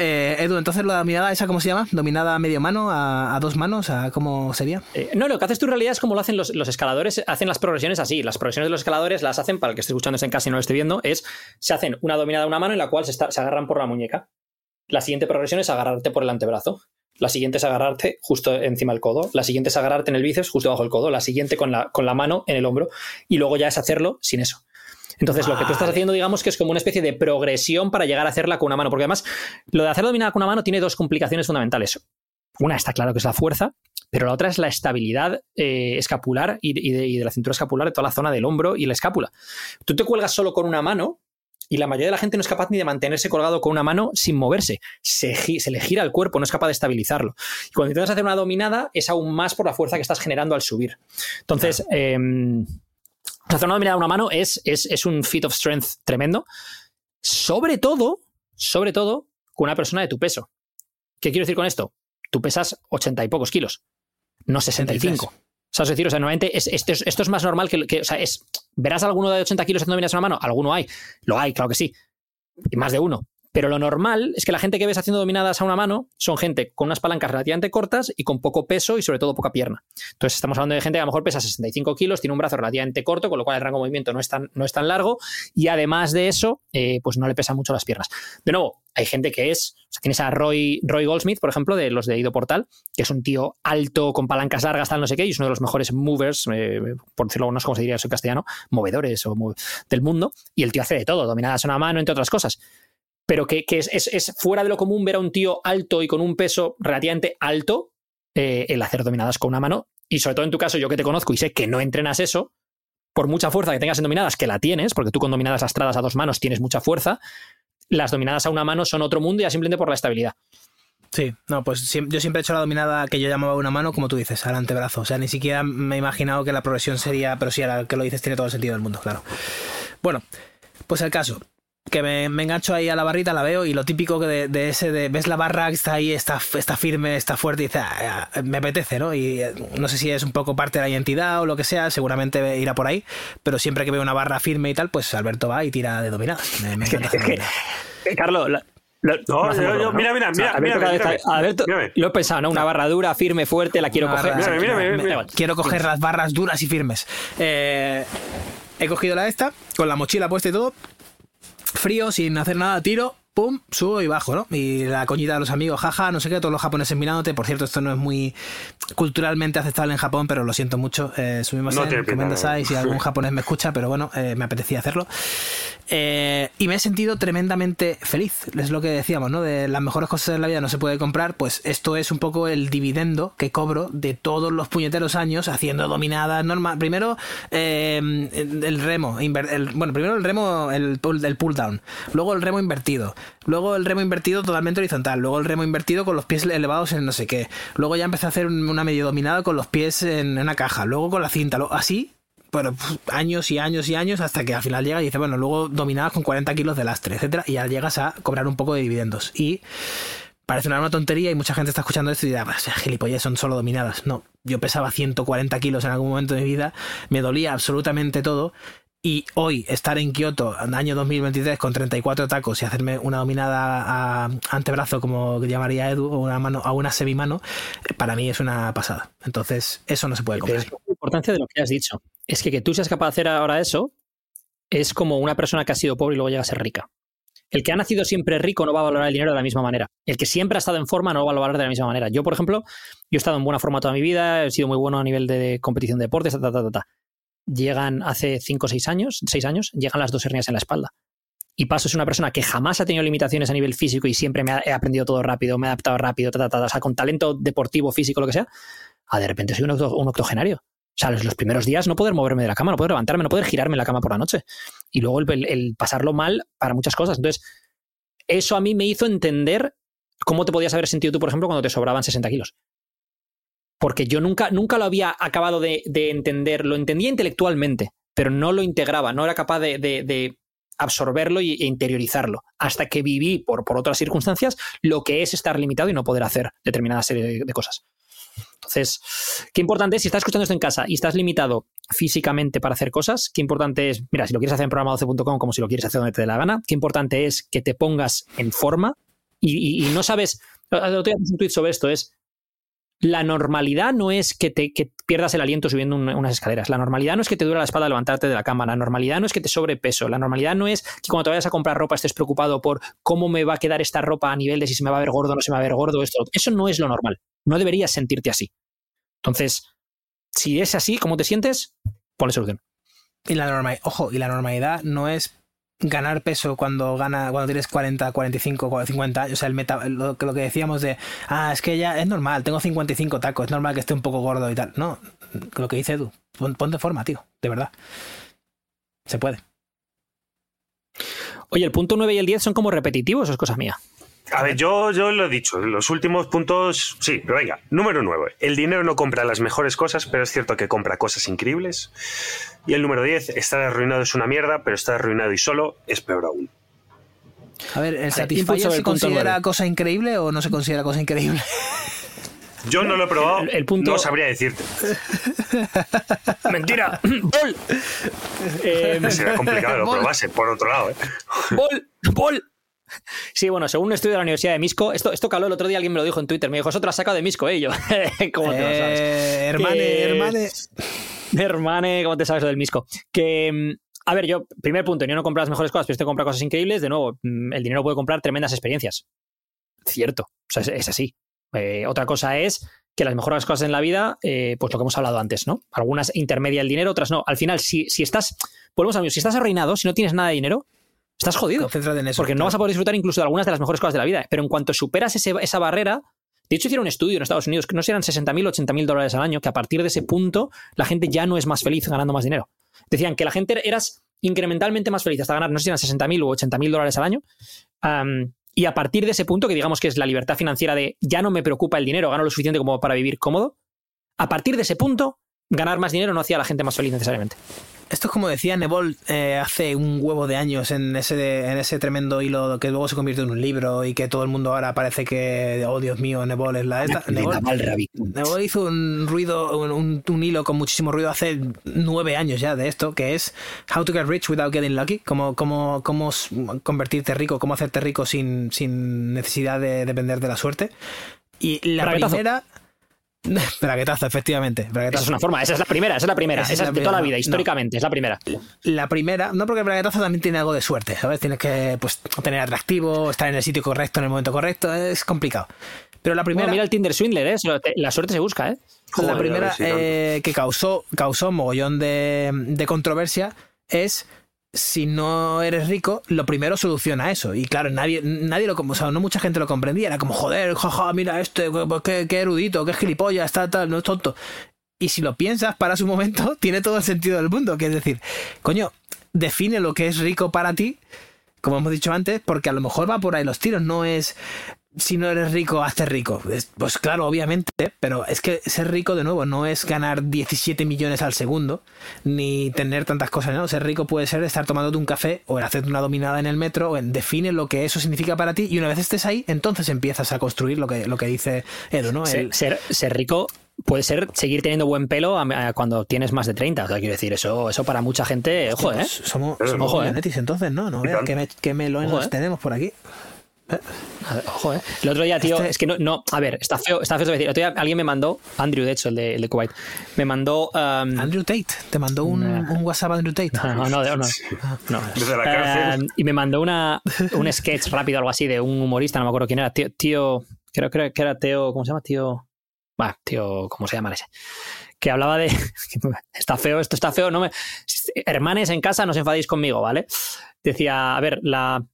Eh, Edu, entonces la dominada esa, ¿cómo se llama? ¿Dominada a medio mano? ¿A, dos manos? ¿A cómo sería? Eh, no, lo que haces tú en realidad es como lo hacen los, escaladores, hacen las progresiones así. Las progresiones de los escaladores las hacen, para el que esté escuchando en casa y no lo esté viendo, es se hacen una dominada a una mano en la cual se, agarran por la muñeca. La siguiente progresión es agarrarte por el antebrazo. la siguiente es agarrarte justo encima del codo, la siguiente es agarrarte en el bíceps justo bajo el codo, la siguiente con la mano en el hombro y luego ya es hacerlo sin eso. Entonces, lo que tú estás haciendo, digamos que es como una especie de progresión para llegar a hacerla con una mano, porque además lo de hacerlo dominada con una mano tiene dos complicaciones fundamentales. Una está claro que es la fuerza, pero la otra es la estabilidad eh, escapular y, y de, y de la cintura escapular de toda la zona del hombro y la escápula. Tú te cuelgas solo con una mano y la mayoría de la gente no es capaz ni de mantenerse colgado con una mano sin moverse. Se, le gira el cuerpo, no es capaz de estabilizarlo. Y cuando intentas hacer una dominada, es aún más por la fuerza que estás generando al subir. Entonces, em, hacer una dominada a una mano es, es, es un feat of strength tremendo. Sobre todo, sobre todo, con una persona de tu peso. ¿Qué quiero decir con esto? Tú pesas 80 y pocos kilos, no 65. ¿Sabes decir? O sea, normalmente es- esto, es, esto es más normal que, que- O sea, es. ¿Verás alguno de 80 kilos haciendo dominadas a una mano? Alguno hay. Lo hay, claro que sí. Y más de uno. Pero lo normal es que la gente que ves haciendo dominadas a una mano son gente con unas palancas relativamente cortas y con poco peso y sobre todo poca pierna. Entonces estamos hablando de gente que a lo mejor pesa 65 kilos, tiene un brazo relativamente corto, con lo cual el rango de movimiento no es tan, no es tan largo y además de eso, eh, pues no le pesan mucho las piernas. De nuevo, hay gente que es, o sea, tienes a Roy, Roy Goldsmith, por ejemplo, de los de Ido Portal, que es un tío alto, con palancas largas, tal, no sé qué, y es uno de los mejores movers, eh, por decirlo, no sé cómo se diría eso en castellano, movedores o del mundo, y el tío hace de todo, dominadas a una mano, entre otras cosas. Pero que, es, fuera de lo común ver a un tío alto y con un peso relativamente alto eh, el hacer dominadas con una mano, y sobre todo en tu caso, yo que te conozco y sé que no entrenas eso, por mucha fuerza que tengas en dominadas, que la tienes, porque tú con dominadas lastradas a dos manos tienes mucha fuerza, las dominadas a una mano son otro mundo ya simplemente por la estabilidad. Sí, no, pues yo siempre he hecho la dominada que yo llamaba una mano, como tú dices, al antebrazo. O sea, ni siquiera me he imaginado que la progresión sería, pero sí, ahora que lo dices tiene todo el sentido del mundo, claro. Bueno, pues el caso, que me, me engancho ahí a la barrita, la veo y lo típico que de, de ese, de ves la barra que está ahí, está, está firme, está fuerte y dices, "Ah, me apetece, ¿no? Y eh, no sé si es un poco parte de la identidad o lo que sea, seguramente irá por ahí, pero siempre que veo una barra firme y tal, pues Alberto va y tira de dominada. *laughs* Me, me encanta. Eh, Carlos, la- lo- No, no hacemos yo- yo- broma, ¿no? mira, mira, O sea, mira, Alberto mírame, cada vez mírame, está- Alberto, mírame. lo he pensado, ¿no? Una barra dura, firme, fuerte, la quiero Una coger. Mira, mira, mira, mira. Quiero coger las barras duras y firmes. Eh, he cogido la esta, con la mochila puesta y todo. Frío, sin hacer nada, tiro, pum, subo y bajo, ¿no? Y la coñita de los amigos, jaja, no sé qué, todos los japoneses mirándote. Por cierto, esto no es muy culturalmente aceptable en Japón, pero lo siento mucho. Eh, subimos No en no. si algún japonés me escucha, pero bueno, eh, me apetecía hacerlo. Eh, y me he sentido tremendamente feliz. Es lo que decíamos, ¿no? De las mejores cosas de la vida no se puede comprar. Pues esto es un poco el dividendo que cobro de todos los puñeteros años haciendo dominadas normal. Primero, eh, el remo. bueno, primero el remo, el, pull- el pull down. Luego el remo invertido. Luego el remo invertido totalmente horizontal. Luego el remo invertido con los pies elevados en no sé qué. Luego ya empecé a hacer una medio dominada con los pies en una caja. Luego con la cinta. Así bueno, pf, años y años y años hasta que al final llega y dice, bueno, luego dominadas con 40 kilos de lastre, etcétera, y ya llegas a cobrar un poco de dividendos. Y parece una, una tontería y mucha gente está escuchando esto y dirá, pues, gilipollas, son solo dominadas. No, yo pesaba 140 kilos en algún momento de mi vida, me dolía absolutamente todo. Y hoy estar en Kioto, en año 2023, con 34 tacos y hacerme una dominada a antebrazo, como llamaría Edu, o una mano, a una semimano, para mí es una pasada. Entonces, eso no se puede comprar. Importancia de lo que has dicho. Es que que tú seas capaz de hacer ahora eso es como una persona que ha sido pobre y luego llega a ser rica. El que ha nacido siempre rico no va a valorar el dinero de la misma manera. El que siempre ha estado en forma no lo va a valorar de la misma manera. Yo, por ejemplo, yo he estado en buena forma toda mi vida, he sido muy bueno a nivel de competición de deportes, ta, ta, ta, ta. Llegan hace 5 o 6 años, 6 años, llegan las dos hernias en la espalda. Y Paso es una persona que jamás ha tenido limitaciones a nivel físico y siempre me ha, he aprendido todo rápido, me he adaptado rápido, ta, ta, ta, o sea, con talento deportivo, físico, lo que sea. Ah, de repente soy un octogenario. Sea, los, primeros días no poder moverme de la cama, no poder levantarme, no poder girarme en la cama por la noche. Y luego el, pasarlo mal para muchas cosas. Entonces, eso a mí me hizo entender cómo te podías haber sentido tú, por ejemplo, cuando te sobraban 60 kilos. Porque yo nunca, nunca lo había acabado de, de entender, lo entendía intelectualmente, pero no lo integraba, no era capaz de, absorberlo e interiorizarlo, hasta que viví por, por otras circunstancias lo que es estar limitado y no poder hacer determinada serie de cosas. Entonces, qué importante es, si estás escuchando esto en casa y estás limitado físicamente para hacer cosas, qué importante es, mira, si lo quieres hacer en programa12.com como si lo quieres hacer donde te dé la gana, qué importante es que te pongas en forma y, no sabes, otro día un tweet sobre esto, es, la normalidad no es que, te, pierdas el aliento subiendo un- unas escaleras. La normalidad no es que te dure la espalda levantarte de la cama. La normalidad no es que te sobre peso. La normalidad no es que cuando te vayas a comprar ropa estés preocupado por cómo me va a quedar esta ropa a nivel de si se me va a ver gordo o no se me va a ver gordo. Esto. Eso no es lo normal. No deberías sentirte así. Entonces, si es así, ¿cómo te sientes? Ponle solución. Y la normalidad, ojo, y la normalidad no es ganar peso cuando gana cuando tienes 40, 45, 50 años, o sea, el meta, lo, que- lo que decíamos de, ah, es que ya es normal, tengo 55 tacos, es normal que esté un poco gordo y tal. No, lo que dice Edu, pon- ponte forma, tío, de verdad. Se puede. Oye, el punto 9 y el 10 son como repetitivos es cosa mía. A ver, yo, yo lo he dicho, los últimos puntos, sí, pero venga, número 9. El dinero no compra las mejores cosas, pero es cierto que compra cosas increíbles. Y el número 10, estar arruinado es una mierda, pero estar arruinado y solo es peor aún. A ver, ¿el Satisfyer se considera cosa increíble o no se considera cosa increíble? *laughs* Yo no lo he probado, El- el punto- no sabría decirte. *laughs* ¡Mentira! *laughs* ¡Bol! Eh, Sería complicado que lo probase, por otro lado. ¿eh? ¡Bol! ¡Bol! Sí, bueno, según un estudio de la Universidad de Misco, esto, esto caló el otro día, alguien me lo dijo en Twitter, me dijo, eso te lo has sacado de Misco, ¿eh? Y yo, *laughs* ¿cómo te lo sabes? Eh, hermane, Que- hermane. Hermane, ¿cómo te sabes lo del Misco? Que, mm, a ver, yo, primer punto, yo no compro las mejores cosas, pero este compra cosas increíbles. De nuevo, mm, el dinero puede comprar tremendas experiencias. Cierto, o sea, es, es así. Eh, otra cosa es que las mejores cosas en la vida, eh, pues lo que hemos hablado antes, ¿no? Algunas intermedia el dinero, otras no. Al final, si, si estás, volvemos a mismo, si estás arruinado, si no tienes nada de dinero, estás jodido. Concéntrate en eso. Porque no vas a poder disfrutar incluso de algunas de las mejores cosas de la vida. Pero en cuanto superas ese- esa barrera, de hecho hicieron un estudio en Estados Unidos que no eran 60.000 o 80.000 dólares al año, que a partir de ese punto la gente ya no es más feliz ganando más dinero. Decían que la gente eras incrementalmente más feliz hasta ganar, no sé si eran 60.000 o 80.000 dólares al año. y a partir de ese punto, que digamos que es la libertad financiera de ya no me preocupa el dinero, gano lo suficiente como para vivir cómodo, a partir de ese punto, ganar más dinero no hacía a la gente más feliz necesariamente. Esto es como decía Nebol eh, hace un huevo de años en ese, en ese tremendo hilo que luego se convirtió en un libro y que todo el mundo ahora parece que, oh Dios mío, Nebol es la esta. Nebol, Nebol hizo un ruido, un, un- un hilo con muchísimo ruido hace nueve años ya de esto, que es How to get rich without getting lucky, cómo, cómo, cómo convertirte rico, cómo hacerte rico sin, sin necesidad de depender de la suerte. Y la primera... *laughs* Braguetazo, efectivamente. Esa braguetazo. es una forma, esa es la primera, esa es la primera, Esa esa, es la de toda la vida, no. históricamente, es la primera. La primera, no porque el braguetazo también tiene algo de suerte, ¿sabes? Tienes que pues, tener atractivo, estar en el sitio correcto, en el momento correcto, es complicado. Pero la primera, Bueno, mira el Tinder Swindler, ¿eh? La suerte se busca, ¿eh? la primera eh, que causó, causó mogollón de, de controversia es si no eres rico, lo primero soluciona eso. Y claro, nadie, nadie lo, o sea, no mucha gente lo comprendía. Era como, joder, jaja, mira este, qué, qué erudito, qué gilipollas, está tal, no es tonto. Y si lo piensas, para su momento, *laughs* tiene todo el sentido del mundo. Que es decir, coño, define lo que es rico para ti, como hemos dicho antes, porque a lo mejor va por ahí los tiros, no es si no eres rico, hazte rico. Es- Pues claro, obviamente, pero es que ser rico de nuevo no es ganar 17 millones al segundo, ni tener tantas cosas, ¿no? Ser rico puede ser estar tomándote un café o hacerte una dominada en el metro, o en define lo que eso significa para ti y una vez estés ahí, entonces empiezas a construir lo que, lo que dice Edu, ¿no? Ser, El- ser- ser rico puede ser seguir teniendo buen pelo a- a cuando tienes más de 30. O sea, quiero decir, eso, eso para mucha gente, ojo, ¿eh? Pues somos, Pero, somos ojo, ¿eh? entonces, ¿no? No veas qué, me, qué melones Ojo, ¿eh? tenemos por aquí. Ver, Ojo, ¿eh? El otro día, tío, Este- es que no, no, a ver, está feo, está feo de decir. El otro día alguien me mandó, Andrew, de hecho, el de, el de Kuwait, me mandó. um, Andrew Tate, te mandó un, Nah. un WhatsApp Andrew Tate. no, no, no, no, no. Desde la cárcel. Um, y me mandó una, un sketch rápido, algo así, de un humorista, no me acuerdo quién era, tío, tío creo, creo que era Teo, ¿cómo se llama? Tío. Bueno, tío, ¿cómo se llama ese? Que hablaba de. *laughs* Está feo, esto está feo, no me. Hermanes en casa, no os enfadéis conmigo, ¿vale? Decía, a ver, la,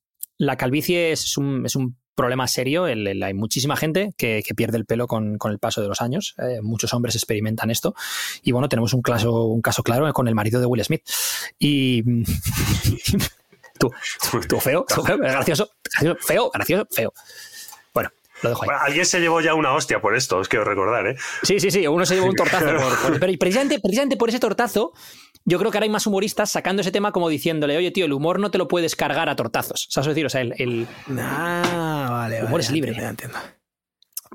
la calvicie es un, es un problema serio. el- el- hay muchísima gente que, que pierde el pelo con, con el paso de los años. eh, muchos hombres experimentan esto. Y bueno, tenemos un caso, un caso claro con el marido de Will Smith. Y. *laughs* tú, tú feo, tú feo, gracioso, gracioso, feo, gracioso, feo. Bueno, lo dejo ahí. Bueno, alguien se llevó ya una hostia por esto, os quiero recordar, ¿eh? Sí, sí, sí, uno se llevó un tortazo. por- por- *laughs* pero precisamente, precisamente por ese tortazo, yo creo que ahora hay más humoristas sacando ese tema como diciéndole, oye, tío, el humor no te lo puedes cargar a tortazos. ¿Sabes decir? O sea, el, el- Ah, vale. humor vale, es libre. entiendo, ya entiendo.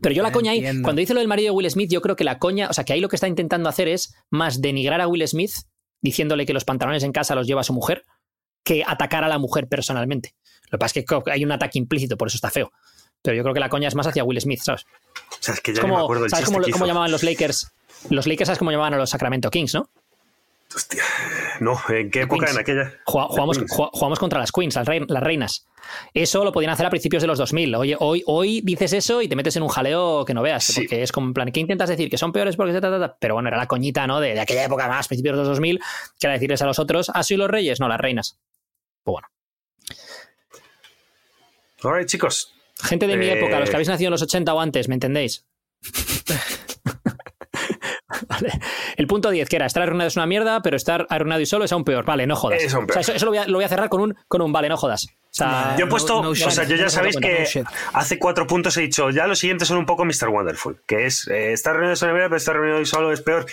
Pero yo la coña ahí, entiendo. cuando dice lo del marido de Will Smith, yo creo que la coña, o sea, que ahí lo que está intentando hacer es más denigrar a Will Smith, diciéndole que los pantalones en casa los lleva su mujer, que atacar a la mujer personalmente. Lo que pasa es que hay un ataque implícito, por eso está feo. pero yo creo que la coña es más hacia Will Smith, ¿sabes? O sea, es que Es ya no me acuerdo ¿Sabes cómo, cómo llamaban los Lakers? Los Lakers, ¿sabes cómo llamaban a los Sacramento Kings, no? Hostia. No, ¿en qué época? Queens. En aquella. Jugamos, contra las Queens, las, rei- las reinas. Eso lo podían hacer a principios de los 2000. Oye, hoy, hoy dices eso y te metes en un jaleo que no veas. Sí. Porque es como en plan, ¿qué intentas decir? Que son peores porque se ta, ta, ta? Pero bueno, era la coñita, ¿no? De, de aquella época más, principios de los 2000, que era decirles a los otros, ¿ah, soy los reyes? No, las reinas. Pues bueno. Alright, chicos. Gente de mi Eh. época, los que habéis nacido en los 80 o antes, ¿me entendéis? *laughs* *laughs* Vale. El punto 10, que era estar arruinado es una mierda, pero estar arruinado y solo es aún peor. Vale, no jodas. Es aún peor. O sea, eso, eso lo, voy a, lo voy a cerrar con un, con un vale, no jodas. O sea, Yo he puesto, no o sea, yo ya sabéis que hace cuatro puntos he dicho, ya los siguientes son un poco Mr. Wonderful, que es eh, estar reunido es una mierda, pero estar reunido y solo es peor.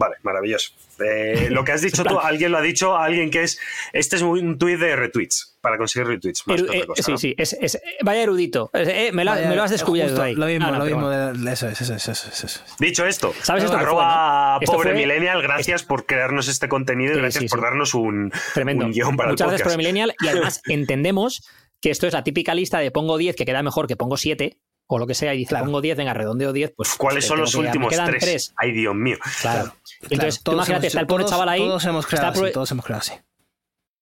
Vale, maravilloso. Eh, lo que has dicho tú, *laughs* alguien lo ha dicho, alguien que es, este es un tuit de retweets, para conseguir retweets. Más Eru- que otra eh, cosa, sí, ¿no? sí, es, es- vaya erudito. Eh, me, lo, Vaya, me lo has descubierto justo, ahí. Lo mismo, no, lo mismo. bueno. eso es, eso es, eso es, eso es. Dicho esto, ¿Sabes esto fue, arroba? Esto pobre fue- millennial, gracias por crearnos este contenido y Sí, gracias sí, por darnos un, Tremendo. un guion para Muchas el gracias por podcast. el Millennial y además *laughs* entendemos que esto es la típica lista de pongo 10 que queda mejor que pongo 7 o lo que sea y dice Claro. pongo 10, venga, redondeo 10, pues ¿Cuáles pues, son los últimos quedan tres? tres. Ay, Dios mío. Claro. Entonces, Claro, tú imagínate, hemos- está el pobre todos- chaval ahí. Todos hemos está creado así, todos hemos creado así.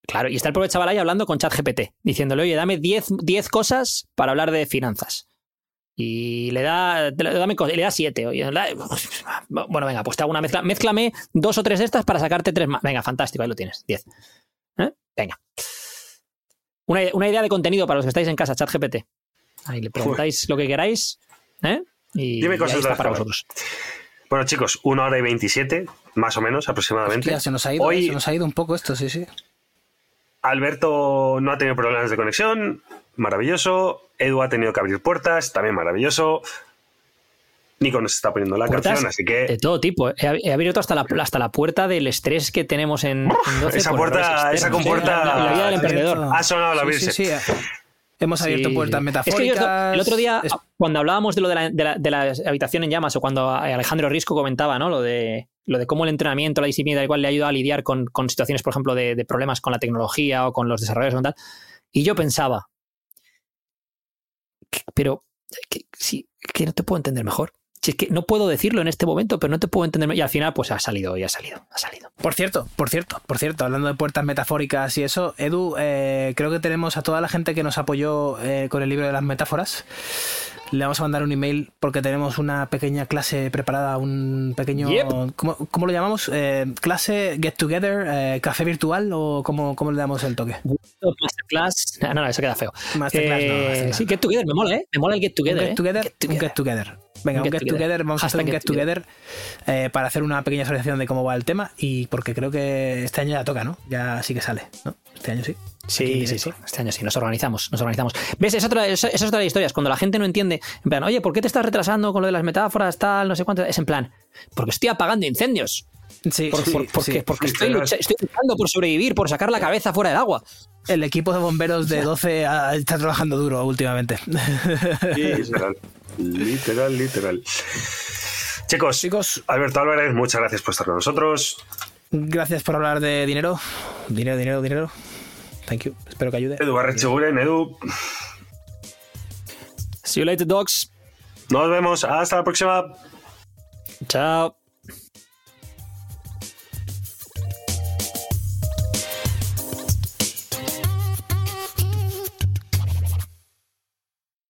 Claro, y está el pobre chaval ahí hablando con ChatGPT, diciéndole, oye, dame 10, 10 cosas para hablar de finanzas. Y le da, dame, le da 7. *laughs* Bueno, venga, pues te hago una mezcla. Mézclame dos o tres de estas para sacarte tres más. Venga, fantástico, ahí lo tienes. 10. ¿Eh? Venga. Una, una idea de contenido para los que estáis en casa, ChatGPT. Ahí le preguntáis lo que queráis. ¿eh? Y, Dime y cosas ahí de está para vosotros. Bueno, chicos, una hora y 27, más o menos aproximadamente. Hostia, se nos ha ido, Hoy se nos ha ido un poco esto, sí, sí. Alberto no ha tenido problemas de conexión, maravilloso. Edu ha tenido que abrir puertas, también maravilloso. Nico nos está poniendo la Puertas canción, así De que todo tipo. He, he abierto hasta la, hasta la puerta del estrés que tenemos en, en 12 esa por puerta- esa compuerta- La, la vida del emprendedor. Ha sonado la Sí, Virse. sí, sí. Hemos abierto Sí. puertas Es que metafóricas. yo el otro día, Es- cuando hablábamos de lo de la, de, la, de la habitación en llamas, o cuando Alejandro Risco comentaba, ¿no? Lo de, lo de cómo el entrenamiento, la disciplina, igual le ayuda a lidiar con, con situaciones, por ejemplo, de, de problemas con la tecnología o con los desarrolladores o tal. Y yo pensaba, que- pero que, sí, que no te puedo entender mejor. Si es que no puedo decirlo en este momento, pero no te puedo entender. Y al final, pues ha salido, y ha salido, ha salido. Por cierto, por cierto, por cierto, hablando de puertas metafóricas y eso, Edu, eh, creo que tenemos a toda la gente que nos apoyó eh, con el libro de las metáforas. Le vamos a mandar un email porque tenemos una pequeña clase preparada, un pequeño. Yep. ¿cómo, cómo lo llamamos? Eh, ¿Clase, get together, café virtual o cómo, cómo le damos el toque? Masterclass. No, no, eso queda feo. Masterclass, no, masterclass. sí, Get Together, me mola, ¿eh? Me mola el Get Together. un get together, Get un get together. Venga, un get, together. Vamos a hacer un get together, eh, para hacer una pequeña asociación de cómo va el tema y porque creo que este año ya toca, ¿no? Ya sí que sale, ¿no? Este año sí. Sí, sí, sí. Este año sí, nos organizamos, nos organizamos. ¿Ves? Es otra, es, es otra de las historias. Cuando la gente no entiende, en plan, oye, ¿por qué te estás retrasando con lo de las metáforas, tal, no sé cuánto? Es en plan, porque estoy apagando incendios. Sí, Por- sí, por- porque sí. porque estoy, lucha- estoy luchando por sobrevivir, por sacar la cabeza fuera del agua. El equipo de bomberos de 12 ah, está trabajando duro últimamente. literal. *laughs* Literal, literal. Chicos, Chicos, Alberto Álvarez, muchas gracias por estar con nosotros. gracias por hablar de dinero. Dinero, dinero, dinero. Thank you. Espero que ayude. Edu Barrecheguren, Edu, See you later, dogs. nos vemos. Hasta la próxima. Chao.